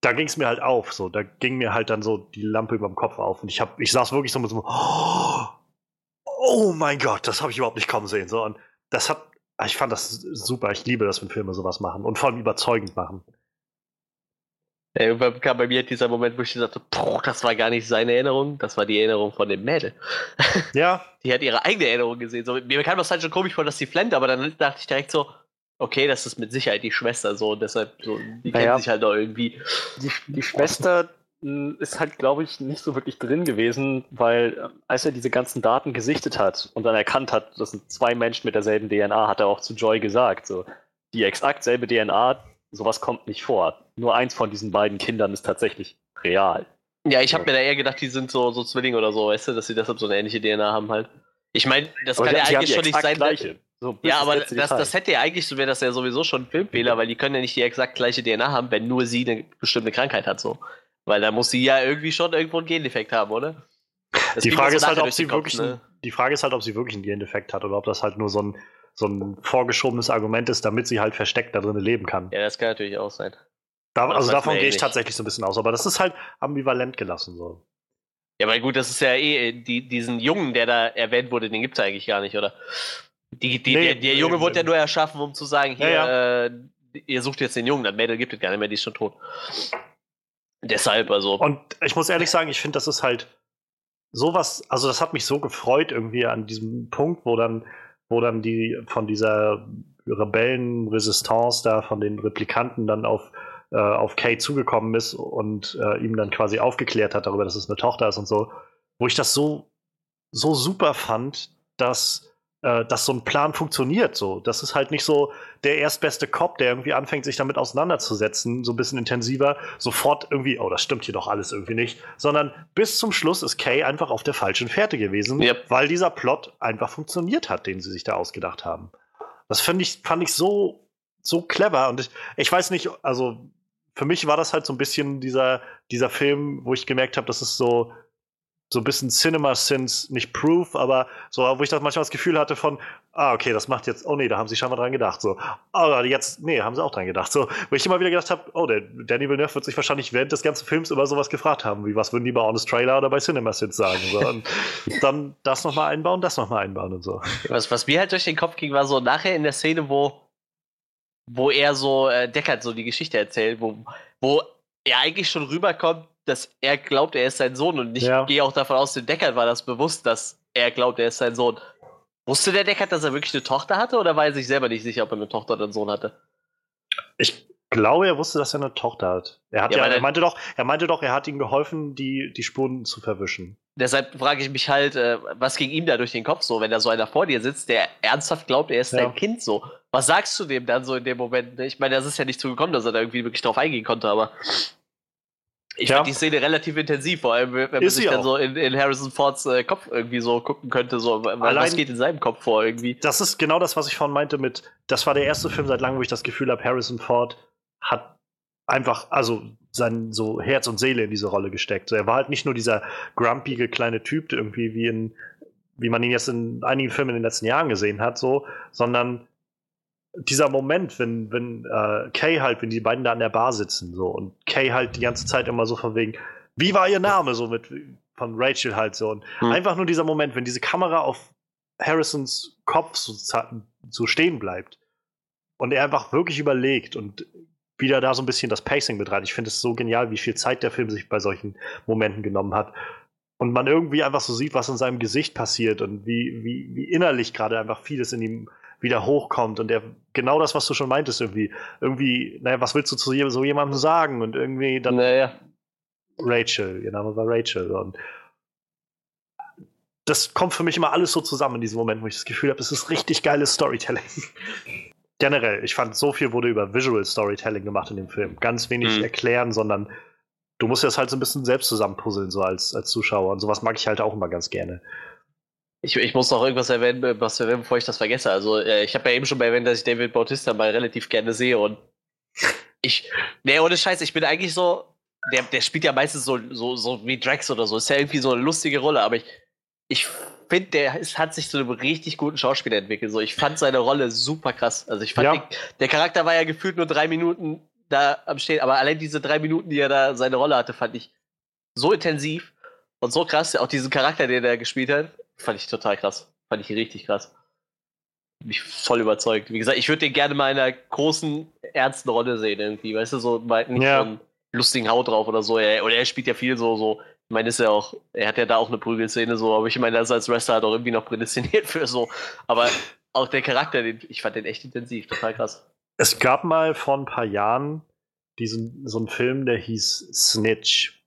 da ging es mir halt auf, so. Da ging mir halt dann so die Lampe über dem Kopf auf. Und ich hab, ich saß wirklich so mit so, oh, oh mein Gott, das habe ich überhaupt nicht kommen sehen. So. Und das hat, ich fand das super. Ich liebe das, wenn Filme sowas machen und vor allem überzeugend machen. Ja, irgendwann kam bei mir dieser Moment, wo ich dachte, boah, das war gar nicht seine Erinnerung, das war die Erinnerung von dem Mädel. Ja, Die hat ihre eigene Erinnerung gesehen. So, mir kam das halt schon komisch vor, dass sie flennt, aber dann dachte ich direkt so, okay, das ist mit Sicherheit die Schwester so und deshalb so, die Naja. kennt sich halt auch irgendwie. Die, die Schwester mh, ist halt, glaube ich, nicht so wirklich drin gewesen, weil äh, als er diese ganzen Daten gesichtet hat und dann erkannt hat, das sind zwei Menschen mit derselben DNA, hat er auch zu Joy gesagt, so, die exakt selbe DNA, sowas kommt nicht vor. Nur eins von diesen beiden Kindern ist tatsächlich real. Ja, ich habe mir da eher gedacht, die sind so, so Zwillinge oder so, weißt du, dass sie deshalb so eine ähnliche DNA haben halt. Ich meine, das Aber kann ja eigentlich schon nicht sein. Gleiche. So, Ja, aber das, das hätte ja eigentlich, so wäre das ja sowieso schon ein Filmfehler, weil die können ja nicht die exakt gleiche DNA haben, wenn nur sie eine bestimmte Krankheit hat, so. Weil da muss sie ja irgendwie schon irgendwo einen Gendefekt haben, oder? Das die Frage ist halt, ob sie Kopf, wirklich, ne? die Frage ist halt, ob sie wirklich einen Gendefekt hat oder ob das halt nur so ein, so ein vorgeschobenes Argument ist, damit sie halt versteckt da drin leben kann. Ja, das kann natürlich auch sein. Da, also davon eh gehe ich tatsächlich so ein bisschen aus, aber das ist halt ambivalent gelassen so. Ja, weil gut, das ist ja eh, die, diesen Jungen, der da erwähnt wurde, den gibt es eigentlich gar nicht, oder? Die, die, Nee, der, der Junge ähm, wurde ja nur erschaffen, um zu sagen, hier, Ja, Äh, ihr sucht jetzt den Jungen, das Mädel gibt es gar nicht mehr, die ist schon tot. Deshalb, also. Und ich muss ehrlich sagen, ich finde, das ist halt sowas, also das hat mich so gefreut irgendwie an diesem Punkt, wo dann, wo dann die von dieser Rebellenresistance da von den Replikanten dann auf, äh, auf Kay zugekommen ist und äh, ihm dann quasi aufgeklärt hat darüber, dass es eine Tochter ist und so, wo ich das so, so super fand, dass äh, dass so ein Plan funktioniert. So, das ist halt nicht so der erstbeste Cop, der irgendwie anfängt, sich damit auseinanderzusetzen, so ein bisschen intensiver, sofort irgendwie, oh, das stimmt hier doch alles irgendwie nicht, sondern bis zum Schluss ist Kay einfach auf der falschen Fährte gewesen, Yep. weil dieser Plot einfach funktioniert hat, den sie sich da ausgedacht haben. Das find ich, fand ich so, so clever und ich, ich weiß nicht, also für mich war das halt so ein bisschen dieser, dieser Film, wo ich gemerkt habe, das ist so, so ein bisschen Cinema Sins, nicht Proof, aber so, wo ich das manchmal das Gefühl hatte von, ah, okay, das macht jetzt, oh nee, da haben sie schon mal dran gedacht. So, oh, jetzt, nee, haben sie auch dran gedacht. So, wo ich immer wieder gedacht habe, oh, der Danny Villeneuve wird sich wahrscheinlich während des ganzen Films über sowas gefragt haben, wie was würden die bei Honest Trailer oder bei Cinema Sins sagen. So, und dann das nochmal einbauen, das nochmal einbauen und so. Was, was mir halt durch den Kopf ging, war so nachher in der Szene, wo, wo er so äh, Deckard so die Geschichte erzählt, wo, wo er eigentlich schon rüberkommt, dass er glaubt, er ist sein Sohn und ich Ja. gehe auch davon aus, dem Deckard war das bewusst, dass er glaubt, er ist sein Sohn. Wusste der Deckard, dass er wirklich eine Tochter hatte oder war er sich selber nicht sicher, ob er eine Tochter oder einen Sohn hatte? Ich glaube, er wusste, dass er eine Tochter hat. Er, hat Ja, ja, er er- meinte doch, er meinte doch, er hat ihm geholfen, die, die Spuren zu verwischen. Deshalb frage ich mich halt, äh, was ging ihm da durch den Kopf so, wenn da so einer vor dir sitzt, der ernsthaft glaubt, er ist Ja. dein Kind so. Was sagst du dem dann so in dem Moment? Ich meine, das ist ja nicht zugekommen, dass er da irgendwie wirklich drauf eingehen konnte, aber ich Ja. fand die Szene relativ intensiv, vor allem wenn man Ist sich dann auch. so in, in Harrison Fords äh, Kopf irgendwie so gucken könnte, so wa- was Allein- geht in seinem Kopf vor irgendwie. Das ist genau das, was ich vorhin meinte mit, das war der erste Film seit langem, wo ich das Gefühl habe, Harrison Ford hat einfach, also sein so Herz und Seele in diese Rolle gesteckt. So, er war halt nicht nur dieser grumpige kleine Typ, irgendwie wie in, wie man ihn jetzt in einigen Filmen in den letzten Jahren gesehen hat, so, sondern dieser Moment, wenn, wenn äh, Kay halt, wenn die beiden da an der Bar sitzen, so, und Kay halt die ganze Zeit immer so von wegen, wie war ihr Name, so mit, von Rachel halt so, und Hm. einfach nur dieser Moment, wenn diese Kamera auf Harrisons Kopf so, so stehen bleibt und er einfach wirklich überlegt und wieder da so ein bisschen das Pacing betreibt. Ich finde es so genial, wie viel Zeit der Film sich bei solchen Momenten genommen hat. Und man irgendwie einfach so sieht, was in seinem Gesicht passiert und wie, wie, wie innerlich gerade einfach vieles in ihm wieder hochkommt und der genau das, was du schon meintest, irgendwie, irgendwie, naja, was willst du zu so jemandem sagen? Und irgendwie dann Naja. Rachel, ihr Name war Rachel. Und das kommt für mich immer alles so zusammen in diesem Moment, wo ich das Gefühl habe, es ist richtig geiles Storytelling. Generell, ich fand, so viel wurde über Visual Storytelling gemacht in dem Film. Ganz wenig Mhm. erklären, sondern du musst das halt so ein bisschen selbst zusammenpuzzeln, so als, als Zuschauer. Und sowas mag ich halt auch immer ganz gerne. Ich, ich muss noch irgendwas erwähnen, was erwähnen, bevor ich das vergesse. Also, äh, ich habe ja eben schon mal erwähnt, dass ich David Bautista mal relativ gerne sehe und ich, nee, ohne Scheiß, ich bin eigentlich so, der, der spielt ja meistens so, so, so wie Drax oder so. Ist ja irgendwie so eine lustige Rolle, aber ich, ich finde, der ist, hat sich zu einem richtig guten Schauspieler entwickelt. So, ich fand seine Rolle super krass. Also, ich fand, Ja. den, der Charakter war ja gefühlt nur drei Minuten da am Stehen, aber allein diese drei Minuten, die er da seine Rolle hatte, fand ich so intensiv und so krass. Auch diesen Charakter, den er gespielt hat, fand ich total krass. Fand ich richtig krass. Mich voll überzeugt. Wie gesagt, ich würde den gerne mal in einer großen, ernsten Rolle sehen, irgendwie. Weißt du, so mal nicht Ja. so ein lustigen Haut drauf oder so. Er, oder er spielt ja viel so, so, ich meine, ist ja auch, er hat ja da auch eine Prügelszene so, aber ich meine, er ist als Wrestler halt auch irgendwie noch prädestiniert für so. Aber auch der Charakter, den, ich fand den echt intensiv, total krass. Es gab mal vor ein paar Jahren diesen, so einen Film, der hieß Snitch.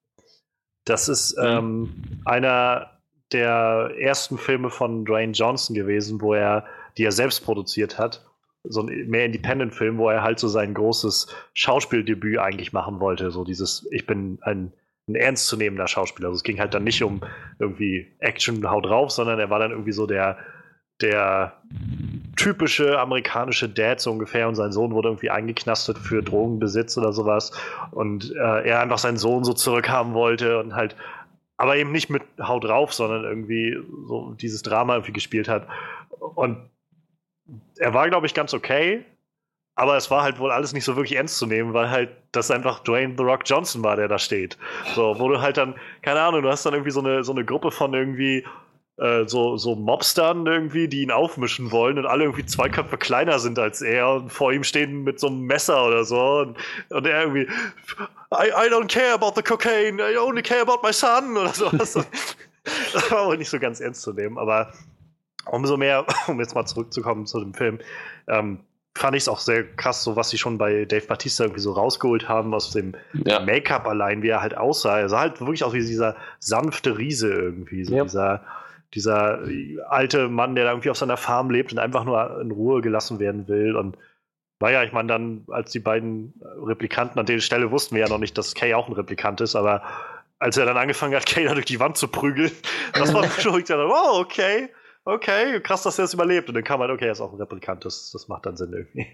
Das ist mhm. ähm, einer der ersten Filme von Dwayne Johnson gewesen, wo er, die er selbst produziert hat. So ein mehr Independent-Film, wo er halt so sein großes Schauspieldebüt eigentlich machen wollte. So dieses, ich bin ein, ein ernstzunehmender Schauspieler. Also es ging halt dann nicht um irgendwie Action, haut drauf, sondern er war dann irgendwie so der, der typische amerikanische Dad so ungefähr und sein Sohn wurde irgendwie eingeknastet für Drogenbesitz oder sowas und äh, er einfach seinen Sohn so zurückhaben wollte und halt aber eben nicht mit Haut drauf, sondern irgendwie so dieses Drama irgendwie gespielt hat. Und er war, glaube ich, ganz okay, aber es war halt wohl alles nicht so wirklich ernst zu nehmen, weil halt das einfach Dwayne The Rock Johnson war, der da steht. So, wo du halt dann, keine Ahnung, du hast dann irgendwie so eine, so eine Gruppe von irgendwie äh, so, so Mobstern irgendwie, die ihn aufmischen wollen und alle irgendwie zwei Köpfe kleiner sind als er und vor ihm stehen mit so einem Messer oder so und, und er irgendwie I, I don't care about the cocaine, I only care about my son oder sowas. das war auch nicht so ganz ernst zu nehmen, aber umso mehr, um jetzt mal zurückzukommen zu dem Film, ähm, fand ich es auch sehr krass, so was sie schon bei Dave Batista irgendwie so rausgeholt haben aus dem ja. Make-up allein, wie er halt aussah. Er sah halt wirklich aus wie dieser sanfte Riese irgendwie, so ja. dieser dieser alte Mann, der da irgendwie auf seiner Farm lebt und einfach nur in Ruhe gelassen werden will. Und naja, ich meine, dann, als die beiden Replikanten an der Stelle wussten wir ja noch nicht, dass Kay auch ein Replikant ist, aber als er dann angefangen hat, Kay da durch die Wand zu prügeln, das war schon, ich dachte, wow, okay, okay, krass, dass er es überlebt. Und dann kam halt, okay, er ist auch ein Replikant, das, das macht dann Sinn irgendwie.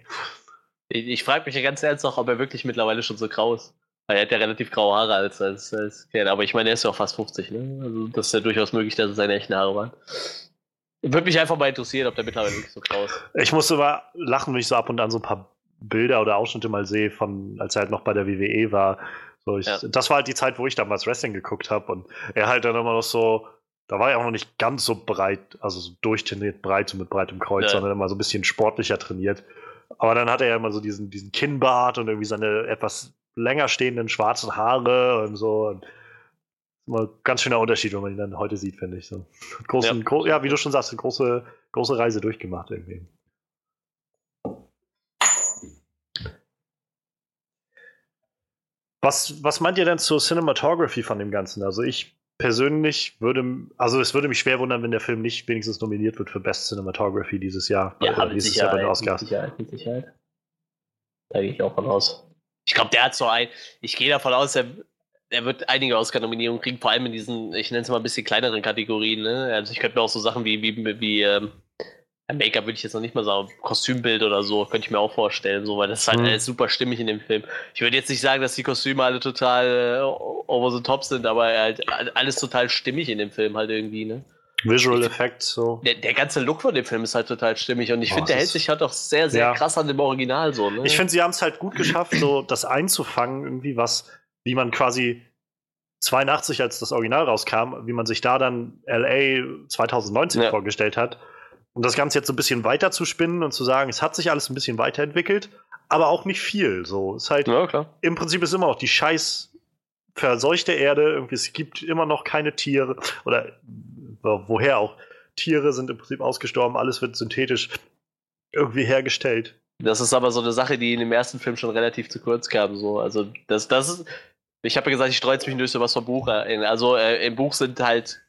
Ich, ich frage mich ja ganz ernst noch, ob er wirklich mittlerweile schon so grau ist. Er hat ja relativ graue Haare als, als, als Kerl. Aber ich meine, er ist ja auch fast 50, ne? Also das ist ja durchaus möglich, dass es seine echten Haare waren. Würde mich einfach mal interessieren, ob der mittlerweile wirklich so grau ist. Ich musste mal lachen, wenn ich so ab und an so ein paar Bilder oder Ausschnitte mal sehe, von, als er halt noch bei der WWE war. So, ich, ja. Das war halt die Zeit, wo ich damals Wrestling geguckt habe. Und er halt dann immer noch so, da war er auch noch nicht ganz so breit, also so durchtrainiert breit, so mit breitem Kreuz, ja. sondern immer so ein bisschen sportlicher trainiert. Aber dann hatte er ja immer so diesen, diesen Kinnbart und irgendwie seine etwas länger stehenden schwarzen Haare und so. Und immer ganz schöner Unterschied, wenn man ihn dann heute sieht, finde ich. So. Großen, ja. Gro ja, wie du schon sagst, eine große, große Reise durchgemacht irgendwie. Was, was meint ihr denn zur Cinematography von dem Ganzen? Also ich persönlich würde, also es würde mich schwer wundern, wenn der Film nicht wenigstens nominiert wird für Best Cinematography dieses Jahr. Ja, oder dieses Jahr bei den Oscars. Mit Sicherheit, mit Sicherheit. Da gehe ich auch von aus. Ich glaube, der hat so ein. Ich gehe davon aus, er, er wird einige Oscar-Nominierungen kriegen, vor allem in diesen, ich nenne es mal ein bisschen kleineren Kategorien. Ne? Also ich könnte mir auch so Sachen wie, wie, wie ähm, Make-up würde ich jetzt noch nicht mal sagen, Kostümbild oder so, könnte ich mir auch vorstellen, so, weil das ist halt mhm. alles super stimmig in dem Film. Ich würde jetzt nicht sagen, dass die Kostüme alle total äh, over the top sind, aber halt alles total stimmig in dem Film halt irgendwie, ne? Visual Effects so. Der, der, ganze Look von dem Film ist halt total stimmig und ich finde, der hält sich halt auch sehr, sehr ja. krass an dem Original so. Ne? Ich finde, sie haben es halt gut geschafft, so das einzufangen, irgendwie was, wie man quasi 82, als das Original rauskam, wie man sich da dann LA 2019 ja. vorgestellt hat. Und das Ganze jetzt so ein bisschen weiter zu spinnen und zu sagen, es hat sich alles ein bisschen weiterentwickelt, aber auch nicht viel. So, ist halt, ja, im Prinzip ist immer noch die scheiß verseuchte Erde, irgendwie, es gibt immer noch keine Tiere oder woher auch. Tiere sind im Prinzip ausgestorben, alles wird synthetisch irgendwie hergestellt. Das ist aber so eine Sache, die in dem ersten Film schon relativ zu kurz kam. So. Also das, das ist, ich habe ja gesagt, ich streue mich durch was vom Buch ein. Also äh, im Buch sind halt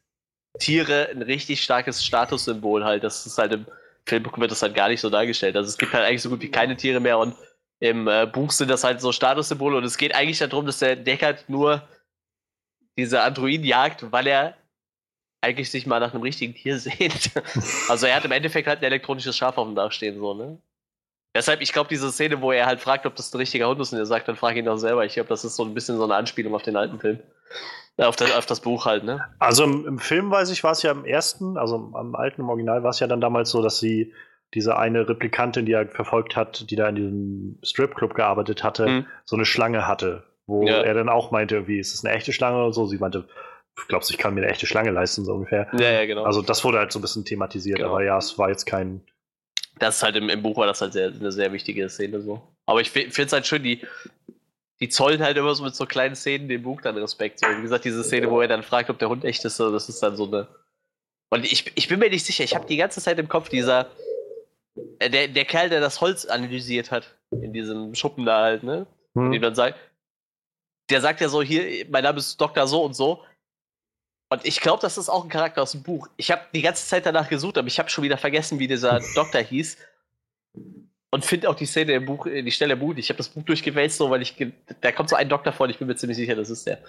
Tiere ein richtig starkes Statussymbol halt. Das ist halt im Film wird das halt gar nicht so dargestellt. Also es gibt halt eigentlich so gut wie keine Tiere mehr und im äh, Buch sind das halt so Statussymbole und es geht eigentlich darum, dass der Deckard nur diese Androiden jagt, weil er eigentlich sich mal nach einem richtigen Tier sehnt. also er hat im Endeffekt halt ein elektronisches Schaf auf dem Dach stehen, so, ne? Deshalb, ich glaube, diese Szene, wo er halt fragt, ob das ein richtiger Hund ist und er sagt, dann frag ihn doch selber. Ich glaube, das ist so ein bisschen so eine Anspielung auf den alten Film. Äh, auf das, auf das Buch halt, ne? Also im, im Film weiß ich, war es ja im ersten, also am alten, im Original war es ja dann damals so, dass sie diese eine Replikantin, die er verfolgt hat, die da in diesem Stripclub gearbeitet hatte, mhm. so eine Schlange hatte, wo ja. er dann auch meinte, wie ist das eine echte Schlange oder so? Sie meinte, glaubst ich kann mir eine echte Schlange leisten, so ungefähr. Ja, ja, genau. Also das wurde halt so ein bisschen thematisiert, genau. aber ja, es war jetzt kein. Das ist halt im, im Buch war das halt sehr, eine sehr wichtige Szene so. Aber ich finde es halt schön, die, die zollen halt immer so mit so kleinen Szenen dem Buch dann Respekt. So, wie gesagt, diese Szene, wo er dann fragt, ob der Hund echt ist, so, das ist dann so eine. Und ich, ich bin mir nicht sicher, ich habe die ganze Zeit im Kopf dieser. äh, Der, der Kerl, der das Holz analysiert hat, in diesem Schuppen da halt, ne? Hm. Die dann sagt, der sagt ja so, hier, mein Name ist Dr. So und so. Und ich glaube, das ist auch ein Charakter aus dem Buch. Ich habe die ganze Zeit danach gesucht, aber ich habe schon wieder vergessen, wie dieser Doktor hieß. Und finde auch die Szene im Buch, äh, die Stelle im Buch. Ich habe das Buch durchgewälzt, so, weil ich, da kommt so ein Doktor vor, und ich bin mir ziemlich sicher, das ist der.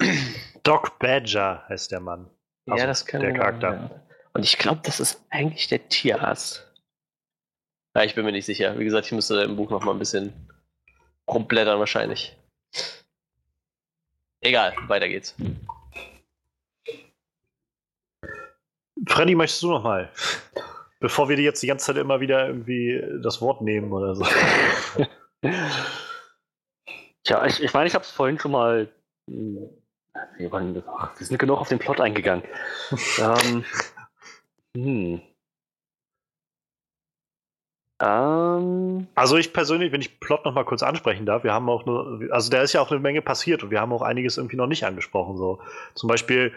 Doc Badger heißt der Mann. Also der genau, Charakter. ja. Und ich glaube, das ist eigentlich der Tierarzt. Ja, ich bin mir nicht sicher. Wie gesagt, ich müsste im Buch noch mal ein bisschen rumblättern wahrscheinlich. Egal, weiter geht's. Freddy, möchtest du noch mal? Bevor wir dir jetzt die ganze Zeit immer wieder irgendwie das Wort nehmen oder so. Tja, ich, ich meine, ich habe es vorhin schon mal. hm, Wir, waren, wir sind genug auf den Plot eingegangen. ähm, hm. Ähm, Also ich persönlich, wenn ich Plot noch mal kurz ansprechen darf, wir haben auch nur, also da ist ja auch eine Menge passiert und wir haben auch einiges irgendwie noch nicht angesprochen. So zum Beispiel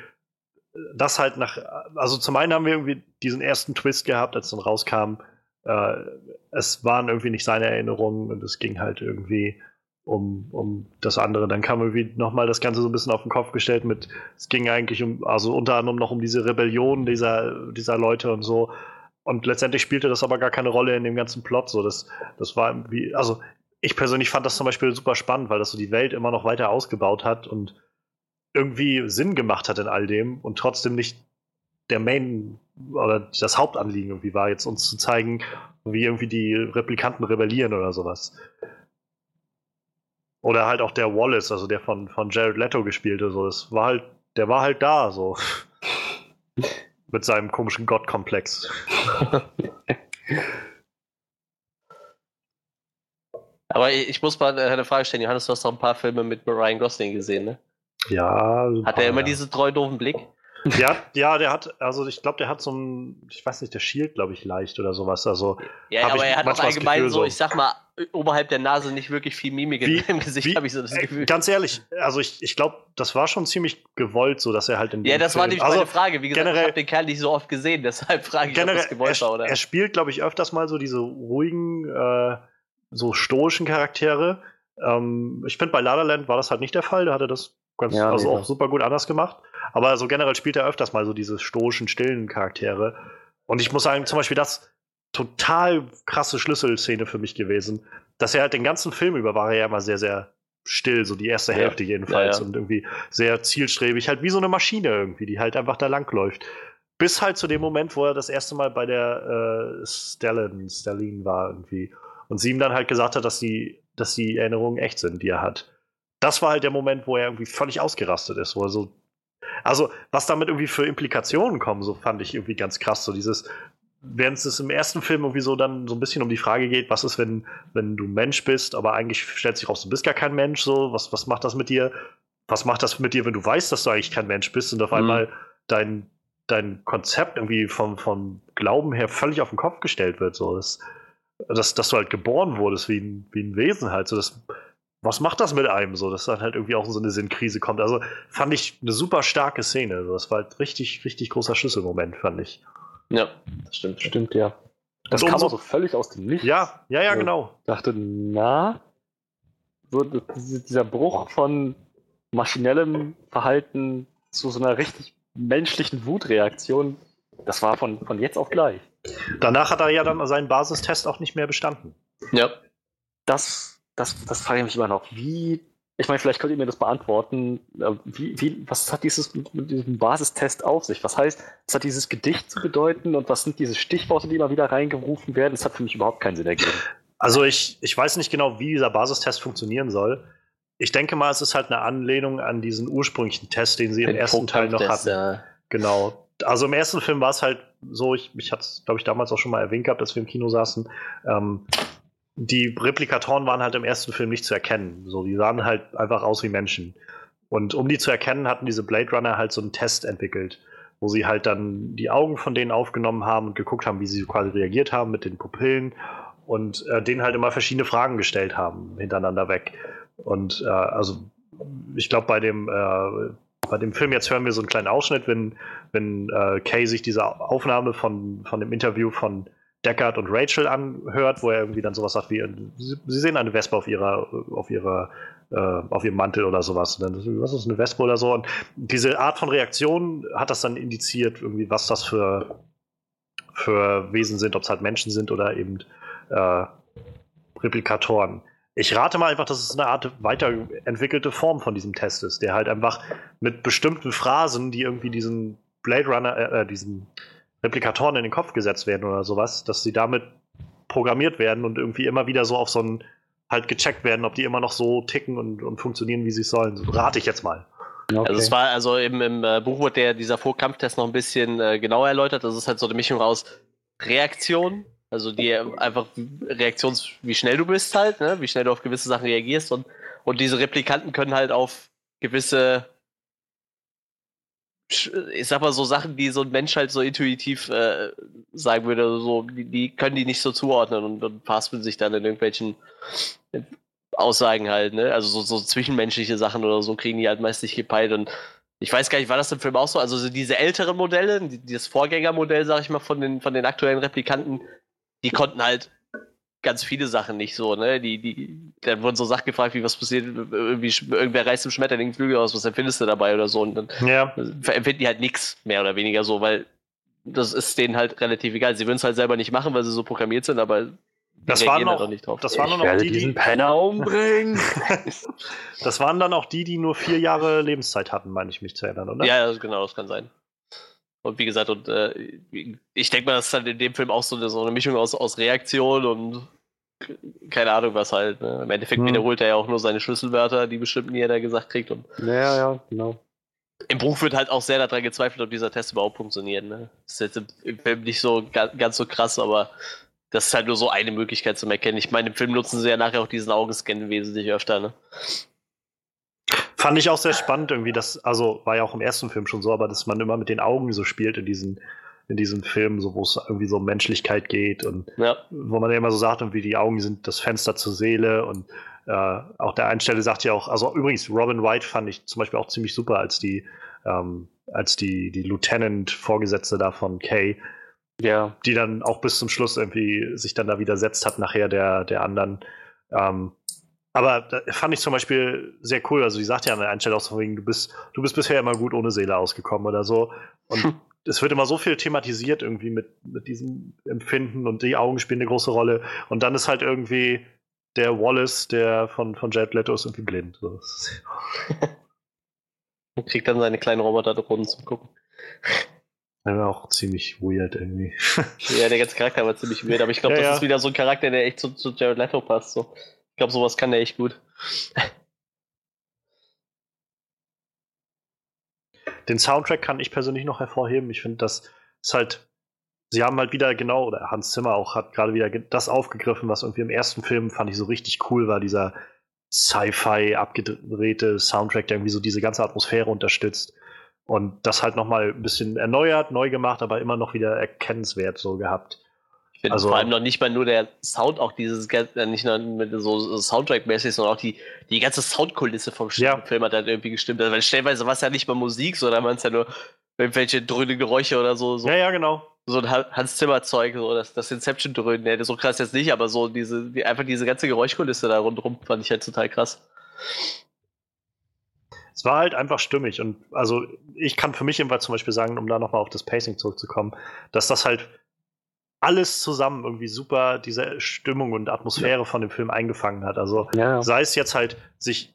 das halt nach, also zum einen haben wir irgendwie diesen ersten Twist gehabt, als dann rauskam, äh, es waren irgendwie nicht seine Erinnerungen und es ging halt irgendwie um, um das andere. Dann kam irgendwie noch mal das Ganze so ein bisschen auf den Kopf gestellt mit, es ging eigentlich um, also unter anderem noch um diese Rebellion dieser, dieser Leute und so. Und letztendlich spielte das aber gar keine Rolle in dem ganzen Plot. So, das, das war irgendwie, also ich persönlich fand das zum Beispiel super spannend, weil das so die Welt immer noch weiter ausgebaut hat und irgendwie Sinn gemacht hat in all dem und trotzdem nicht der Main oder das Hauptanliegen irgendwie war, jetzt uns zu zeigen, wie irgendwie die Replikanten rebellieren oder sowas. Oder halt auch der Wallace, also der von, von Jared Leto gespielte, so, das war halt, der war halt da, so. Mit seinem komischen Gottkomplex. Aber ich, muss mal eine Frage stellen. Johannes, du hast doch ein paar Filme mit Ryan Gosling gesehen, ne? Ja. Hat er immer ja. diesen treu doofen Blick? Ja, ja, der hat, also ich glaube, der hat so ein, ich weiß nicht, der schielt, glaube ich, leicht oder sowas. Also Ja, aber er hat auch das allgemein Gefühl, so, ich sag mal, oberhalb der Nase nicht wirklich viel Mimik Wie- in seinem Gesicht, habe ich so das äh, Gefühl. ganz ehrlich, also ich, ich glaube, das war schon ziemlich gewollt, so dass er halt in ja, dem das war Film- nämlich also, meine Frage. Wie gesagt, generell- ich habe den Kerl nicht so oft gesehen, deshalb frage ich, ob generell, das gewollt er, war oder. er spielt, glaube ich, öfters mal so diese ruhigen, äh, so stoischen Charaktere. Ähm, ich finde, bei La La Land war das halt nicht der Fall. Da hat er das ganz, Ja, also nee, auch super gut anders gemacht. Aber so generell spielt er öfters mal so diese stoischen, stillen Charaktere. Und ich muss sagen, zum Beispiel das total krasse Schlüsselszene für mich gewesen, dass er halt den ganzen Film über war er ja immer sehr, sehr still, so die erste Ja. Hälfte jedenfalls. Ja. Und irgendwie sehr zielstrebig, halt wie so eine Maschine irgendwie, die halt einfach da langläuft. Bis halt zu dem Moment, wo er das erste Mal bei der äh, Stellan, Stellin war irgendwie. Und sie ihm dann halt gesagt hat, dass die, dass die Erinnerungen echt sind, die er hat. Das war halt der Moment, wo er irgendwie völlig ausgerastet ist, wo er so. Also, was damit irgendwie für Implikationen kommen, so fand ich irgendwie ganz krass. So dieses, während es im ersten Film irgendwie so dann so ein bisschen um die Frage geht, was ist, wenn, wenn du Mensch bist, aber eigentlich stellt sich raus, du bist gar kein Mensch, so, was, was macht das mit dir? Was macht das mit dir, wenn du weißt, dass du eigentlich kein Mensch bist und auf Mhm. einmal dein, dein Konzept irgendwie vom, vom Glauben her völlig auf den Kopf gestellt wird, so, das, dass, dass du halt geboren wurdest wie ein, wie ein Wesen halt, so, das, was macht das mit einem so, dass dann halt irgendwie auch so eine Sinnkrise kommt. Also fand ich eine super starke Szene. So. Das war halt richtig, richtig großer Schlüsselmoment, fand ich. Ja, das stimmt. stimmt, ja. Das kam auch so völlig aus dem Nichts. Ja, ja, ja, Ja. genau. dachte, na, so dieser Bruch von maschinellem Verhalten zu so einer richtig menschlichen Wutreaktion, das war von, von jetzt auf gleich. Danach hat er ja dann seinen Basistest auch nicht mehr bestanden. Ja. Das, das, das frage ich mich immer noch. Wie, ich meine, vielleicht könnt ihr mir das beantworten. äh, Wie, wie, was hat dieses mit diesem Basistest auf sich? Was heißt, was hat dieses Gedicht zu bedeuten und was sind diese Stichworte, die immer wieder reingerufen werden? Das hat für mich überhaupt keinen Sinn ergeben. Also ich, ich weiß nicht genau, wie dieser Basistest funktionieren soll. Ich denke mal, es ist halt eine Anlehnung an diesen ursprünglichen Test, den sie im Den ersten Teil noch hatten. ja. Genau. Also im ersten Film war es halt so, ich, ich hatte es, glaube ich, damals auch schon mal erwähnt gehabt, dass wir im Kino saßen. Ähm, die Replikatoren waren halt im ersten Film nicht zu erkennen. So, die sahen halt einfach aus wie Menschen. Und um die zu erkennen, hatten diese Blade Runner halt so einen Test entwickelt, wo sie halt dann die Augen von denen aufgenommen haben und geguckt haben, wie sie quasi reagiert haben mit den Pupillen und äh, denen halt immer verschiedene Fragen gestellt haben, hintereinander weg. Und äh, also ich glaube, bei dem äh, bei dem Film jetzt hören wir so einen kleinen Ausschnitt, wenn, wenn äh, Kay sich diese Aufnahme von, von dem Interview von Deckard und Rachel anhört, wo er irgendwie dann sowas sagt wie, sie, sie sehen eine Wespe auf ihrer, auf ihrer, äh, auf ihrem Mantel oder sowas. Und dann, was ist eine Wespe oder so? Und diese Art von Reaktion hat das dann indiziert, irgendwie, was das für, für Wesen sind, ob es halt Menschen sind oder eben äh, Replikatoren. Ich rate mal einfach, dass es eine Art weiterentwickelte Form von diesem Test ist, der halt einfach mit bestimmten Phrasen, die irgendwie diesen Blade Runner, äh, äh diesen Replikatoren in den Kopf gesetzt werden oder sowas, dass sie damit programmiert werden und irgendwie immer wieder so auf so ein halt gecheckt werden, ob die immer noch so ticken und, und funktionieren, wie sie sollen. So rate ich jetzt mal. Okay. Also es war also im, im äh, Buch wurde der, dieser Vorkampftest noch ein bisschen äh, genauer erläutert. Das ist halt so eine Mischung aus Reaktion, also die einfach Reaktions, wie schnell du bist halt, ne? wie schnell du auf gewisse Sachen reagierst und, und diese Replikanten können halt auf gewisse ich sag mal so Sachen, die so ein Mensch halt so intuitiv äh, sagen würde, so, die, die, können die nicht so zuordnen und, und verhaspeln sich dann in irgendwelchen Aussagen halt, ne? Also so, so zwischenmenschliche Sachen oder so kriegen die halt meist nicht gepeilt und ich weiß gar nicht, war das im Film auch so? Also diese älteren Modelle, dieses Vorgängermodell, sag ich mal, von den, von den aktuellen Replikanten, die konnten halt ganz viele Sachen nicht so, ne? Die, die, dann wurden so Sachen gefragt, wie was passiert, irgendwie, irgendwer reißt im Schmetterling Flügel aus, was empfindest du dabei oder so? Und dann ja. empfinden die halt nichts, mehr oder weniger so, weil das ist denen halt relativ egal. Sie würden es halt selber nicht machen, weil sie so programmiert sind, aber das waren halt noch, nicht drauf. Das waren ich noch die, die Penner umbringen. das waren dann auch die, die nur vier Jahre Lebenszeit hatten, meine ich mich zu erinnern, oder? Ja, genau, das kann sein. Und wie gesagt, und äh, ich denke mal, das ist dann in dem Film auch so eine, so eine Mischung aus, aus Reaktion und keine Ahnung was halt. Ne? Im Endeffekt hm. wiederholt er ja auch nur seine Schlüsselwörter, die bestimmt nie er da gesagt kriegt. Und ja, ja, genau. Im Buch wird halt auch sehr daran gezweifelt, ob dieser Test überhaupt funktioniert. Ne? Das ist jetzt im, Film nicht so ganz, ganz so krass, aber das ist halt nur so eine Möglichkeit zum Erkennen. Ich meine, im Film nutzen sie ja nachher auch diesen Augenscan wesentlich öfter. Ne? Fand ich auch sehr spannend irgendwie, das, also war ja auch im ersten Film schon so, aber dass man immer mit den Augen so spielt in diesen, in diesen Filmen, so wo es irgendwie so um Menschlichkeit geht und ja. wo man ja immer so sagt, irgendwie die Augen sind das Fenster zur Seele und äh, auch der Einstelle sagt ja auch, also übrigens, Robin White fand ich zum Beispiel auch ziemlich super als die, ähm, als die, die Lieutenant-Vorgesetzte da von Kay, ja. die dann auch bis zum Schluss irgendwie sich dann da widersetzt hat, nachher der, der anderen. Ähm, aber da fand ich zum Beispiel sehr cool. Also, die sagt ja an der Einstellung auch so wegen, du bist, du bist bisher immer gut ohne Seele ausgekommen oder so. Und hm. es wird immer so viel thematisiert irgendwie mit, mit diesem Empfinden und die Augen spielen eine große Rolle. Und dann ist halt irgendwie der Wallace, der von, von Jet Leto ist irgendwie blind. So. und kriegt dann seine kleinen Roboter unten zum Gucken. Der war auch ziemlich weird irgendwie. ja, der ganze Charakter war ziemlich weird, aber ich glaube, ja, das ja. ist wieder so ein Charakter, der echt zu, zu Jared Leto passt. So. Ich glaube, sowas kann der echt gut. Den Soundtrack kann ich persönlich noch hervorheben. Ich finde, das ist halt, sie haben halt wieder genau, oder Hans Zimmer auch hat gerade wieder das aufgegriffen, was irgendwie im ersten Film fand ich so richtig cool war, dieser Sci-Fi abgedrehte Soundtrack, der irgendwie so diese ganze Atmosphäre unterstützt. Und das halt nochmal ein bisschen erneuert, neu gemacht, aber immer noch wieder erkennenswert so gehabt. Ich finde also, vor allem noch nicht mal nur der Sound, auch dieses, äh, nicht nur mit so Soundtrack-mäßig, sondern auch die, die ganze Soundkulisse vom ja. Film hat halt irgendwie gestimmt. Also, weil stellenweise war es ja nicht mal Musik, sondern man es ja nur irgendwelche dröhnen Geräusche oder so, so. Ja, ja, genau. So ein Hans Zimmer-Zeug, so das, das Inception-Dröhnen, ja, so krass jetzt nicht, aber so diese, die, einfach diese ganze Geräuschkulisse da rundherum fand ich halt total krass. Es war halt einfach stimmig und also ich kann für mich jedenfalls zum Beispiel sagen, um da nochmal auf das Pacing zurückzukommen, dass das halt alles zusammen irgendwie super diese Stimmung und Atmosphäre ja. von dem Film eingefangen hat. Also ja. sei es jetzt halt sich,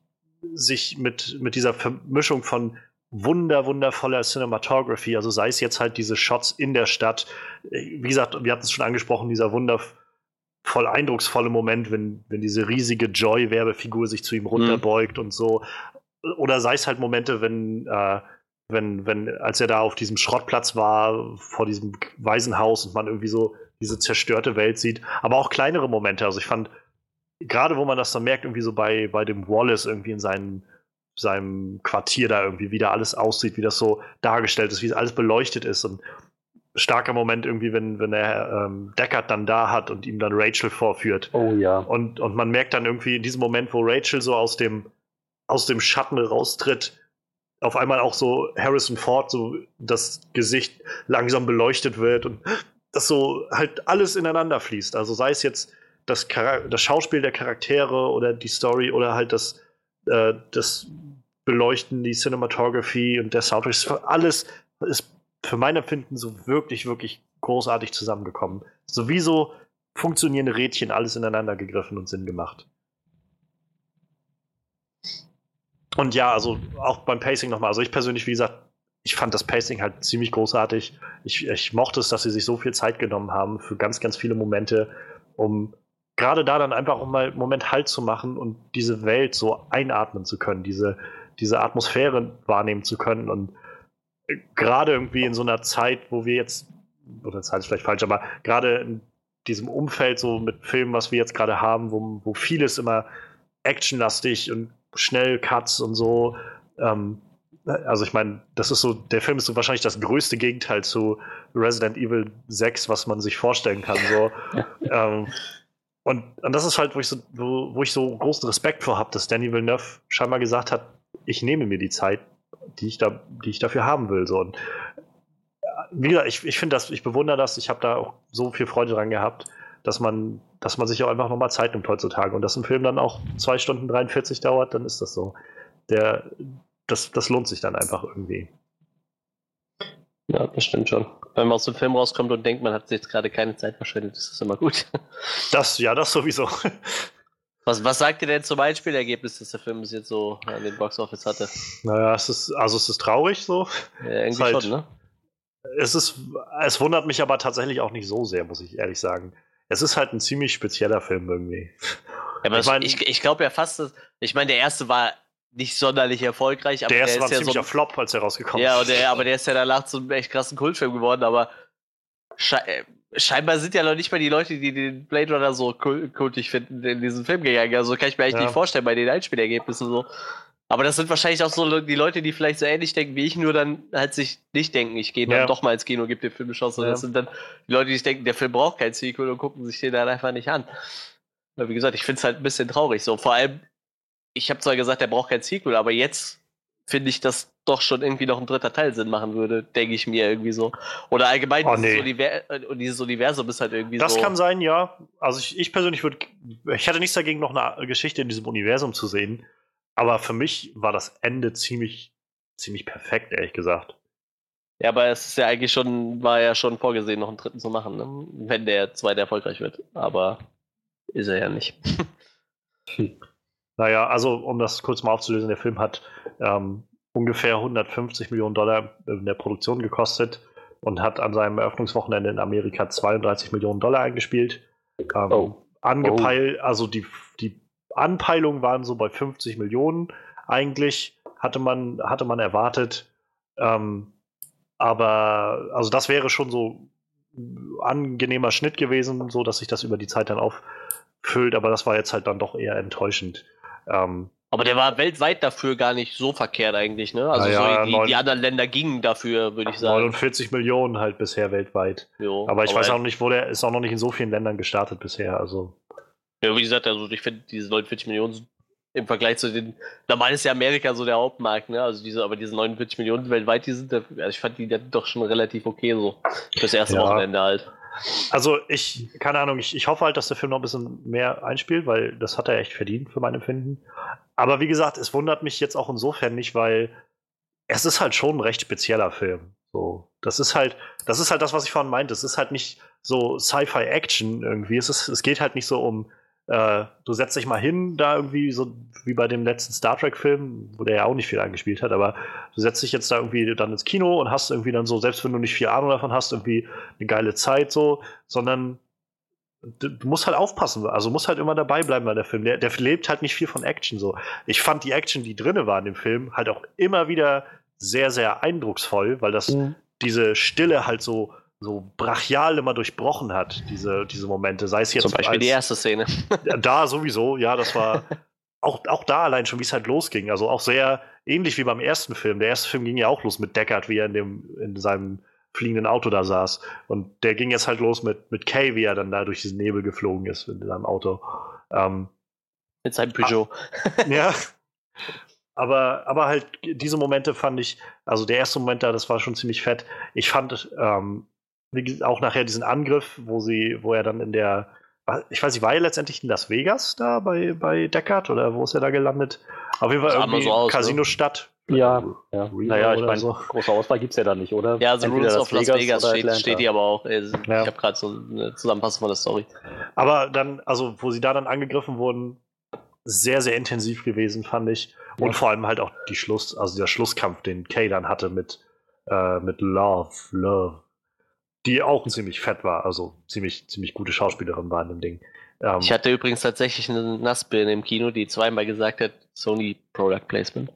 sich mit, mit dieser Vermischung von wunder, wundervoller Cinematography, also sei es jetzt halt diese Shots in der Stadt, wie gesagt, wir hatten es schon angesprochen, dieser wundervoll eindrucksvolle Moment, wenn, wenn diese riesige Joy-Werbefigur sich zu ihm runterbeugt mhm. und so. Oder sei es halt Momente, wenn äh, wenn, wenn, als er da auf diesem Schrottplatz war, vor diesem Waisenhaus und man irgendwie so diese zerstörte Welt sieht, aber auch kleinere Momente. Also ich fand, gerade wo man das dann merkt, irgendwie so bei, bei dem Wallace irgendwie in seinem, seinem Quartier da irgendwie, wie da alles aussieht, wie das so dargestellt ist, wie alles beleuchtet ist und starker Moment irgendwie, wenn, wenn er ähm, Deckard dann da hat und ihm dann Rachel vorführt. Oh ja. Und, und man merkt dann irgendwie in diesem Moment, wo Rachel so aus dem, aus dem Schatten raustritt, auf einmal auch so Harrison Ford, so das Gesicht langsam beleuchtet wird und das so halt alles ineinander fließt. Also sei es jetzt das, das Schauspiel der Charaktere oder die Story oder halt das, äh, das Beleuchten, die Cinematography und der Soundtrack, alles ist für mein Empfinden so wirklich, wirklich großartig zusammengekommen. Sowieso funktionierende Rädchen, alles ineinander gegriffen und Sinn gemacht. Und ja, also auch beim Pacing nochmal. Also ich persönlich, wie gesagt, ich fand das Pacing halt ziemlich großartig. Ich, ich mochte es, dass sie sich so viel Zeit genommen haben für ganz, ganz viele Momente, um gerade da dann einfach um mal einen Moment Halt zu machen und diese Welt so einatmen zu können, diese, diese Atmosphäre wahrnehmen zu können. Und gerade irgendwie in so einer Zeit, wo wir jetzt, oder Zeit ist vielleicht falsch, aber gerade in diesem Umfeld so mit Filmen, was wir jetzt gerade haben, wo, wo vieles immer actionlastig und schnell Cuts und so. Ähm, also ich meine, das ist so, der Film ist so wahrscheinlich das größte Gegenteil zu Resident Evil 6, was man sich vorstellen kann. So. ähm, und, und das ist halt, wo ich so, wo, wo ich so großen Respekt vor habe, dass Danny Villeneuve scheinbar gesagt hat, ich nehme mir die Zeit, die ich da, die ich dafür haben will. So. Und wie gesagt, ich, ich finde das, ich bewundere das, ich habe da auch so viel Freude dran gehabt, dass man, dass man sich auch einfach nochmal Zeit nimmt heutzutage. Und dass ein Film dann auch zwei Stunden 43 dauert, dann ist das so. Der, das, das lohnt sich dann einfach irgendwie. Ja, das stimmt schon. Wenn man aus dem Film rauskommt und denkt, man hat jetzt gerade keine Zeit verschwendet, ist das immer gut. Das, ja, das sowieso. Was, was sagt ihr denn zum Einspielergebnis, das der Film bis jetzt so an den Boxoffice hatte? Naja, es ist, also es ist traurig so. Ja, irgendwie halt, schon, ne? Es ist, es wundert mich aber tatsächlich auch nicht so sehr, muss ich ehrlich sagen. Es ist halt ein ziemlich spezieller Film irgendwie. Ja, aber ich, mein, ich, ich glaube ja fast, dass, ich meine, der erste war nicht sonderlich erfolgreich. Aber der, erste der war ein ziemlicher so Flop, als er rausgekommen ja, ist. Ja, aber der ist ja danach zu einem echt krassen Kultfilm geworden, aber sche äh, scheinbar sind ja noch nicht mal die Leute, die den Blade Runner so kultig finden, in diesen Film gegangen. Also kann ich mir eigentlich ja. nicht vorstellen bei den Einspielergebnissen so. Aber das sind wahrscheinlich auch so die Leute, die vielleicht so ähnlich denken wie ich, nur dann halt sich nicht denken, ich gehe dann ja. doch mal ins Kino und gebe dem Film eine Chance. Ja. Das sind dann die Leute, die sich denken, der Film braucht kein Sequel und gucken sich den dann einfach nicht an. Weil, wie gesagt, ich finde es halt ein bisschen traurig. So, vor allem, ich habe zwar gesagt, der braucht kein Sequel, aber jetzt finde ich, dass doch schon irgendwie noch ein dritter Teil Sinn machen würde, denke ich mir irgendwie so. Oder allgemein oh, nee. Univer äh, dieses Universum ist halt irgendwie das so. Das kann sein, ja. Also ich, ich persönlich würde, ich hatte nichts dagegen, noch eine Geschichte in diesem Universum zu sehen. Aber für mich war das Ende ziemlich, ziemlich perfekt, ehrlich gesagt. Ja, aber es ist ja eigentlich schon, war ja schon vorgesehen, noch einen dritten zu machen, ne? wenn der zweite erfolgreich wird. Aber ist er ja nicht. hm. Naja, also um das kurz mal aufzulösen, der Film hat ähm, ungefähr 150 Millionen Dollar in der Produktion gekostet und hat an seinem Eröffnungswochenende in Amerika 32 Millionen Dollar eingespielt. Ähm, oh. Angepeilt, oh. also die, die Anpeilungen waren so bei 50 Millionen eigentlich, hatte man, hatte man erwartet. Ähm, aber also das wäre schon so angenehmer Schnitt gewesen, so dass sich das über die Zeit dann auffüllt, aber das war jetzt halt dann doch eher enttäuschend. Ähm, aber der war weltweit dafür gar nicht so verkehrt eigentlich, ne? Also ja, so die, die, anderen Länder gingen dafür, würde ich sagen. 49 Millionen halt bisher weltweit. Jo, aber ich aber weiß auch nicht, wo der ist auch noch nicht in so vielen Ländern gestartet bisher. Also ja, wie gesagt, also ich finde diese 49 Millionen im Vergleich zu den, normal ist ja Amerika so der Hauptmarkt, ne? Also diese, aber diese 49 Millionen weltweit, die sind, also ich fand die doch schon relativ okay so. Fürs erste ja. Wochenende halt. Also ich, keine Ahnung, ich, ich hoffe halt, dass der Film noch ein bisschen mehr einspielt, weil das hat er echt verdient für mein Empfinden. Aber wie gesagt, es wundert mich jetzt auch insofern nicht, weil es ist halt schon ein recht spezieller Film. So, das ist halt, das ist halt das, was ich vorhin meinte. Es ist halt nicht so Sci-Fi-Action irgendwie. Es, ist, es geht halt nicht so um äh, du setzt dich mal hin, da irgendwie, so wie bei dem letzten Star Trek-Film, wo der ja auch nicht viel eingespielt hat, aber du setzt dich jetzt da irgendwie dann ins Kino und hast irgendwie dann so, selbst wenn du nicht viel Ahnung davon hast, irgendwie eine geile Zeit so, sondern du, musst halt aufpassen, also musst halt immer dabei bleiben bei der Film. Der, der lebt halt nicht viel von Action so. Ich fand die Action, die drinne war in dem Film, halt auch immer wieder sehr, sehr eindrucksvoll, weil das mhm. diese Stille halt so so brachial immer durchbrochen hat, diese, diese Momente. Sei es jetzt. Zum Beispiel als, die erste Szene. da sowieso, ja, das war auch, auch da allein schon, wie es halt losging. Also auch sehr ähnlich wie beim ersten Film. Der erste Film ging ja auch los mit Deckard, wie er in, dem, in seinem fliegenden Auto da saß. Und der ging jetzt halt los mit, mit Kay, wie er dann da durch diesen Nebel geflogen ist in seinem Auto. Ähm, Mit seinem Peugeot. ja. Aber, aber halt, diese Momente fand ich, also der erste Moment da, das war schon ziemlich fett. Ich fand ähm, auch nachher diesen Angriff, wo sie, wo er dann in der, ich weiß nicht, war er letztendlich in Las Vegas da bei, bei Deckard oder wo ist er da gelandet? Auf jeden Fall mal irgendwie so aus, ne? Casino-Stadt. Ja, ja. Reno Naja, ich meine, so. große Auswahl gibt es ja da nicht, oder? Ja, The Entweder Rules of Las Vegas oder steht, steht hier aber auch. Also, Ja. Ich habe gerade so eine Zusammenfassung von der Story. Aber dann, also wo sie da dann angegriffen wurden, sehr, sehr intensiv gewesen, fand ich. Und Ja. vor allem halt auch die Schluss, also der Schlusskampf, den Kay dann hatte mit, äh, mit Love, Love, die auch ziemlich fett war, also ziemlich, ziemlich gute Schauspielerin war in dem Ding. Ähm, Ich hatte übrigens tatsächlich eine Nassbirne im Kino, die zweimal gesagt hat, Sony Product Placement.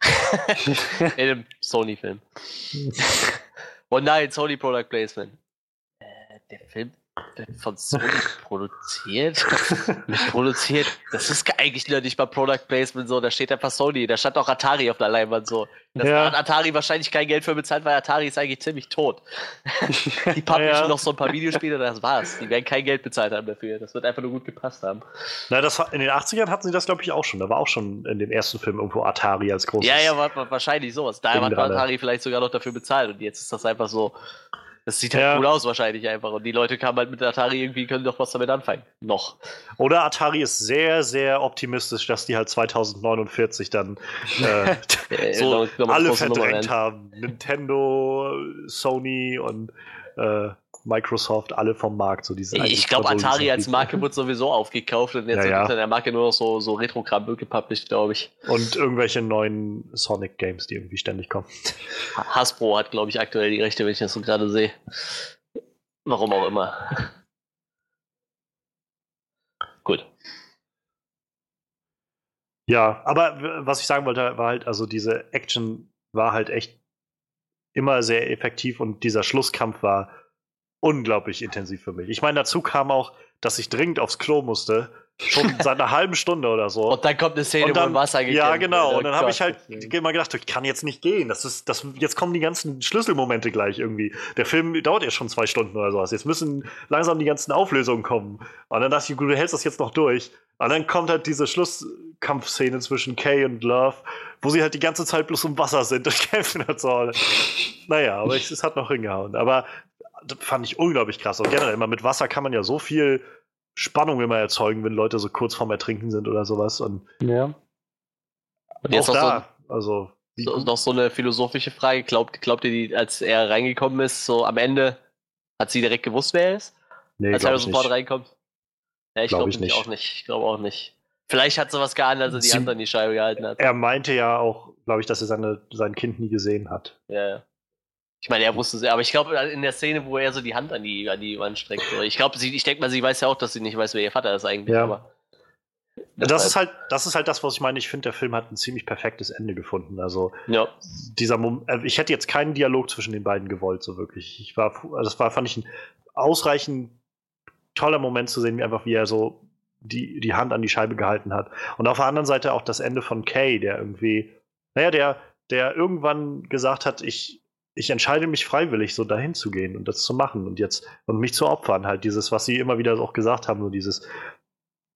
In einem Sony-Film. Oh nein, Sony Product Placement. Äh, der Film von Sony produziert. Produziert. Das ist eigentlich noch nicht mal Product Placement so. Da steht einfach Sony. Da stand auch Atari auf der Leinwand so. Das Ja. hat Atari wahrscheinlich kein Geld für bezahlt, weil Atari ist eigentlich ziemlich tot. Die publishen Ja. noch so ein paar Videospiele, das war's. Die werden kein Geld bezahlt haben dafür. Das wird einfach nur gut gepasst haben. Na, das war, in den 80ern hatten sie das, glaube ich, auch schon. Da war auch schon in dem ersten Film irgendwo Atari als großes. Ja, ja, wa- wa- wahrscheinlich sowas. Da hat Atari vielleicht sogar noch dafür bezahlt und jetzt ist das einfach so. Das sieht halt Ja. cool aus, wahrscheinlich einfach. Und die Leute kamen halt mit Atari irgendwie, können doch was damit anfangen. Noch. Oder Atari ist sehr, sehr optimistisch, dass die halt 2049 dann äh, Äh, so mal alle verdrängt haben. Nintendo, Sony und äh, Microsoft, alle vom Markt. So diese Ich glaube, Atari als. Marke wird sowieso aufgekauft und jetzt Ja, wird ja. unter der Marke nur noch so, so Retro-Kram gepublished, glaube ich. Und irgendwelche neuen Sonic-Games, die irgendwie ständig kommen. Ha- Hasbro hat, glaube ich, aktuell die Rechte, wenn ich das so gerade sehe. Warum auch immer. Gut. Ja, aber was ich sagen wollte, war halt, also diese Action war halt echt immer sehr effektiv und dieser Schlusskampf war unglaublich intensiv für mich. Ich meine, dazu kam auch, dass ich dringend aufs Klo musste, schon seit einer halben Stunde oder so. Und dann kommt eine Szene, Und dann- wo Wasser gekämpft Ja, genau. wird. Und dann habe ich halt immer gedacht, ich kann jetzt nicht gehen. Das ist, das, jetzt kommen die ganzen Schlüsselmomente gleich irgendwie. Der Film dauert ja schon zwei Stunden oder sowas. Jetzt müssen langsam die ganzen Auflösungen kommen. Und dann dachte ich, gut, du hältst das jetzt noch durch. Und dann kommt halt diese Schlusskampfszene zwischen Kay und Love, wo sie halt die ganze Zeit bloß im Wasser sind und kämpfen und so. Naja, aber es, es hat noch hingehauen. Aber das fand ich unglaublich krass. Und generell, immer mit Wasser kann man ja so viel Spannung immer erzeugen, wenn Leute so kurz vorm Ertrinken sind oder sowas. Und Ja. Und jetzt auch noch so, da, also so, noch so eine philosophische Frage. Glaubt, glaubt ihr, die, als er reingekommen ist, so am Ende, hat sie direkt gewusst, wer er ist? nee, als glaub er sofort nicht. reinkommt? Ja, ich Glaub glaube ich nämlich nicht. auch nicht. Ich glaube auch nicht. Vielleicht hat sie was geahnt, als er die Sie- Hand an die Scheibe gehalten hat. Er meinte ja auch, glaube ich, dass er seine, sein Kind nie gesehen hat. Ja, ja. Ich meine, er wusste es, aber ich glaube, in der Szene, wo er so die Hand an die, an die Wand streckt, so, ich glaube, ich denke mal, sie weiß ja auch, dass sie nicht weiß, wer ihr Vater ist eigentlich, Ja. aber. Das ist halt, das ist halt das, was ich meine. Ich finde, der Film hat ein ziemlich perfektes Ende gefunden. Also Ja. dieser Mom äh, ich hätte jetzt keinen Dialog zwischen den beiden gewollt, so wirklich. Ich war, also das war, fand ich ein ausreichend toller Moment zu sehen, wie einfach wie er so die, die Hand an die Scheibe gehalten hat. Und auf der anderen Seite auch das Ende von Kay, der irgendwie, naja, der, der irgendwann gesagt hat, ich, ich entscheide mich freiwillig, so dahin zu gehen und das zu machen und jetzt und mich zu opfern, halt dieses, was sie immer wieder auch gesagt haben, nur dieses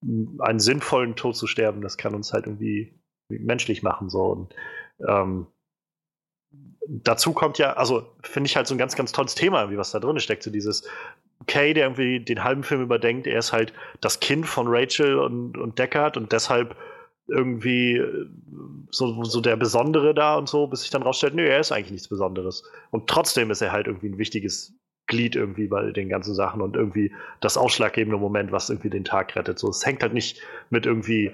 m, einen sinnvollen Tod zu sterben, das kann uns halt irgendwie menschlich machen so. Und ähm, dazu kommt ja, also finde ich halt so ein ganz, ganz tolles Thema, wie was da drin steckt, so dieses Kay, der irgendwie den halben Film überdenkt, er ist halt das Kind von Rachel und, und Deckard und deshalb irgendwie äh, so, so der Besondere da und so, bis sich dann rausstellt, nö, er ist eigentlich nichts Besonderes. Und trotzdem ist er halt irgendwie ein wichtiges Glied irgendwie bei den ganzen Sachen und irgendwie das ausschlaggebende Moment, was irgendwie den Tag rettet. So, es hängt halt nicht mit irgendwie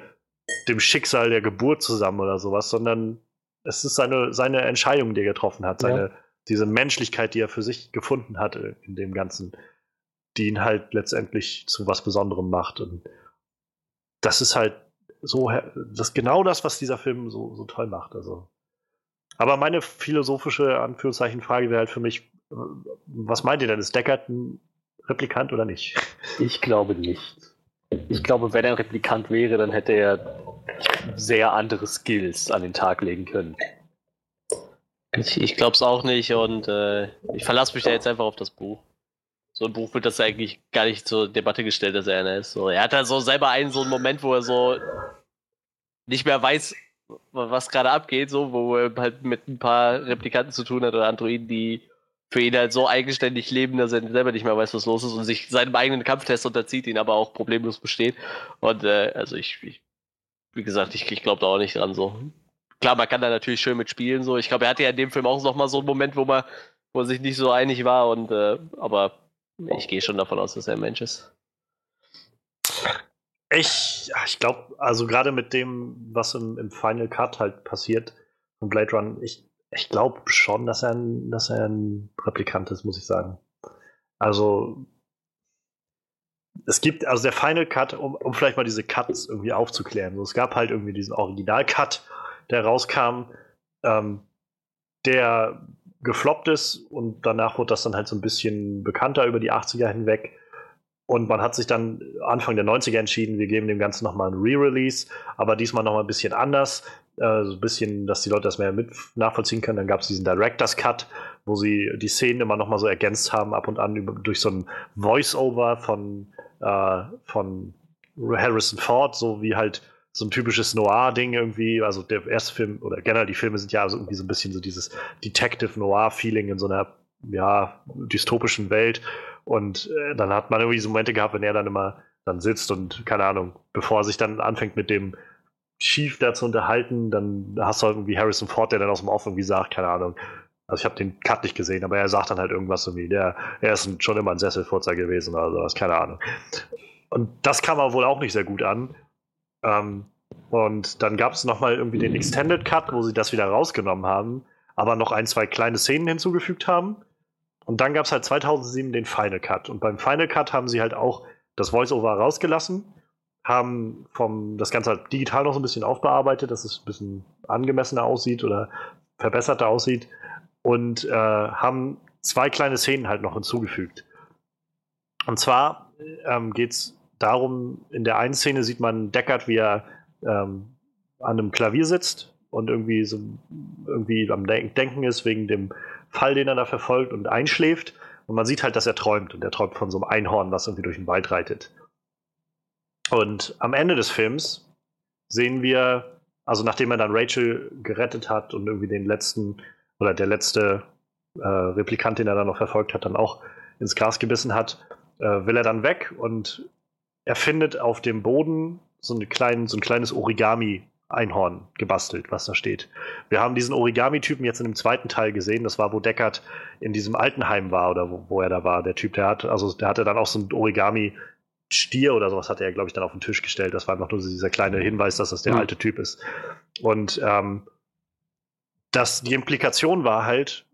dem Schicksal der Geburt zusammen oder sowas, sondern es ist seine, seine Entscheidung, die er getroffen hat, seine, diese Menschlichkeit, die er für sich gefunden hat äh, in dem Ganzen, die ihn halt letztendlich zu was Besonderem macht. Und das ist halt so, das ist genau das, was dieser Film so, so toll macht. Also. Aber meine philosophische Anführungszeichen Frage wäre halt für mich, äh, was meint ihr denn? Ist Deckard ein Replikant oder nicht? Ich glaube nicht. Ich glaube, wenn er ein Replikant wäre, dann hätte er sehr andere Skills an den Tag legen können. Ich, ich glaube es auch nicht und äh, ich verlasse mich da jetzt einfach auf das Buch. So ein Buch wird das eigentlich gar nicht zur Debatte gestellt, dass er einer ist. So, er hat da so selber einen so einen Moment, wo er so nicht mehr weiß, was gerade abgeht, so, wo er halt mit ein paar Replikanten zu tun hat oder Androiden, die für ihn halt so eigenständig leben, dass er selber nicht mehr weiß, was los ist und sich seinem eigenen Kampftest unterzieht, ihn aber auch problemlos besteht. Und äh, also ich, ich, wie gesagt, ich, ich glaube da auch nicht dran so. Klar, man kann da natürlich schön mitspielen, so. Ich glaube, er hatte ja in dem Film auch noch mal so einen Moment, wo man, wo er sich nicht so einig war und äh, aber ich gehe schon davon aus, dass er ein Mensch ist. Ich, ich glaube, also gerade mit dem, was im, im, Final Cut halt passiert von Blade Run, ich, ich glaube schon, dass er, ein, dass er ein Replikant ist, muss ich sagen. Also es gibt, also der Final Cut, um, um vielleicht mal diese Cuts irgendwie aufzuklären. So, es gab halt irgendwie diesen Original-Cut, der rauskam, ähm, der gefloppt ist und danach wurde das dann halt so ein bisschen bekannter über die 80er hinweg. Und man hat sich dann Anfang der 90er entschieden, wir geben dem Ganzen nochmal ein Re-Release, aber diesmal nochmal ein bisschen anders. Äh, so ein bisschen, dass die Leute das mehr mit nachvollziehen können. Dann gab es diesen Director's Cut, wo sie die Szenen immer nochmal so ergänzt haben, ab und an über, durch so ein Voice-Over von, äh, von Harrison Ford, so wie halt so ein typisches Noir-Ding irgendwie. Also der erste Film oder generell die Filme sind ja also irgendwie so ein bisschen so dieses Detective Noir-Feeling in so einer ja, dystopischen Welt. Und äh, dann hat man irgendwie so Momente gehabt, wenn er dann immer dann sitzt und, keine Ahnung, bevor er sich dann anfängt mit dem Chief da zu unterhalten, dann hast du halt irgendwie Harrison Ford, der dann aus dem Off irgendwie sagt, keine Ahnung, also ich habe den Cut nicht gesehen, aber er sagt dann halt irgendwas irgendwie, der, er ist schon immer ein Sesselfurzer gewesen oder sowas, keine Ahnung. Und das kam aber wohl auch nicht sehr gut an. Ähm, und dann gab es nochmal irgendwie den Extended Cut, wo sie das wieder rausgenommen haben, aber noch ein, zwei kleine Szenen hinzugefügt haben. Und dann gab es halt 2007 den Final Cut. Und beim Final Cut haben sie halt auch das Voice-Over rausgelassen, haben vom, das Ganze halt digital noch so ein bisschen aufbearbeitet, dass es ein bisschen angemessener aussieht oder verbesserter aussieht. Und äh, haben zwei kleine Szenen halt noch hinzugefügt. Und zwar ähm, geht es darum, in der einen Szene sieht man Deckard, wie er ähm, an einem Klavier sitzt und irgendwie so irgendwie am Denken ist wegen dem Fall, den er da verfolgt und einschläft. Und man sieht halt, dass er träumt. Und er träumt von so einem Einhorn, was irgendwie durch den Wald reitet. Und am Ende des Films sehen wir, also nachdem er dann Rachel gerettet hat und irgendwie den letzten, oder der letzte äh, Replikant, den er dann noch verfolgt hat, dann auch ins Gras gebissen hat, äh, will er dann weg und er findet auf dem Boden so, eine kleinen, so ein kleines Origami Einhorn gebastelt, was da steht. Wir haben diesen Origami-Typen jetzt in dem zweiten Teil gesehen. Das war, wo Deckard in diesem Altenheim war oder wo, wo er da war. Der Typ, der hat, also der hatte dann auch so ein Origami-Stier oder sowas, hat er, glaube ich, dann auf den Tisch gestellt. Das war einfach nur so dieser kleine Hinweis, dass das der mhm. alte Typ ist. Und ähm, das, die Implikation war halt,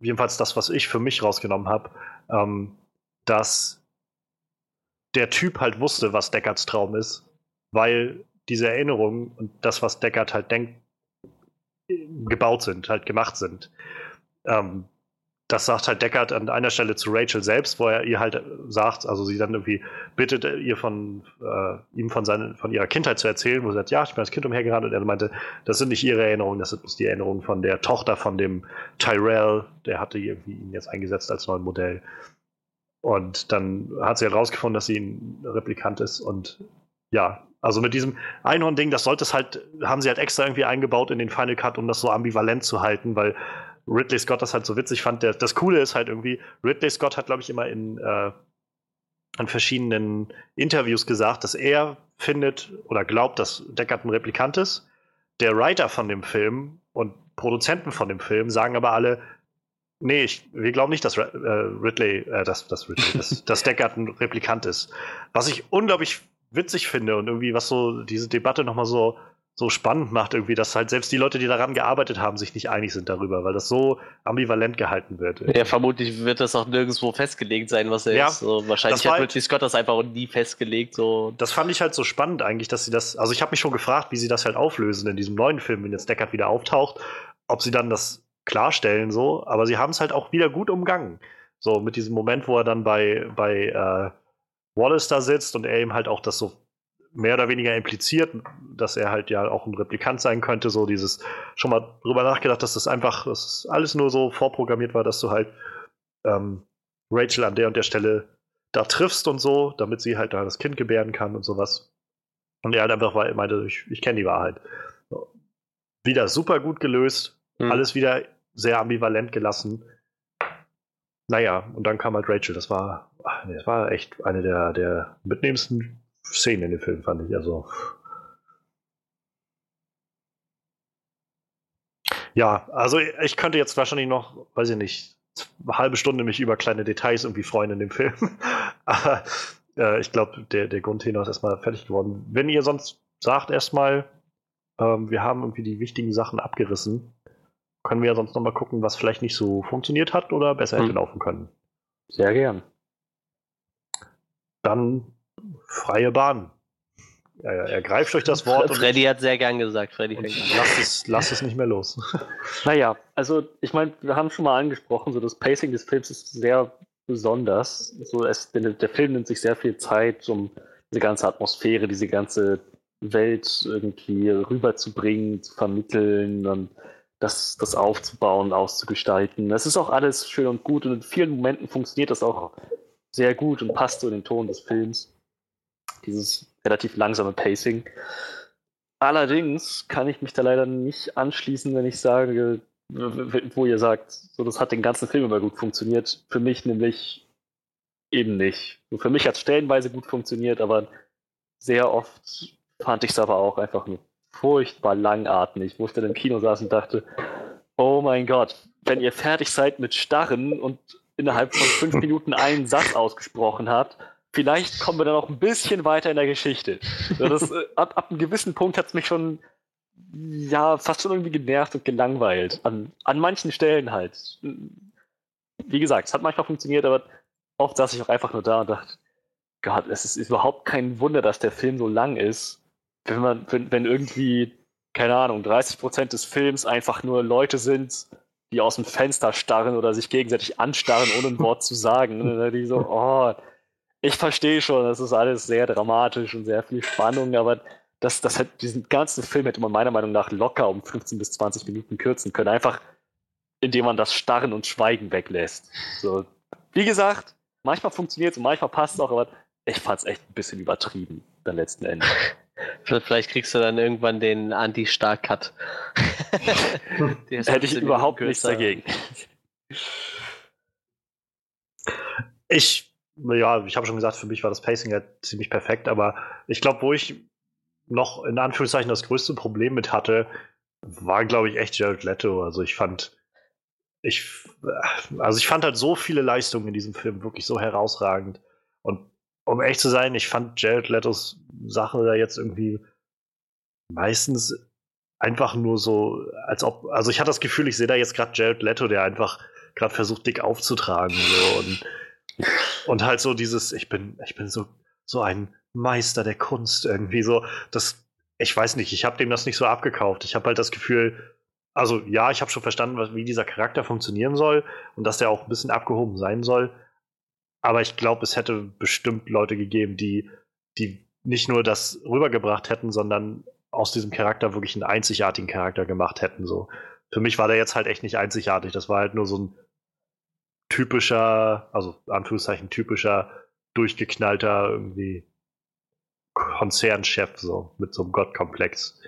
jedenfalls das, was ich für mich rausgenommen habe, ähm, dass der Typ halt wusste, was Deckards Traum ist, weil diese Erinnerungen und das, was Deckard halt denkt, gebaut sind, halt gemacht sind. Ähm, das sagt halt Deckard an einer Stelle zu Rachel selbst, wo er ihr halt sagt, also sie dann irgendwie bittet, ihr von äh, ihm von, seine, von ihrer Kindheit zu erzählen, wo sie sagt, ja, ich bin als Kind umhergerannt und er meinte, das sind nicht ihre Erinnerungen, das sind die Erinnerungen von der Tochter von dem Tyrell, der hatte irgendwie ihn jetzt eingesetzt als neuen Modell. Und dann hat sie herausgefunden, dass sie ein Replikant ist und ja, also mit diesem Einhorn-Ding, das sollte es halt, haben sie halt extra irgendwie eingebaut in den Final Cut, um das so ambivalent zu halten, weil Ridley Scott das halt so witzig fand. Der, das Coole ist halt irgendwie, Ridley Scott hat, glaube ich, immer in, äh, in verschiedenen Interviews gesagt, dass er findet oder glaubt, dass Deckard ein Replikant ist. Der Writer von dem Film und Produzenten von dem Film sagen aber alle, nee, ich, wir glauben nicht, dass äh, Ridley, äh, dass, dass, Ridley dass, dass Deckard ein Replikant ist. Was ich unglaublich witzig finde und irgendwie was so diese Debatte nochmal so, so spannend macht, irgendwie, dass halt selbst die Leute, die daran gearbeitet haben, sich nicht einig sind darüber, weil das so ambivalent gehalten wird. Ja, vermutlich wird das auch nirgendwo festgelegt sein, was er ja, ist. So, wahrscheinlich hat Ridley Scott das einfach nie festgelegt. So. Das fand ich halt so spannend eigentlich, dass sie das, also ich habe mich schon gefragt, wie sie das halt auflösen in diesem neuen Film, wenn jetzt Deckard wieder auftaucht, ob sie dann das klarstellen so, aber sie haben es halt auch wieder gut umgangen. So mit diesem Moment, wo er dann bei, bei äh, Wallace da sitzt und er ihm halt auch das so mehr oder weniger impliziert, dass er halt ja auch ein Replikant sein könnte, so dieses schon mal drüber nachgedacht, dass das einfach, dass das alles nur so vorprogrammiert war, dass du halt ähm, Rachel an der und der Stelle da triffst und so, damit sie halt da das Kind gebären kann und sowas. Und er halt einfach meinte, ich, ich kenne die Wahrheit. Wieder super gut gelöst, hm. alles wieder sehr ambivalent gelassen. Naja, und dann kam halt Rachel. Das war, das war echt eine der, der mitnehmendsten Szenen in dem Film, fand ich. Also. Ja, also ich könnte jetzt wahrscheinlich noch, weiß ich nicht, eine halbe Stunde mich über kleine Details irgendwie freuen in dem Film. Aber äh, ich glaube, der, der Grundtenor ist erstmal fertig geworden. Wenn ihr sonst sagt erstmal, ähm, wir haben irgendwie die wichtigen Sachen abgerissen, können wir ja sonst nochmal gucken, was vielleicht nicht so funktioniert hat oder besser hätte hm. laufen können. Sehr gern. Dann freie Bahn. Ja, ja, ergreift euch das Wort. Freddy hat sehr gern gesagt. Freddy lasst, es, lasst es nicht mehr los. Naja, also ich meine, wir haben schon mal angesprochen, so das Pacing des Films ist sehr besonders. So es, der Film nimmt sich sehr viel Zeit, um diese ganze Atmosphäre, diese ganze Welt irgendwie rüberzubringen, zu vermitteln und das, das aufzubauen, auszugestalten. Das ist auch alles schön und gut und in vielen Momenten funktioniert das auch sehr gut und passt so in den Ton des Films. Dieses relativ langsame Pacing. Allerdings kann ich mich da leider nicht anschließen, wenn ich sage, wo ihr sagt, so das hat den ganzen Film immer gut funktioniert. Für mich nämlich eben nicht. Für mich hat es stellenweise gut funktioniert, aber sehr oft fand ich es aber auch einfach nur furchtbar langatmig, wo ich dann im Kino saß und dachte, oh mein Gott, wenn ihr fertig seid mit Starren und innerhalb von fünf Minuten einen Satz ausgesprochen habt, vielleicht kommen wir dann noch ein bisschen weiter in der Geschichte. Das, äh, ab, ab einem gewissen Punkt hat es mich schon ja, fast schon irgendwie genervt und gelangweilt. An, an manchen Stellen halt. Wie gesagt, es hat manchmal funktioniert, aber oft saß ich auch einfach nur da und dachte, Gott, es ist überhaupt kein Wunder, dass der Film so lang ist wenn man, wenn, wenn irgendwie, keine Ahnung, 30 Prozent des Films einfach nur Leute sind, die aus dem Fenster starren oder sich gegenseitig anstarren, ohne ein Wort zu sagen. Ne, die so, oh, ich verstehe schon, das ist alles sehr dramatisch und sehr viel Spannung, aber das, das hat, diesen ganzen Film hätte man meiner Meinung nach locker um 15 bis 20 Minuten kürzen können. Einfach, indem man das Starren und Schweigen weglässt. So, wie gesagt, manchmal funktioniert es und manchmal passt es auch, aber ich fand es echt ein bisschen übertrieben, dann letzten Endes. Vielleicht kriegst du dann irgendwann den Anti-Star-Cut. Hätte ich überhaupt nichts dagegen. Ich, ja, ich habe schon gesagt, für mich war das Pacing ja ziemlich perfekt, aber ich glaube, wo ich noch in Anführungszeichen das größte Problem mit hatte, war, glaube ich, echt Jared Leto. Also ich fand, ich, also ich fand halt so viele Leistungen in diesem Film wirklich so herausragend. Und um echt zu sein, ich fand Jared Letos Sache da jetzt irgendwie meistens einfach nur so, als ob, also ich hatte das Gefühl, ich sehe da jetzt gerade Jared Leto, der einfach gerade versucht, dick aufzutragen so und, und halt so dieses, ich bin, ich bin so, so ein Meister der Kunst irgendwie so, das, ich weiß nicht, ich habe dem das nicht so abgekauft. Ich habe halt das Gefühl, also ja, ich habe schon verstanden, wie dieser Charakter funktionieren soll und dass der auch ein bisschen abgehoben sein soll. Aber ich glaube, es hätte bestimmt Leute gegeben, die, die nicht nur das rübergebracht hätten, sondern aus diesem Charakter wirklich einen einzigartigen Charakter gemacht hätten. So. Für mich war der jetzt halt echt nicht einzigartig. Das war halt nur so ein typischer, also Anführungszeichen typischer, durchgeknallter irgendwie Konzernchef, so mit so einem Gottkomplex.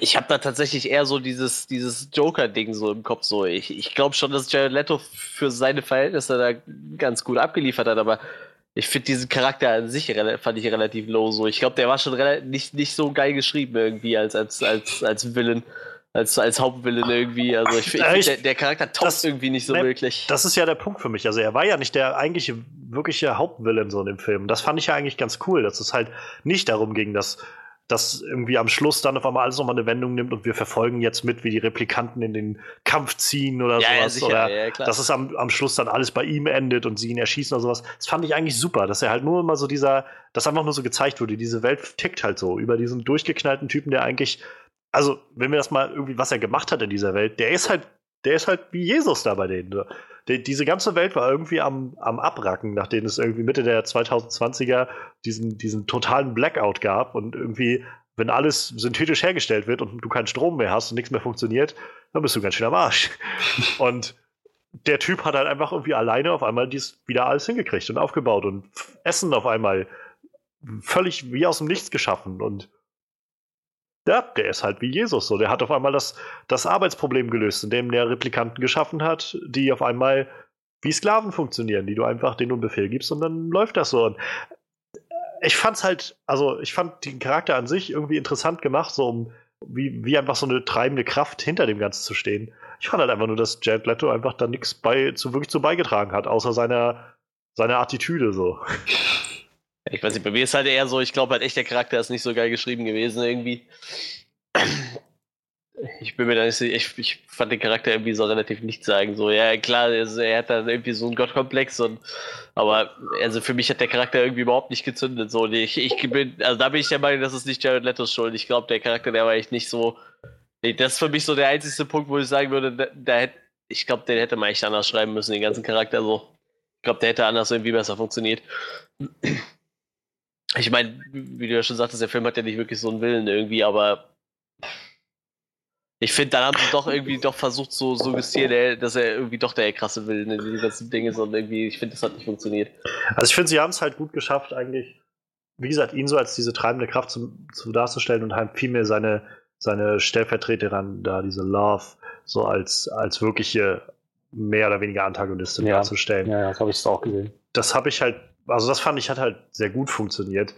Ich habe da tatsächlich eher so dieses, dieses Joker-Ding so im Kopf. So. Ich, ich glaube schon, dass Jared Leto für seine Verhältnisse da ganz gut abgeliefert hat, aber ich finde diesen Charakter an sich fand ich relativ low. So. Ich glaube, der war schon nicht, nicht so geil geschrieben irgendwie als, als, als, als Villain. Als, als Hauptvillain irgendwie. Also ich, ich finde, der, der, Charakter taugt irgendwie nicht so ne, wirklich. Das ist ja der Punkt für mich. Also er war ja nicht der eigentliche, wirkliche Hauptvillain so in dem Film. Das fand ich ja eigentlich ganz cool, dass es halt nicht darum ging, dass dass irgendwie am Schluss dann auf einmal alles nochmal eine Wendung nimmt und wir verfolgen jetzt mit, wie die Replikanten in den Kampf ziehen oder ja, sowas. Ja, sicher, oder ja, dass es am, am Schluss dann alles bei ihm endet und sie ihn erschießen oder sowas. Das fand ich eigentlich super, dass er halt nur immer so dieser, dass einfach nur so gezeigt wurde, diese Welt tickt halt so über diesen durchgeknallten Typen, der eigentlich, also wenn wir das mal irgendwie, was er gemacht hat in dieser Welt, der ist halt, der ist halt wie Jesus da bei denen. Die, diese ganze Welt war irgendwie am, am Abracken, nachdem es irgendwie Mitte der 2020er diesen, diesen totalen Blackout gab und irgendwie, wenn alles synthetisch hergestellt wird und du keinen Strom mehr hast und nichts mehr funktioniert, dann bist du ganz schön am Arsch. und der Typ hat halt einfach irgendwie alleine auf einmal dies wieder alles hingekriegt und aufgebaut und Essen auf einmal völlig wie aus dem Nichts geschaffen und ja, der ist halt wie Jesus so. Der hat auf einmal das, das Arbeitsproblem gelöst, indem der Replikanten geschaffen hat, die auf einmal wie Sklaven funktionieren, die du einfach einen Befehl gibst und dann läuft das so. Und ich fand's halt, also ich fand den Charakter an sich irgendwie interessant gemacht, so um wie, wie einfach so eine treibende Kraft hinter dem Ganzen zu stehen. Ich fand halt einfach nur, dass Jared Leto einfach da nichts bei, zu, wirklich zu beigetragen hat, außer seiner, seiner Attitüde so. Ich weiß nicht, bei mir ist halt eher so, ich glaube halt echt, der Charakter ist nicht so geil geschrieben gewesen irgendwie. Ich bin mir da nicht sicher, ich, ich fand den Charakter irgendwie so relativ nicht sagen. So, ja, klar, also er hat dann irgendwie so einen Gottkomplex und aber also für mich hat der Charakter irgendwie überhaupt nicht gezündet. So, ich, ich bin, also da bin ich der Meinung, das ist nicht Jared Letos Schuld. Ich glaube, der Charakter, der war echt nicht so. Das ist für mich so der einzige Punkt, wo ich sagen würde, da, da ich glaube, den hätte man echt anders schreiben müssen, den ganzen Charakter so. Ich glaube, der hätte anders irgendwie besser funktioniert ich meine, wie du ja schon sagtest, der Film hat ja nicht wirklich so einen Willen irgendwie, aber ich finde, dann haben sie doch irgendwie doch versucht zu so suggestieren, dass er irgendwie doch der krasse Willen in diesen ganzen Dingen ist und irgendwie, ich finde, das hat nicht funktioniert. Also ich finde, sie haben es halt gut geschafft, eigentlich, wie gesagt, ihn so als diese treibende Kraft zu, zu darzustellen und halt vielmehr seine, seine Stellvertreterin da, diese Love, so als, als wirkliche mehr oder weniger Antagonistin Ja. darzustellen. Ja, ja, das habe ich auch gesehen. das habe ich halt, also das fand ich hat halt sehr gut funktioniert.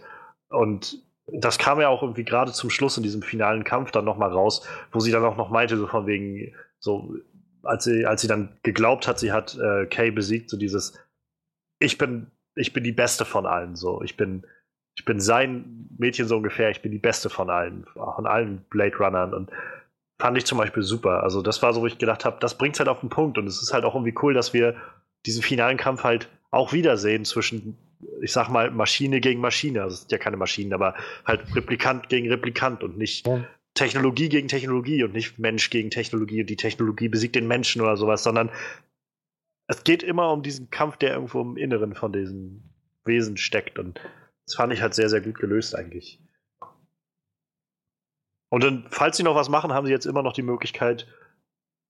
Und das kam ja auch irgendwie gerade zum Schluss in diesem finalen Kampf dann nochmal raus, wo sie dann auch noch meinte, so von wegen, so, als sie, als sie dann geglaubt hat, sie hat äh, Kay besiegt, so dieses, ich bin, ich bin die Beste von allen, so, ich bin, ich bin sein Mädchen so ungefähr, ich bin die Beste von allen, von allen Blade Runnern und fand ich zum Beispiel super. Also das war so, wo ich gedacht habe, das bringt's halt auf den Punkt und es ist halt auch irgendwie cool, dass wir diesen finalen Kampf halt auch wiedersehen zwischen, ich sag mal, Maschine gegen Maschine. Also es sind ja keine Maschinen, aber halt Replikant gegen Replikant und nicht Ja. Technologie gegen Technologie und nicht Mensch gegen Technologie und die Technologie besiegt den Menschen oder sowas, sondern es geht immer um diesen Kampf, der irgendwo im Inneren von diesen Wesen steckt und das fand ich halt sehr, sehr gut gelöst eigentlich. Und dann, falls sie noch was machen, haben sie jetzt immer noch die Möglichkeit,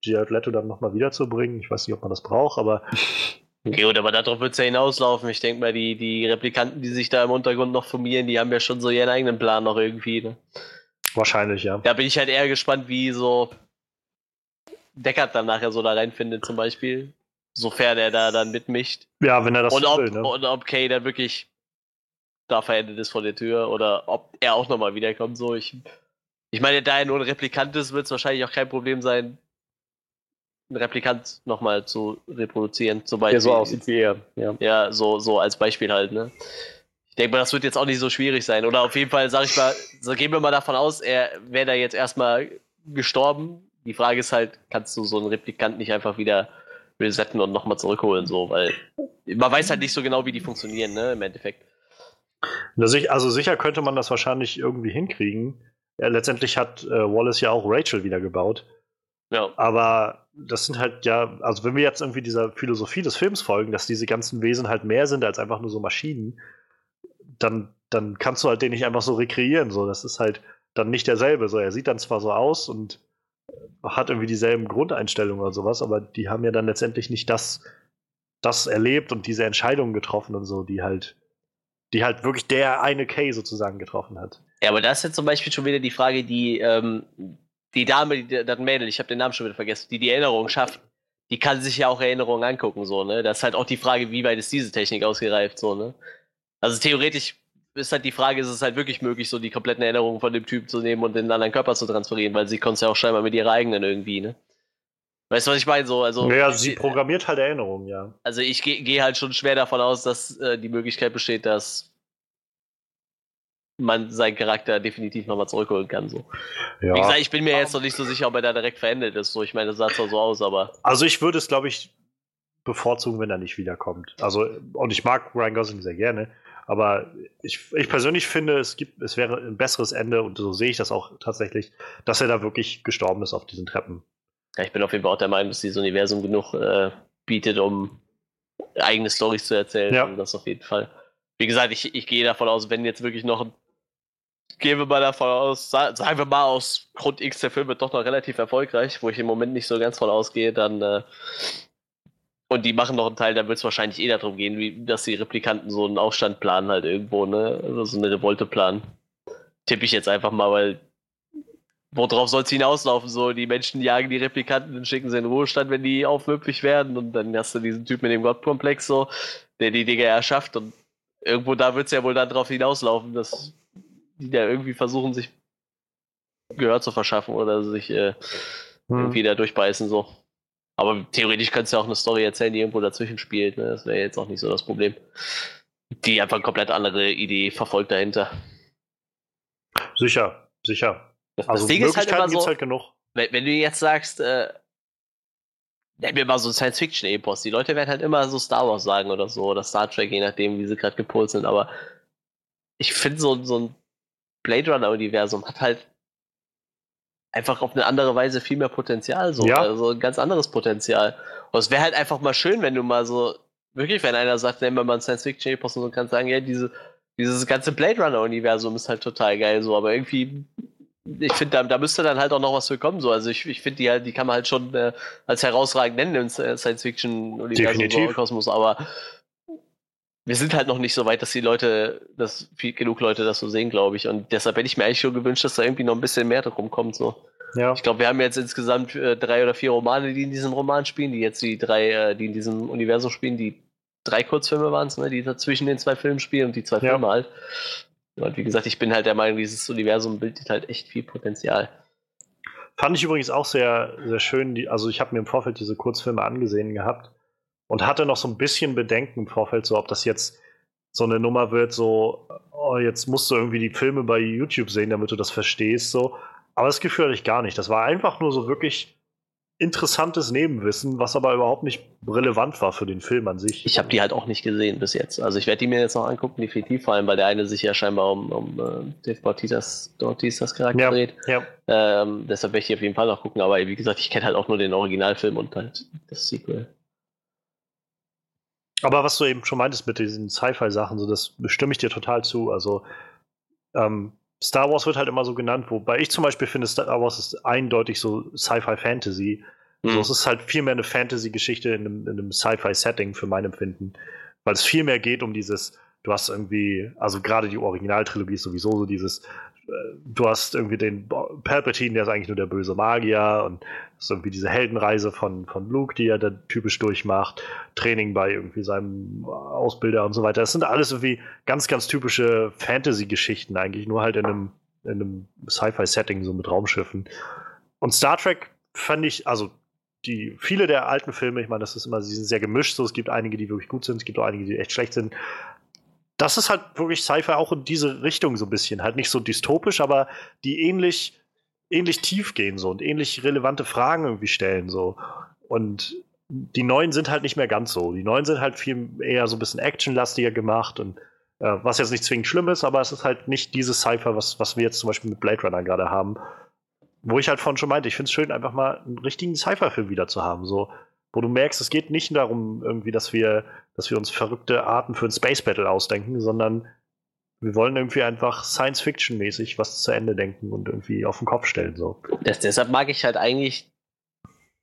Jared Leto dann nochmal wiederzubringen. Ich weiß nicht, ob man das braucht, aber Gut, aber darauf wird es ja hinauslaufen. Ich denke mal, die, die Replikanten, die sich da im Untergrund noch formieren, die haben ja schon so ihren eigenen Plan noch irgendwie. Ne? wahrscheinlich, ja. Da bin ich halt eher gespannt, wie so Deckard dann nachher so da reinfindet, zum Beispiel. Sofern er da dann mitmischt. Ja, wenn er das und, ob, will, ne? und ob Kay dann wirklich da verendet ist vor der Tür oder ob er auch nochmal wiederkommt. So, ich, ich meine, da er nur ein Replikant ist, wird es wahrscheinlich auch kein Problem sein, einen Replikant nochmal zu reproduzieren. Beispiel. Der so aussieht wie er. Ja. Ja, so, so als Beispiel halt, ne? Ich denke mal, das wird jetzt auch nicht so schwierig sein. Oder auf jeden Fall, sag ich mal, so gehen wir mal davon aus, er wäre da jetzt erstmal gestorben. Die Frage ist halt, kannst du so einen Replikant nicht einfach wieder resetten und nochmal zurückholen, so, weil man weiß halt nicht so genau, wie die funktionieren, ne, im Endeffekt. Also sicher könnte man das wahrscheinlich irgendwie hinkriegen. Ja, letztendlich hat äh, Wallace ja auch Rachel wieder gebaut. Ja. Aber das sind halt ja, also wenn wir jetzt irgendwie dieser Philosophie des Films folgen, dass diese ganzen Wesen halt mehr sind als einfach nur so Maschinen, dann, dann kannst du halt den nicht einfach so rekreieren. So, das ist halt dann nicht derselbe. So, er sieht dann zwar so aus und hat irgendwie dieselben Grundeinstellungen oder sowas, aber die haben ja dann letztendlich nicht das, das erlebt und diese Entscheidungen getroffen und so, die halt, die halt wirklich der eine Kay sozusagen getroffen hat. Ja, aber das ist jetzt zum Beispiel schon wieder die Frage, die, ähm, die Dame, die, das Mädel, ich habe den Namen schon wieder vergessen, die die Erinnerung schafft, die kann sich ja auch Erinnerungen angucken, so, ne? Das ist halt auch die Frage, wie weit ist diese Technik ausgereift, so, ne? Also theoretisch ist halt die Frage, ist es halt wirklich möglich, so die kompletten Erinnerungen von dem Typ zu nehmen und in einen anderen Körper zu transferieren, weil sie konnte es ja auch scheinbar mit ihrer eigenen irgendwie, ne? Weißt du, was ich meine? So, also, ja, sie programmiert halt Erinnerungen, ja. also ich gehe geh halt schon schwer davon aus, dass äh, die Möglichkeit besteht, dass man seinen Charakter definitiv nochmal zurückholen kann. So. ja. Wie gesagt, ich bin mir jetzt noch nicht so sicher, ob er da direkt verendet ist. So, ich meine, das sah zwar so aus, aber Also ich würde es, glaube ich, bevorzugen, wenn er nicht wiederkommt. Also, und ich mag Ryan Gosling sehr gerne, aber ich, ich persönlich finde, es gibt, es wäre ein besseres Ende, und so sehe ich das auch tatsächlich, dass er da wirklich gestorben ist auf diesen Treppen. ja, ich bin auf jeden Fall auch der Meinung, dass dieses Universum genug äh, bietet, um eigene Storys zu erzählen. Ja. Und das auf jeden Fall. Wie gesagt, ich, ich gehe davon aus, wenn jetzt wirklich noch ein gehen wir mal davon aus, sa- sagen wir mal aus Grund X, der Film wird doch noch relativ erfolgreich, wo ich im Moment nicht so ganz von ausgehe, dann äh, und die machen noch einen Teil, dann wird es wahrscheinlich eh darum gehen, wie, dass die Replikanten so einen Aufstand planen halt irgendwo, ne? Also so eine Revolte planen. Tippe ich jetzt einfach mal, weil worauf soll es hinauslaufen? So, die Menschen jagen die Replikanten und schicken sie in den Ruhestand, wenn die aufmöglich werden und dann hast du diesen Typ mit dem Gottkomplex so, der die Dinge erschafft und irgendwo da wird es ja wohl dann drauf hinauslaufen, dass die da irgendwie versuchen, sich Gehör zu verschaffen oder sich äh, Hm. irgendwie da durchbeißen so. Aber theoretisch kannst du ja auch eine Story erzählen, die irgendwo dazwischen spielt. Ne? Das wäre jetzt auch nicht so das Problem. Die einfach eine komplett andere Idee verfolgt dahinter. Sicher, sicher. Das, Also das Ding ist halt immer so, halt genug. wenn, wenn du jetzt sagst, äh, nenn mir mal so Science-Fiction-Epos. Die Leute werden halt immer so Star Wars sagen oder so, oder Star Trek, je nachdem, wie sie gerade gepolt sind. Aber ich finde, so, so ein Blade Runner-Universum hat halt einfach auf eine andere Weise viel mehr Potenzial. So. Ja. Also ein ganz anderes Potenzial. Und es wäre halt einfach mal schön, wenn du mal so, wirklich, wenn einer sagt, nehmen wir mal ein Science-Fiction-Epos und so kannst sagen, ja, diese, dieses ganze Blade Runner-Universum ist halt total geil, so, aber irgendwie ich finde, da, da müsste dann halt auch noch was für kommen. So. Also ich, ich finde, die, halt, die kann man halt schon äh, als herausragend nennen im Science-Fiction-Universum so, Kosmos, aber wir sind halt noch nicht so weit, dass die Leute, dass viel, genug Leute das so sehen, glaube ich. Und deshalb hätte ich mir eigentlich schon gewünscht, dass da irgendwie noch ein bisschen mehr drum kommt. So. Ja. Ich glaube, wir haben jetzt insgesamt äh, drei oder vier Romane, die in diesem Roman spielen, die jetzt die drei, äh, die in diesem Universum spielen, die drei Kurzfilme waren es, ne, die dazwischen den zwei Filmen spielen und die zwei Ja. Filme halt. Und wie gesagt, ich bin halt der Meinung, dieses Universum bildet halt echt viel Potenzial. Fand ich übrigens auch sehr, sehr schön. Die, also ich habe mir im Vorfeld diese Kurzfilme angesehen gehabt und hatte noch so ein bisschen Bedenken im Vorfeld, so ob das jetzt so eine Nummer wird, so, oh, jetzt musst du irgendwie die Filme bei YouTube sehen, damit du das verstehst, so. Aber das Gefühl hatte ich gar nicht. Das war einfach nur so wirklich interessantes Nebenwissen, was aber überhaupt nicht relevant war für den Film an sich. Ich habe die halt auch nicht gesehen bis jetzt. Also ich werde die mir jetzt noch angucken, definitiv, vor allem, weil der eine sich ja scheinbar um, um äh, Dave Bautistas, Bautistas Charakter ja, dreht. ja. Ähm, deshalb werde ich die auf jeden Fall noch gucken, aber wie gesagt, ich kenne halt auch nur den Originalfilm und halt das Sequel. Aber was du eben schon meintest mit diesen Sci-Fi-Sachen, so das stimme ich dir total zu. Also ähm, Star Wars wird halt immer so genannt, wobei ich zum Beispiel finde, Star Wars ist eindeutig so Sci-Fi-Fantasy. Hm. So, es ist halt viel mehr eine Fantasy-Geschichte in einem, in einem Sci-Fi-Setting für mein Empfinden. Weil es viel mehr geht um dieses, du hast irgendwie, also gerade die Originaltrilogie ist sowieso so dieses, du hast irgendwie den Palpatine, der ist eigentlich nur der böse Magier und hast irgendwie diese Heldenreise von, von Luke, die er da typisch durchmacht, Training bei irgendwie seinem Ausbilder und so weiter. Das sind alles irgendwie ganz, ganz typische Fantasy-Geschichten eigentlich, nur halt in einem, in einem Sci-Fi-Setting, so mit Raumschiffen. Und Star Trek fand ich, also die, viele der alten Filme, ich meine, das ist immer, sie sind sehr gemischt, so es gibt einige, die wirklich gut sind, es gibt auch einige, die echt schlecht sind. Das ist halt wirklich Sci-Fi auch in diese Richtung so ein bisschen. Halt nicht so dystopisch, aber die ähnlich, ähnlich tief gehen so und ähnlich relevante Fragen irgendwie stellen so. Und die neuen sind halt nicht mehr ganz so. Die neuen sind halt viel eher so ein bisschen actionlastiger gemacht und äh, was jetzt nicht zwingend schlimm ist, aber es ist halt nicht dieses Cypher, was, was wir jetzt zum Beispiel mit Blade Runner gerade haben. Wo ich halt vorhin schon meinte, ich finde es schön, einfach mal einen richtigen Cypher-Film wieder zu haben. So, wo du merkst, es geht nicht darum, irgendwie, dass wir, dass wir uns verrückte Arten für ein Space Battle ausdenken, sondern wir wollen irgendwie einfach Science-Fiction-mäßig was zu Ende denken und irgendwie auf den Kopf stellen. So. Das, deshalb mag ich halt eigentlich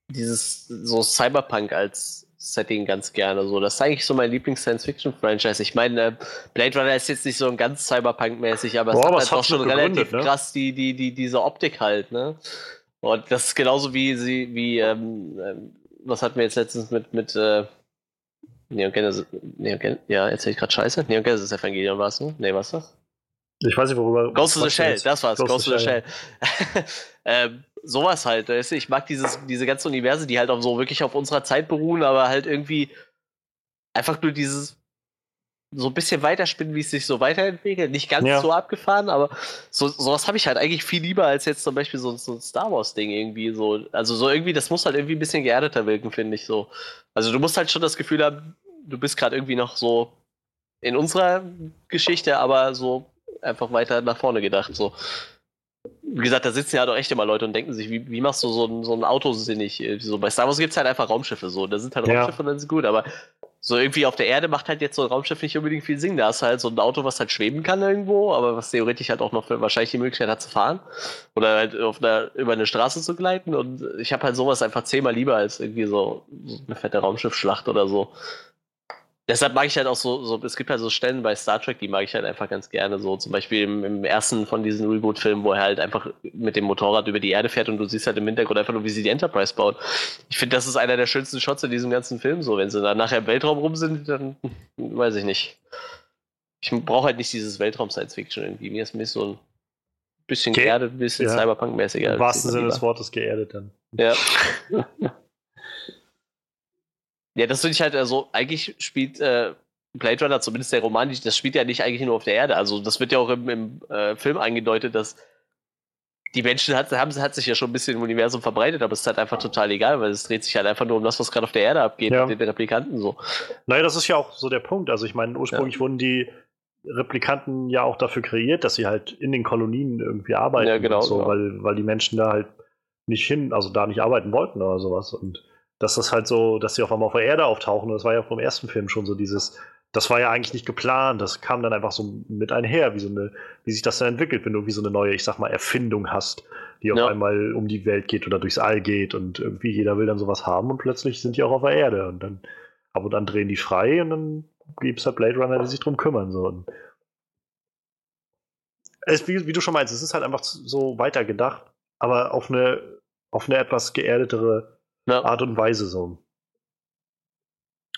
dieses so Cyberpunk als Setting ganz gerne. So, das ist eigentlich so mein Lieblings-Science-Fiction-Franchise. Ich meine, äh, Blade Runner ist jetzt nicht so ein ganz Cyberpunk-mäßig, aber es Boah, hat halt es doch hat's schon gut relativ ne? krass die, die, die, diese Optik halt, ne? Und das ist genauso wie sie, wie, ähm, ähm, was hatten wir jetzt letztens mit, mit, äh, Neon Genesis, Neon Gen ja, erzähl ich gerade Scheiße? Neon Genesis Evangelion war es, ne? Nee, was das? Ich weiß nicht, worüber. Ghost of the Shell, jetzt- das war's, Ghost Ghost, of the the Shell. ähm, sowas halt, weißt du, ich mag dieses, diese ganzen Universen, die halt auch so wirklich auf unserer Zeit beruhen, aber halt irgendwie einfach nur dieses so ein bisschen weiterspinnen, wie es sich so weiterentwickelt. Nicht ganz Ja. so abgefahren, aber so, sowas habe ich halt eigentlich viel lieber als jetzt zum Beispiel so, so ein Star Wars-Ding irgendwie so. Also so irgendwie, das muss halt irgendwie ein bisschen geerdeter wirken, finde ich so. Also du musst halt schon das Gefühl haben, du bist gerade irgendwie noch so in unserer Geschichte, aber so einfach weiter nach vorne gedacht. So. Wie gesagt, da sitzen ja doch echt immer Leute und denken sich, wie, wie machst du so ein, so ein Auto sinnig? So, bei Star Wars gibt es halt einfach Raumschiffe so. Da sind halt Raumschiffe ja. und dann ist gut, aber so irgendwie auf der Erde macht halt jetzt so ein Raumschiff nicht unbedingt viel Sinn. Da hast du halt so ein Auto, was halt schweben kann irgendwo, aber was theoretisch halt auch noch wahrscheinlich die Möglichkeit hat zu fahren. Oder halt auf einer, über eine Straße zu gleiten. Und ich habe halt sowas einfach zehnmal lieber als irgendwie so, so eine fette Raumschiffschlacht oder so deshalb mag ich halt auch so, so, es gibt halt so Stellen bei Star Trek, die mag ich halt einfach ganz gerne. So zum Beispiel im, im ersten von diesen Reboot-Filmen, wo er halt einfach mit dem Motorrad über die Erde fährt und du siehst halt im Hintergrund einfach nur, wie sie die Enterprise baut. Ich finde, das ist einer der schönsten Shots in diesem ganzen Film. So, wenn sie dann nachher im Weltraum rum sind, dann weiß ich nicht. Ich brauche halt nicht dieses Weltraum-Science-Fiction irgendwie. Mir ist mir so ein bisschen Ge geerdet, ein bisschen ja. Cyberpunk-mäßiger. Im wahrsten Sinne des Wortes geerdet dann. Ja. Ja, das finde ich halt, also eigentlich spielt äh, Blade Runner, zumindest der Roman, das spielt ja nicht eigentlich nur auf der Erde. Also das wird ja auch im, im äh, Film eingedeutet, dass die Menschen hat, haben, hat sich ja schon ein bisschen im Universum verbreitet, aber es ist halt einfach total egal, weil es dreht sich halt einfach nur um das, was gerade auf der Erde abgeht, ja. mit den Replikanten so. Naja, das ist ja auch so der Punkt. Also ich meine, ursprünglich ja. wurden die Replikanten ja auch dafür kreiert, dass sie halt in den Kolonien irgendwie arbeiten. Ja, genau. So, genau. Weil, weil die Menschen da halt nicht hin, also da nicht arbeiten wollten oder sowas. Und dass das halt so, dass sie auf einmal auf der Erde auftauchen. Und das war ja vom ersten Film schon so dieses, das war ja eigentlich nicht geplant, das kam dann einfach so mit einher, wie so eine, wie sich das dann entwickelt, wenn du wie so eine neue, ich sag mal, Erfindung hast, die auf ja. einmal um die Welt geht oder durchs All geht und irgendwie jeder will dann sowas haben und plötzlich sind die auch auf der Erde und dann ab und an drehen die frei und dann gibt es halt Blade Runner, die sich drum kümmern. So. Und es, wie, wie, du schon meinst, es ist halt einfach so weitergedacht, aber auf eine, auf eine etwas geerdetere ja. Art und Weise so.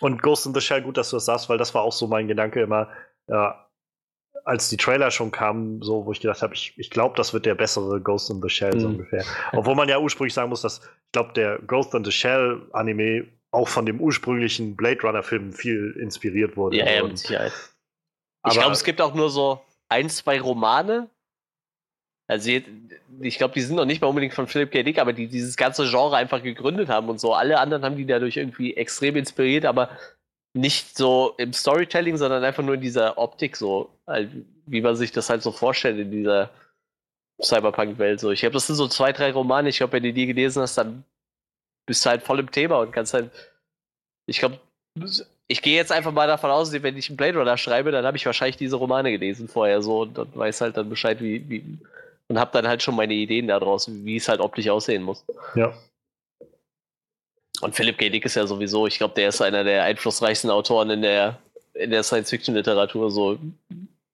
Und Ghost in the Shell, gut, dass du das sagst, weil das war auch so mein Gedanke immer, ja, als die Trailer schon kamen, so, wo ich gedacht habe, ich, ich glaube, das wird der bessere Ghost in the Shell, so mhm. ungefähr. Obwohl man ja ursprünglich sagen muss, dass, ich glaube, der Ghost in the Shell Anime auch von dem ursprünglichen Blade Runner Film viel inspiriert wurde. Ja, ja, mit Sicherheit. Ich glaube, es gibt auch nur so ein, zwei Romane, also ich glaube, die sind noch nicht mal unbedingt von Philip K. Dick, aber die dieses ganze Genre einfach gegründet haben und so. Alle anderen haben die dadurch irgendwie extrem inspiriert, aber nicht so im Storytelling, sondern einfach nur in dieser Optik so, wie man sich das halt so vorstellt in dieser Cyberpunk-Welt. So, ich glaube, das sind so zwei, drei Romane. Ich glaube, wenn du die gelesen hast, dann bist du halt voll im Thema und kannst halt. Ich glaube, ich gehe jetzt einfach mal davon aus, wenn ich einen Blade Runner schreibe, dann habe ich wahrscheinlich diese Romane gelesen vorher so und dann weiß halt dann Bescheid, wie, wie und habe dann halt schon meine Ideen daraus, wie es halt optisch aussehen muss. Ja. Und Philip K. Dick ist ja sowieso, ich glaube, der ist einer der einflussreichsten Autoren in der, in der Science-Fiction-Literatur. So.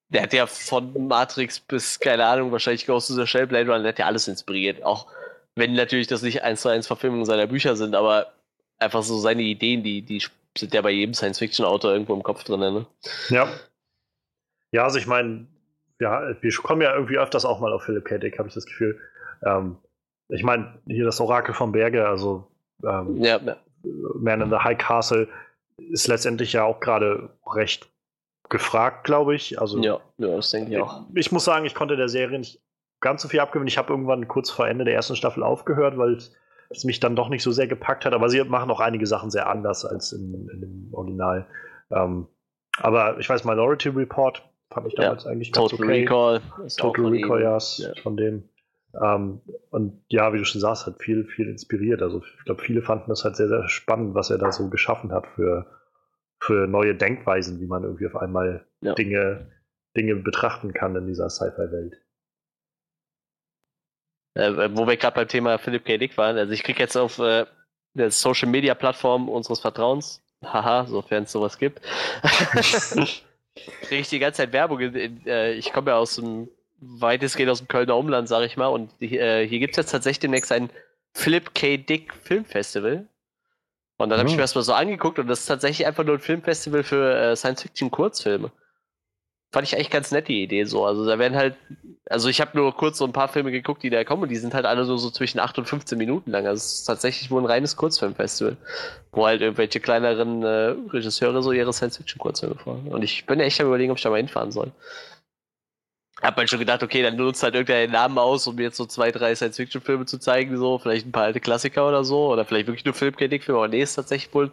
Der hat ja von Matrix bis, keine Ahnung, wahrscheinlich Ghost in the Shell, Blade Runner, der hat ja alles inspiriert. Auch wenn natürlich das nicht eins zu eins Verfilmungen seiner Bücher sind, aber einfach so seine Ideen, die, die sind ja bei jedem Science-Fiction-Autor irgendwo im Kopf drin. Ne? Ja. Ja, also ich meine, ja, wir kommen ja irgendwie öfters auch mal auf Philipp K. Dick, habe ich das Gefühl. Ähm, ich meine, hier das Orakel vom Berge, also ähm, ja, ja. Man in the High Castle, ist letztendlich ja auch gerade recht gefragt, glaube ich. Also, ja, ja, das denke ich auch. Ich, ich muss sagen, ich konnte der Serie nicht ganz so viel abgewinnen. Ich habe irgendwann kurz vor Ende der ersten Staffel aufgehört, weil es mich dann doch nicht so sehr gepackt hat. Aber sie machen auch einige Sachen sehr anders als in, in dem Original. Ähm, aber ich weiß, Minority Report Fand ich damals ja, eigentlich ganz Total okay. Recall. Total Recall, ja, von dem. Ähm, und ja, wie du schon sagst, hat viel, viel inspiriert. Also ich glaube, viele fanden das halt sehr, sehr spannend, was er da so geschaffen hat für, für neue Denkweisen, wie man irgendwie auf einmal ja. Dinge, Dinge betrachten kann in dieser Sci-Fi-Welt. Äh, wo wir gerade beim Thema Philip K. Dick waren, also ich kriege jetzt auf äh, der Social Media Plattform unseres Vertrauens, haha, sofern es sowas gibt, kriege ich die ganze Zeit Werbung. In, in, äh, ich komme ja aus dem, weitestgehend aus dem Kölner Umland, sage ich mal. Und äh, hier gibt es jetzt tatsächlich demnächst ein Philip K. Dick Filmfestival. Und dann habe ich oh. mir das mal so angeguckt und das ist tatsächlich einfach nur ein Filmfestival für äh, Science-Fiction-Kurzfilme. Fand ich eigentlich ganz nett, die Idee so. Also da werden halt, also ich habe nur kurz so ein paar Filme geguckt, die da kommen und die sind halt alle so, so zwischen 8 und 15 Minuten lang. Also es ist tatsächlich wohl ein reines Kurzfilmfestival, wo halt irgendwelche kleineren äh, Regisseure so ihre Science-Fiction-Kurzfilme fahren. Und ich bin ja echt am überlegen, ob ich da mal hinfahren soll. Hab halt schon gedacht, okay, dann nutzt halt irgendeinen Namen aus, um mir jetzt so zwei, drei Science-Fiction-Filme zu zeigen, so, vielleicht ein paar alte Klassiker oder so, oder vielleicht wirklich nur Filmkritikfilme, aber nee, ist tatsächlich wohl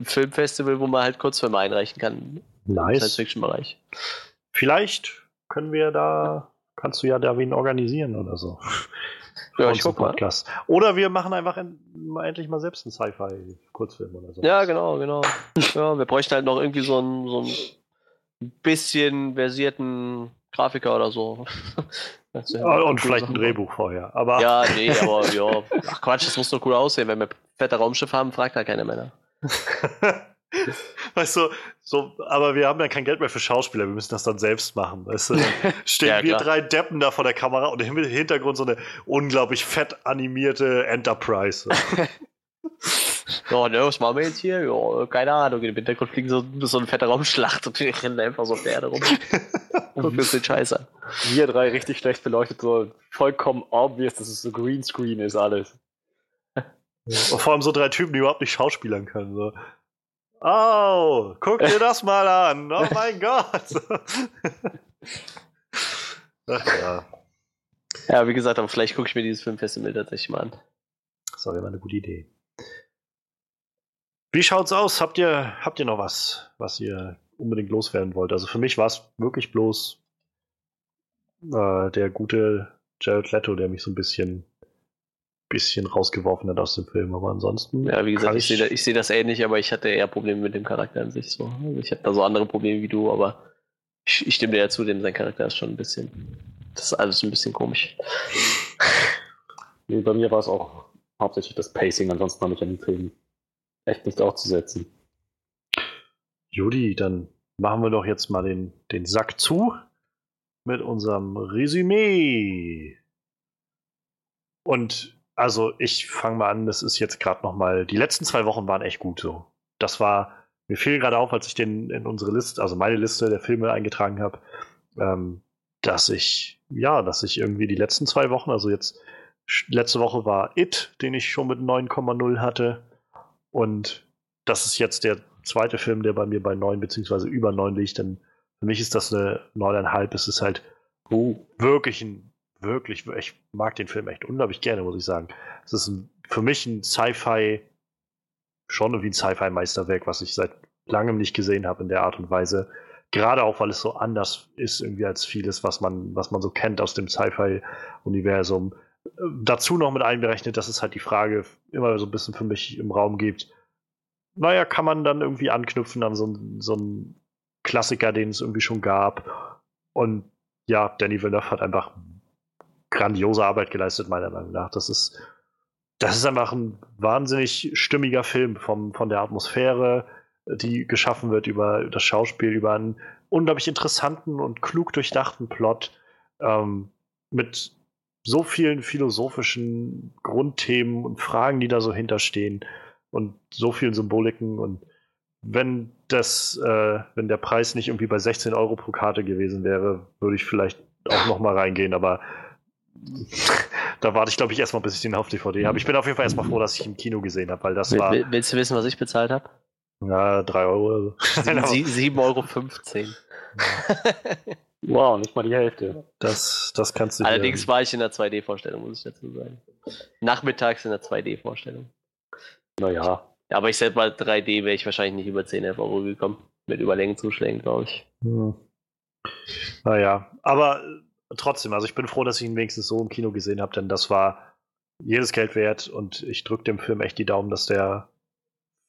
ein Filmfestival, wo man halt Kurzfilme einreichen kann. Nice. Science-Fiction-Bereich. Vielleicht können wir da kannst du ja da wen organisieren oder so. Ja, ich einen guck mal. Podcast. Oder wir machen einfach mal endlich mal selbst einen Sci-Fi-Kurzfilm oder so. Ja, genau, genau. Ja, wir bräuchten halt noch irgendwie so einen, so ein bisschen versierten Grafiker oder so. Ah, Und vielleicht ein Sache. Drehbuch vorher. Aber Ja, nee, aber ja. Ach Quatsch, das muss doch cool aussehen. Wenn wir fette Raumschiff haben, fragt da keine Männer. weißt du, so, aber wir haben ja kein Geld mehr für Schauspieler, wir müssen das dann selbst machen. Weißt du, stehen Ja, wir drei Deppen da vor der Kamera und im Hintergrund so eine unglaublich fett animierte Enterprise. Ja, ne, was machen wir jetzt hier? Ja, keine Ahnung. Im Hintergrund fliegen so, so eine fette Raumschlacht und wir rennen einfach so auf der Erde rum. und wir sind scheiße. Wir drei richtig schlecht beleuchtet, so vollkommen obvious, dass es so Greenscreen ist alles. und vor allem so drei Typen, die überhaupt nicht schauspielern können. So. Oh, guck dir das mal an. Oh mein Gott. Ach ja, Ja, wie gesagt, aber vielleicht gucke ich mir dieses Filmfestival tatsächlich mal an. das war immer eine gute Idee. Wie schaut's aus? Habt ihr, habt ihr noch was, was ihr unbedingt loswerden wollt? Also für mich war es wirklich bloß äh, der gute Jared Leto, der mich so ein bisschen, bisschen rausgeworfen hat aus dem Film. Aber ansonsten. Ja, wie gesagt, ich sehe da- ich sehe das ähnlich, aber ich hatte eher Probleme mit dem Charakter an sich. So. Also ich habe da so andere Probleme wie du, aber ich, ich stimme dir ja zu, denn sein Charakter ist schon ein bisschen. Das ist alles ein bisschen komisch. Nee, bei mir war es auch hauptsächlich das Pacing, ansonsten habe ich an den Film echt nichts aufzusetzen. Judy, dann machen wir doch jetzt mal den, den Sack zu mit unserem Resümee. Und also ich fange mal an, das ist jetzt gerade noch mal, die letzten zwei Wochen waren echt gut so. Das war, mir fiel gerade auf, als ich den in unsere Liste, also meine Liste der Filme eingetragen habe, ähm, dass ich, ja, dass ich irgendwie die letzten zwei Wochen, also jetzt, letzte Woche war It, den ich schon mit 9,0 hatte. Und das ist jetzt der zweite Film, der bei mir bei 9 beziehungsweise über 9 liegt. Denn für mich ist das eine 9,5. Es ist halt wirklich ein, wirklich, ich mag den Film echt unglaublich gerne, muss ich sagen. Es ist ein, für mich ein Sci-Fi, schon irgendwie ein Sci-Fi-Meisterwerk, was ich seit langem nicht gesehen habe in der Art und Weise. Gerade auch, weil es so anders ist irgendwie als vieles, was man, was man so kennt aus dem Sci-Fi-Universum. Dazu noch mit einberechnet, dass es halt die Frage immer so ein bisschen für mich im Raum gibt. Naja, kann man dann irgendwie anknüpfen an so, einen- so einen Klassiker, den es irgendwie schon gab. Und ja, Danny Villeneuve hat einfach grandiose Arbeit geleistet, meiner Meinung nach. Das ist, das ist einfach ein wahnsinnig stimmiger Film vom, von der Atmosphäre, die geschaffen wird über das Schauspiel, über einen unglaublich interessanten und klug durchdachten Plot ähm, mit so vielen philosophischen Grundthemen und Fragen, die da so hinterstehen und so vielen Symboliken und wenn das, äh, wenn der Preis nicht irgendwie bei 16 Euro pro Karte gewesen wäre, würde ich vielleicht auch noch mal reingehen, aber da warte ich, glaube ich, erstmal, bis ich den auf DVD habe. Ich bin auf jeden Fall erstmal froh, dass ich ihn im Kino gesehen habe, weil das Will, war will, willst du wissen, was ich bezahlt habe? ja, 3 Euro oder so. Genau. 7,15 Euro. Wow, nicht mal die Hälfte. Das, das kannst du dir- Allerdings war ich in der 2D-Vorstellung, muss ich dazu sagen. Nachmittags in der 2D-Vorstellung. Naja, Ja, aber ich selbst bei 3D wäre ich wahrscheinlich nicht über 10 11 Euro gekommen. Mit Überlängenzuschlägen, glaube ich. Hm. Naja, aber trotzdem, also ich bin froh, dass ich ihn wenigstens so im Kino gesehen habe, denn das war jedes Geld wert und ich drücke dem Film echt die Daumen, dass der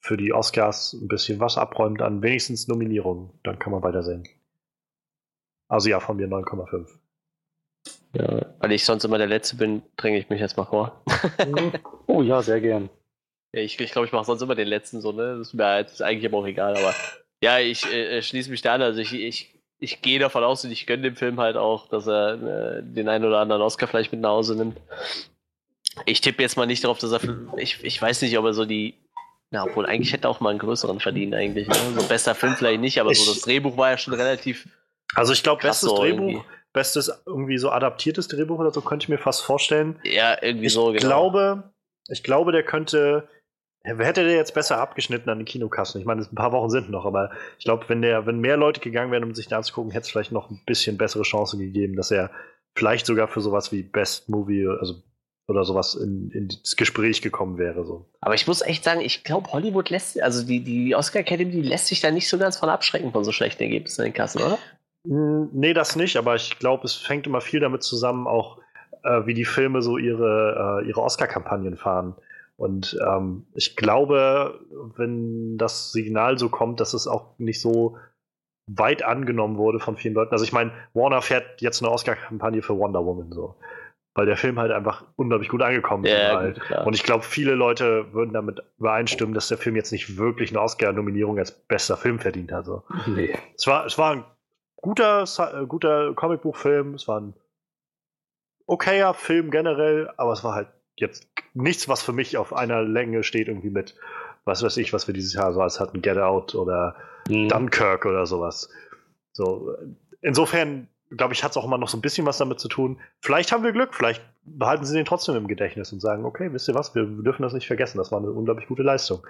für die Oscars ein bisschen was abräumt an wenigstens Nominierungen. Dann kann man weitersehen. Also ja, von mir 9,5. Ja, weil ich sonst immer der Letzte bin, dränge ich mich jetzt mal vor. oh ja, sehr gern. Ja, ich ich glaube, ich mache sonst immer den Letzten so, ne? Das ist mir jetzt eigentlich aber auch egal, aber ja, ich äh, schließe mich da an. Also ich, ich, ich gehe davon aus und ich gönne dem Film halt auch, dass er äh, den einen oder anderen Oscar vielleicht mit nach Hause nimmt. Ich tippe jetzt mal nicht darauf, dass er. Ich, ich weiß nicht, ob er so die. Na, obwohl eigentlich hätte er auch mal einen größeren verdient eigentlich. Ne? So bester Film vielleicht nicht, aber so Ich- das Drehbuch war ja schon relativ Also ich glaube, bestes so Drehbuch, irgendwie. bestes irgendwie so adaptiertes Drehbuch oder so könnte ich mir fast vorstellen. Ja, irgendwie Ich so, genau. glaube, ich glaube, der könnte, hätte der jetzt besser abgeschnitten an den Kinokassen. Ich meine, es- ein paar Wochen sind noch, aber ich glaube, wenn der, wenn mehr Leute gegangen wären, um sich den anzugucken, hätte es vielleicht noch ein bisschen bessere Chance gegeben, dass er vielleicht sogar für sowas wie Best Movie, also oder sowas in, in das Gespräch gekommen wäre. So. Aber ich muss echt sagen, ich glaube, Hollywood lässt, also die, die Oscar Academy, lässt sich da nicht so ganz von abschrecken von so schlechten Ergebnissen in den Kassen, oder? Hm, nee, das nicht, aber ich glaube, es fängt immer viel damit zusammen, auch äh, wie die Filme so ihre, äh, ihre Oscar-Kampagnen fahren. Und ähm, ich glaube, wenn das Signal so kommt, dass es auch nicht so weit angenommen wurde von vielen Leuten. Also ich meine, Warner fährt jetzt eine Oscar-Kampagne für Wonder Woman so. Weil der Film halt einfach unglaublich gut angekommen ist. Ja, gut. Und ich glaube, viele Leute würden damit übereinstimmen, dass der Film jetzt nicht wirklich eine Oscar-Nominierung als bester Film verdient hat. So. Nee. Es war, es war ein guter, äh, guter Comicbuchfilm, es war ein okayer Film generell, aber es war halt jetzt nichts, was für mich auf einer Länge steht, irgendwie mit, was weiß ich, was wir dieses Jahr so als hatten, Get Out oder Hm. Dunkirk oder sowas. So, insofern, glaube ich, hat es auch immer noch so ein bisschen was damit zu tun. Vielleicht haben wir Glück, vielleicht behalten sie den trotzdem im Gedächtnis und sagen, okay, wisst ihr was, wir dürfen das nicht vergessen, das war eine unglaublich gute Leistung.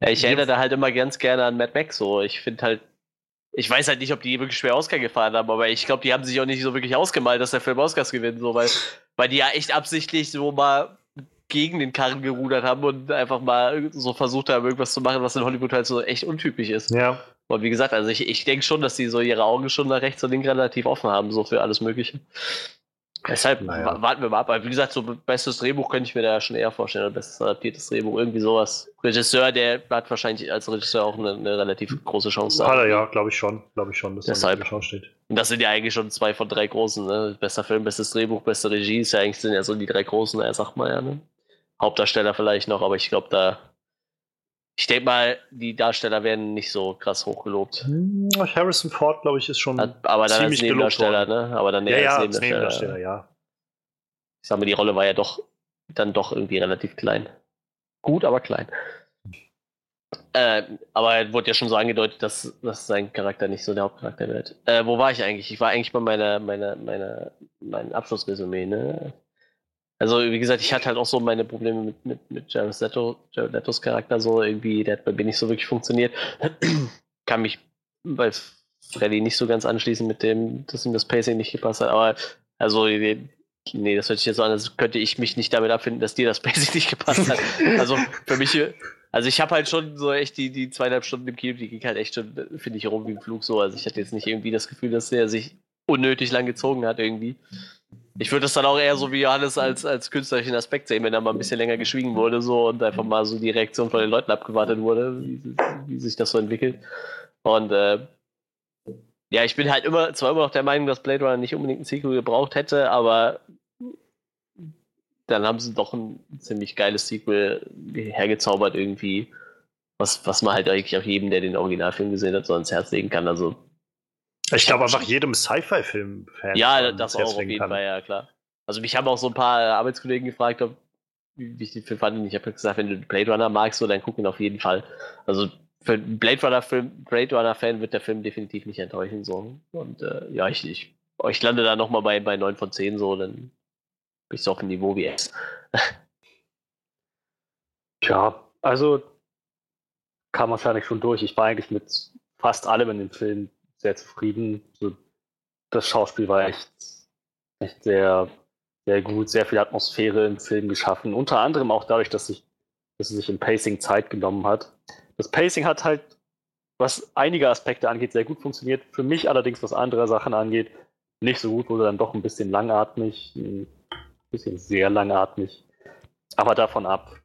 Ja, ich erinnere da halt immer ganz gerne an Mad Max so. Ich finde halt, ich weiß halt nicht, ob die wirklich schwer Oscar gefahren haben, aber ich glaube, die haben sich auch nicht so wirklich ausgemalt, dass der Film Oscars gewinnt, so, weil, weil die ja echt absichtlich so mal gegen den Karren gerudert haben und einfach mal so versucht haben, irgendwas zu machen, was in Hollywood halt so echt untypisch ist. Ja, Und wie gesagt, also ich, ich denke schon, dass die so ihre Augen schon nach rechts und links relativ offen haben, so für alles Mögliche. Deshalb Naja. wa- warten wir mal ab. Aber wie gesagt, so bestes Drehbuch könnte ich mir da schon eher vorstellen. Oder bestes adaptiertes Drehbuch, irgendwie sowas. Regisseur, der hat wahrscheinlich als Regisseur auch eine, eine relativ große Chance. da. hat er ja, glaube ich schon, glaube ich schon, dass Deshalb. er steht. Und das sind ja eigentlich schon zwei von drei großen. Ne? Bester Film, bestes Drehbuch, beste Regie. Ist ja eigentlich sind ja so die drei großen, äh, sagt man ja. Ne? Hauptdarsteller vielleicht noch, aber ich glaube, da. Ich denke mal, die Darsteller werden nicht so krass hochgelobt. Hm, Harrison Ford, glaube ich, ist schon. Hat- Aber dann als Ziemlich gelobt Nebendarsteller, ne? Aber dann ja, eher ja, als als Nebendarsteller. Nebendarsteller, ja. Ich sag mal, die Rolle war ja doch dann doch irgendwie relativ klein. Gut, aber klein. Äh, aber wurde ja schon so angedeutet, dass, dass sein Charakter nicht so der Hauptcharakter wird. Äh, wo war ich eigentlich? Ich war eigentlich bei meiner, meiner, meiner, meinem Abschlussresümee, ne? Also, wie gesagt, ich hatte halt auch so meine Probleme mit, mit, mit Jared Leto, Jared Letos Charakter, so irgendwie, der hat bei mir nicht so wirklich funktioniert. Kann mich bei Freddy nicht so ganz anschließen mit dem, dass ihm das Pacing nicht gepasst hat, aber also, nee, das hört sich jetzt so an, als könnte ich mich nicht damit abfinden, dass dir das Pacing nicht gepasst hat. Also, für mich, also ich habe halt schon so echt die, die zweieinhalb Stunden im Kino, die ging halt echt schon, finde ich, rum wie ein Flug so. Also ich hatte jetzt nicht irgendwie das Gefühl, dass der sich unnötig lang gezogen hat irgendwie. Ich würde das dann auch eher so wie Johannes als, als künstlerischen Aspekt sehen, wenn da mal ein bisschen länger geschwiegen wurde so und einfach mal so die Reaktion von den Leuten abgewartet wurde, wie, wie sich das so entwickelt. Und äh, ja, ich bin halt immer, zwar immer noch der Meinung, dass Blade Runner nicht unbedingt ein Sequel gebraucht hätte, aber dann haben sie doch ein ziemlich geiles Sequel hergezaubert irgendwie, was, was man halt eigentlich auch jedem, der den Originalfilm gesehen hat, so ans Herz legen kann. Also Ich glaube einfach jedem Sci-Fi-Film-Fan. ja, das auch auf jeden kann. Fall, ja klar. Also mich haben auch so ein paar Arbeitskollegen gefragt, ob, wie ich den Film fand. Und ich habe gesagt, wenn du Blade Runner magst, so, dann guck ihn auf jeden Fall. Also für einen Blade Runner Film, Blade Runner Fan wird der Film definitiv nicht enttäuschen so. Und äh, ja, ich, ich, ich lande da nochmal bei, bei 9 von 10 so, dann bin ich so auf dem Niveau wie X. Tja, also kam wahrscheinlich schon durch. Ich war eigentlich mit fast allem in dem Film sehr zufrieden. So, das Schauspiel war echt, echt sehr, sehr gut, sehr viel Atmosphäre im Film geschaffen. Unter anderem auch dadurch, dass, sich, dass sie sich im Pacing Zeit genommen hat. Das Pacing hat halt, was einige Aspekte angeht, sehr gut funktioniert. Für mich allerdings, was andere Sachen angeht, nicht so gut, wurde dann doch ein bisschen langatmig, ein bisschen sehr langatmig. Aber davon ab,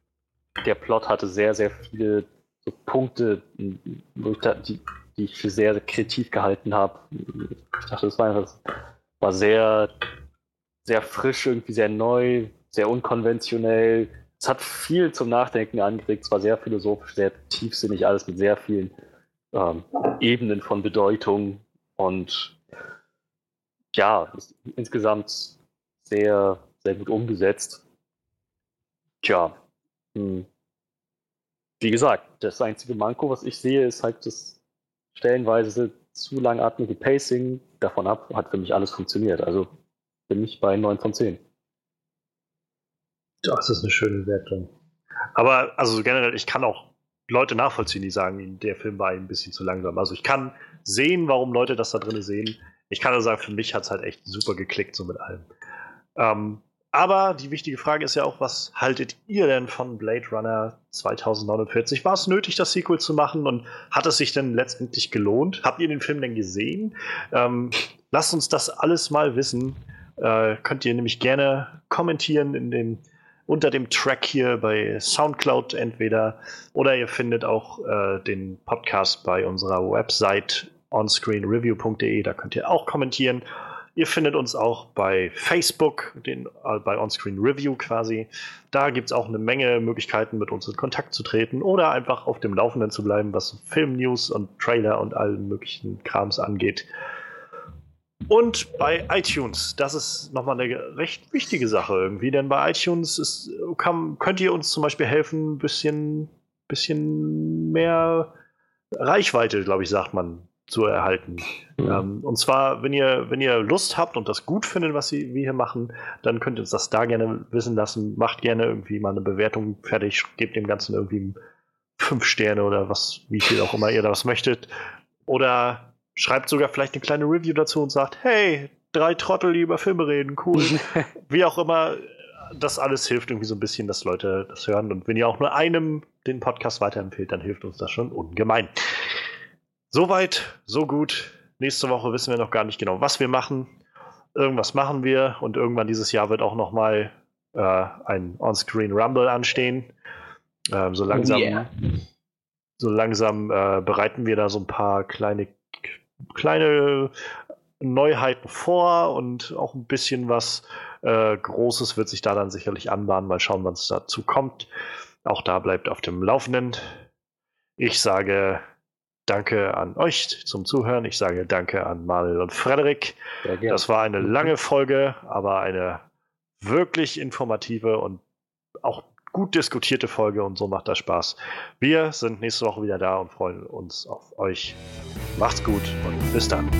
der Plot hatte sehr, sehr viele so Punkte, wo ich da, die, die ich für sehr kreativ gehalten habe. Ich dachte, das war, einfach, war sehr, sehr frisch, irgendwie sehr neu, sehr unkonventionell. Es hat viel zum Nachdenken angeregt. Es war sehr philosophisch, sehr tiefsinnig, alles mit sehr vielen ähm, Ebenen von Bedeutung. Und ja, insgesamt sehr, sehr gut umgesetzt. Tja, hm. wie gesagt, das einzige Manko, was ich sehe, ist halt das stellenweise zu langatmige Pacing. Davon ab hat für mich alles funktioniert. Also bin ich bei 9 von 10. Das ist eine schöne Wertung. Aber also generell, ich kann auch Leute nachvollziehen, die sagen, der Film war ein bisschen zu langsam. Also ich kann sehen, warum Leute das da drin sehen. Ich kann nur sagen, für mich hat es halt echt super geklickt, so mit allem. Ähm, Aber die wichtige Frage ist ja auch, was haltet ihr denn von Blade Runner 2049? War es nötig, das Sequel zu machen und hat es sich denn letztendlich gelohnt? Habt ihr den Film denn gesehen? Ähm, lasst uns das alles mal wissen. Äh, könnt ihr nämlich gerne kommentieren in dem, unter dem Track hier bei Soundcloud entweder oder ihr findet auch äh, den Podcast bei unserer Website onscreenreview.de. Da könnt ihr auch kommentieren. Ihr findet uns auch bei Facebook, den, äh, bei Onscreen Review quasi. Da gibt es auch eine Menge Möglichkeiten, mit uns in Kontakt zu treten oder einfach auf dem Laufenden zu bleiben, was Filmnews und Trailer und allen möglichen Krams angeht. Und bei iTunes, das ist nochmal eine recht wichtige Sache irgendwie, denn bei iTunes ist, kann, könnt ihr uns zum Beispiel helfen, ein bisschen, bisschen mehr Reichweite, glaube ich, sagt man, zu erhalten. Ja. Ähm, und zwar, wenn ihr, wenn ihr Lust habt und das gut findet, was wir hier machen, dann könnt ihr uns das da gerne wissen lassen. Macht gerne irgendwie mal eine Bewertung fertig, gebt dem Ganzen irgendwie fünf Sterne oder was, wie viel auch immer ihr das möchtet. Oder schreibt sogar vielleicht eine kleine Review dazu und sagt, hey, drei Trottel, die über Filme reden, cool. wie auch immer, das alles hilft irgendwie so ein bisschen, dass Leute das hören. Und wenn ihr auch nur einem den Podcast weiterempfehlt, dann hilft uns das schon ungemein. Soweit, so gut. Nächste Woche wissen wir noch gar nicht genau, was wir machen. Irgendwas machen wir und irgendwann dieses Jahr wird auch noch mal äh, ein On-Screen Rumble anstehen. Ähm, so langsam, yeah. so langsam äh, bereiten wir da so ein paar kleine, kleine Neuheiten vor und auch ein bisschen was äh, Großes wird sich da dann sicherlich anbahnen. Mal schauen, wann es dazu kommt. Auch da bleibt auf dem Laufenden. Ich sage Danke an euch zum Zuhören. Ich sage Danke an Manuel und Frederik. Das war eine lange Folge, aber eine wirklich informative und auch gut diskutierte Folge und so macht das Spaß. Wir sind nächste Woche wieder da und freuen uns auf euch. Macht's gut und bis dann.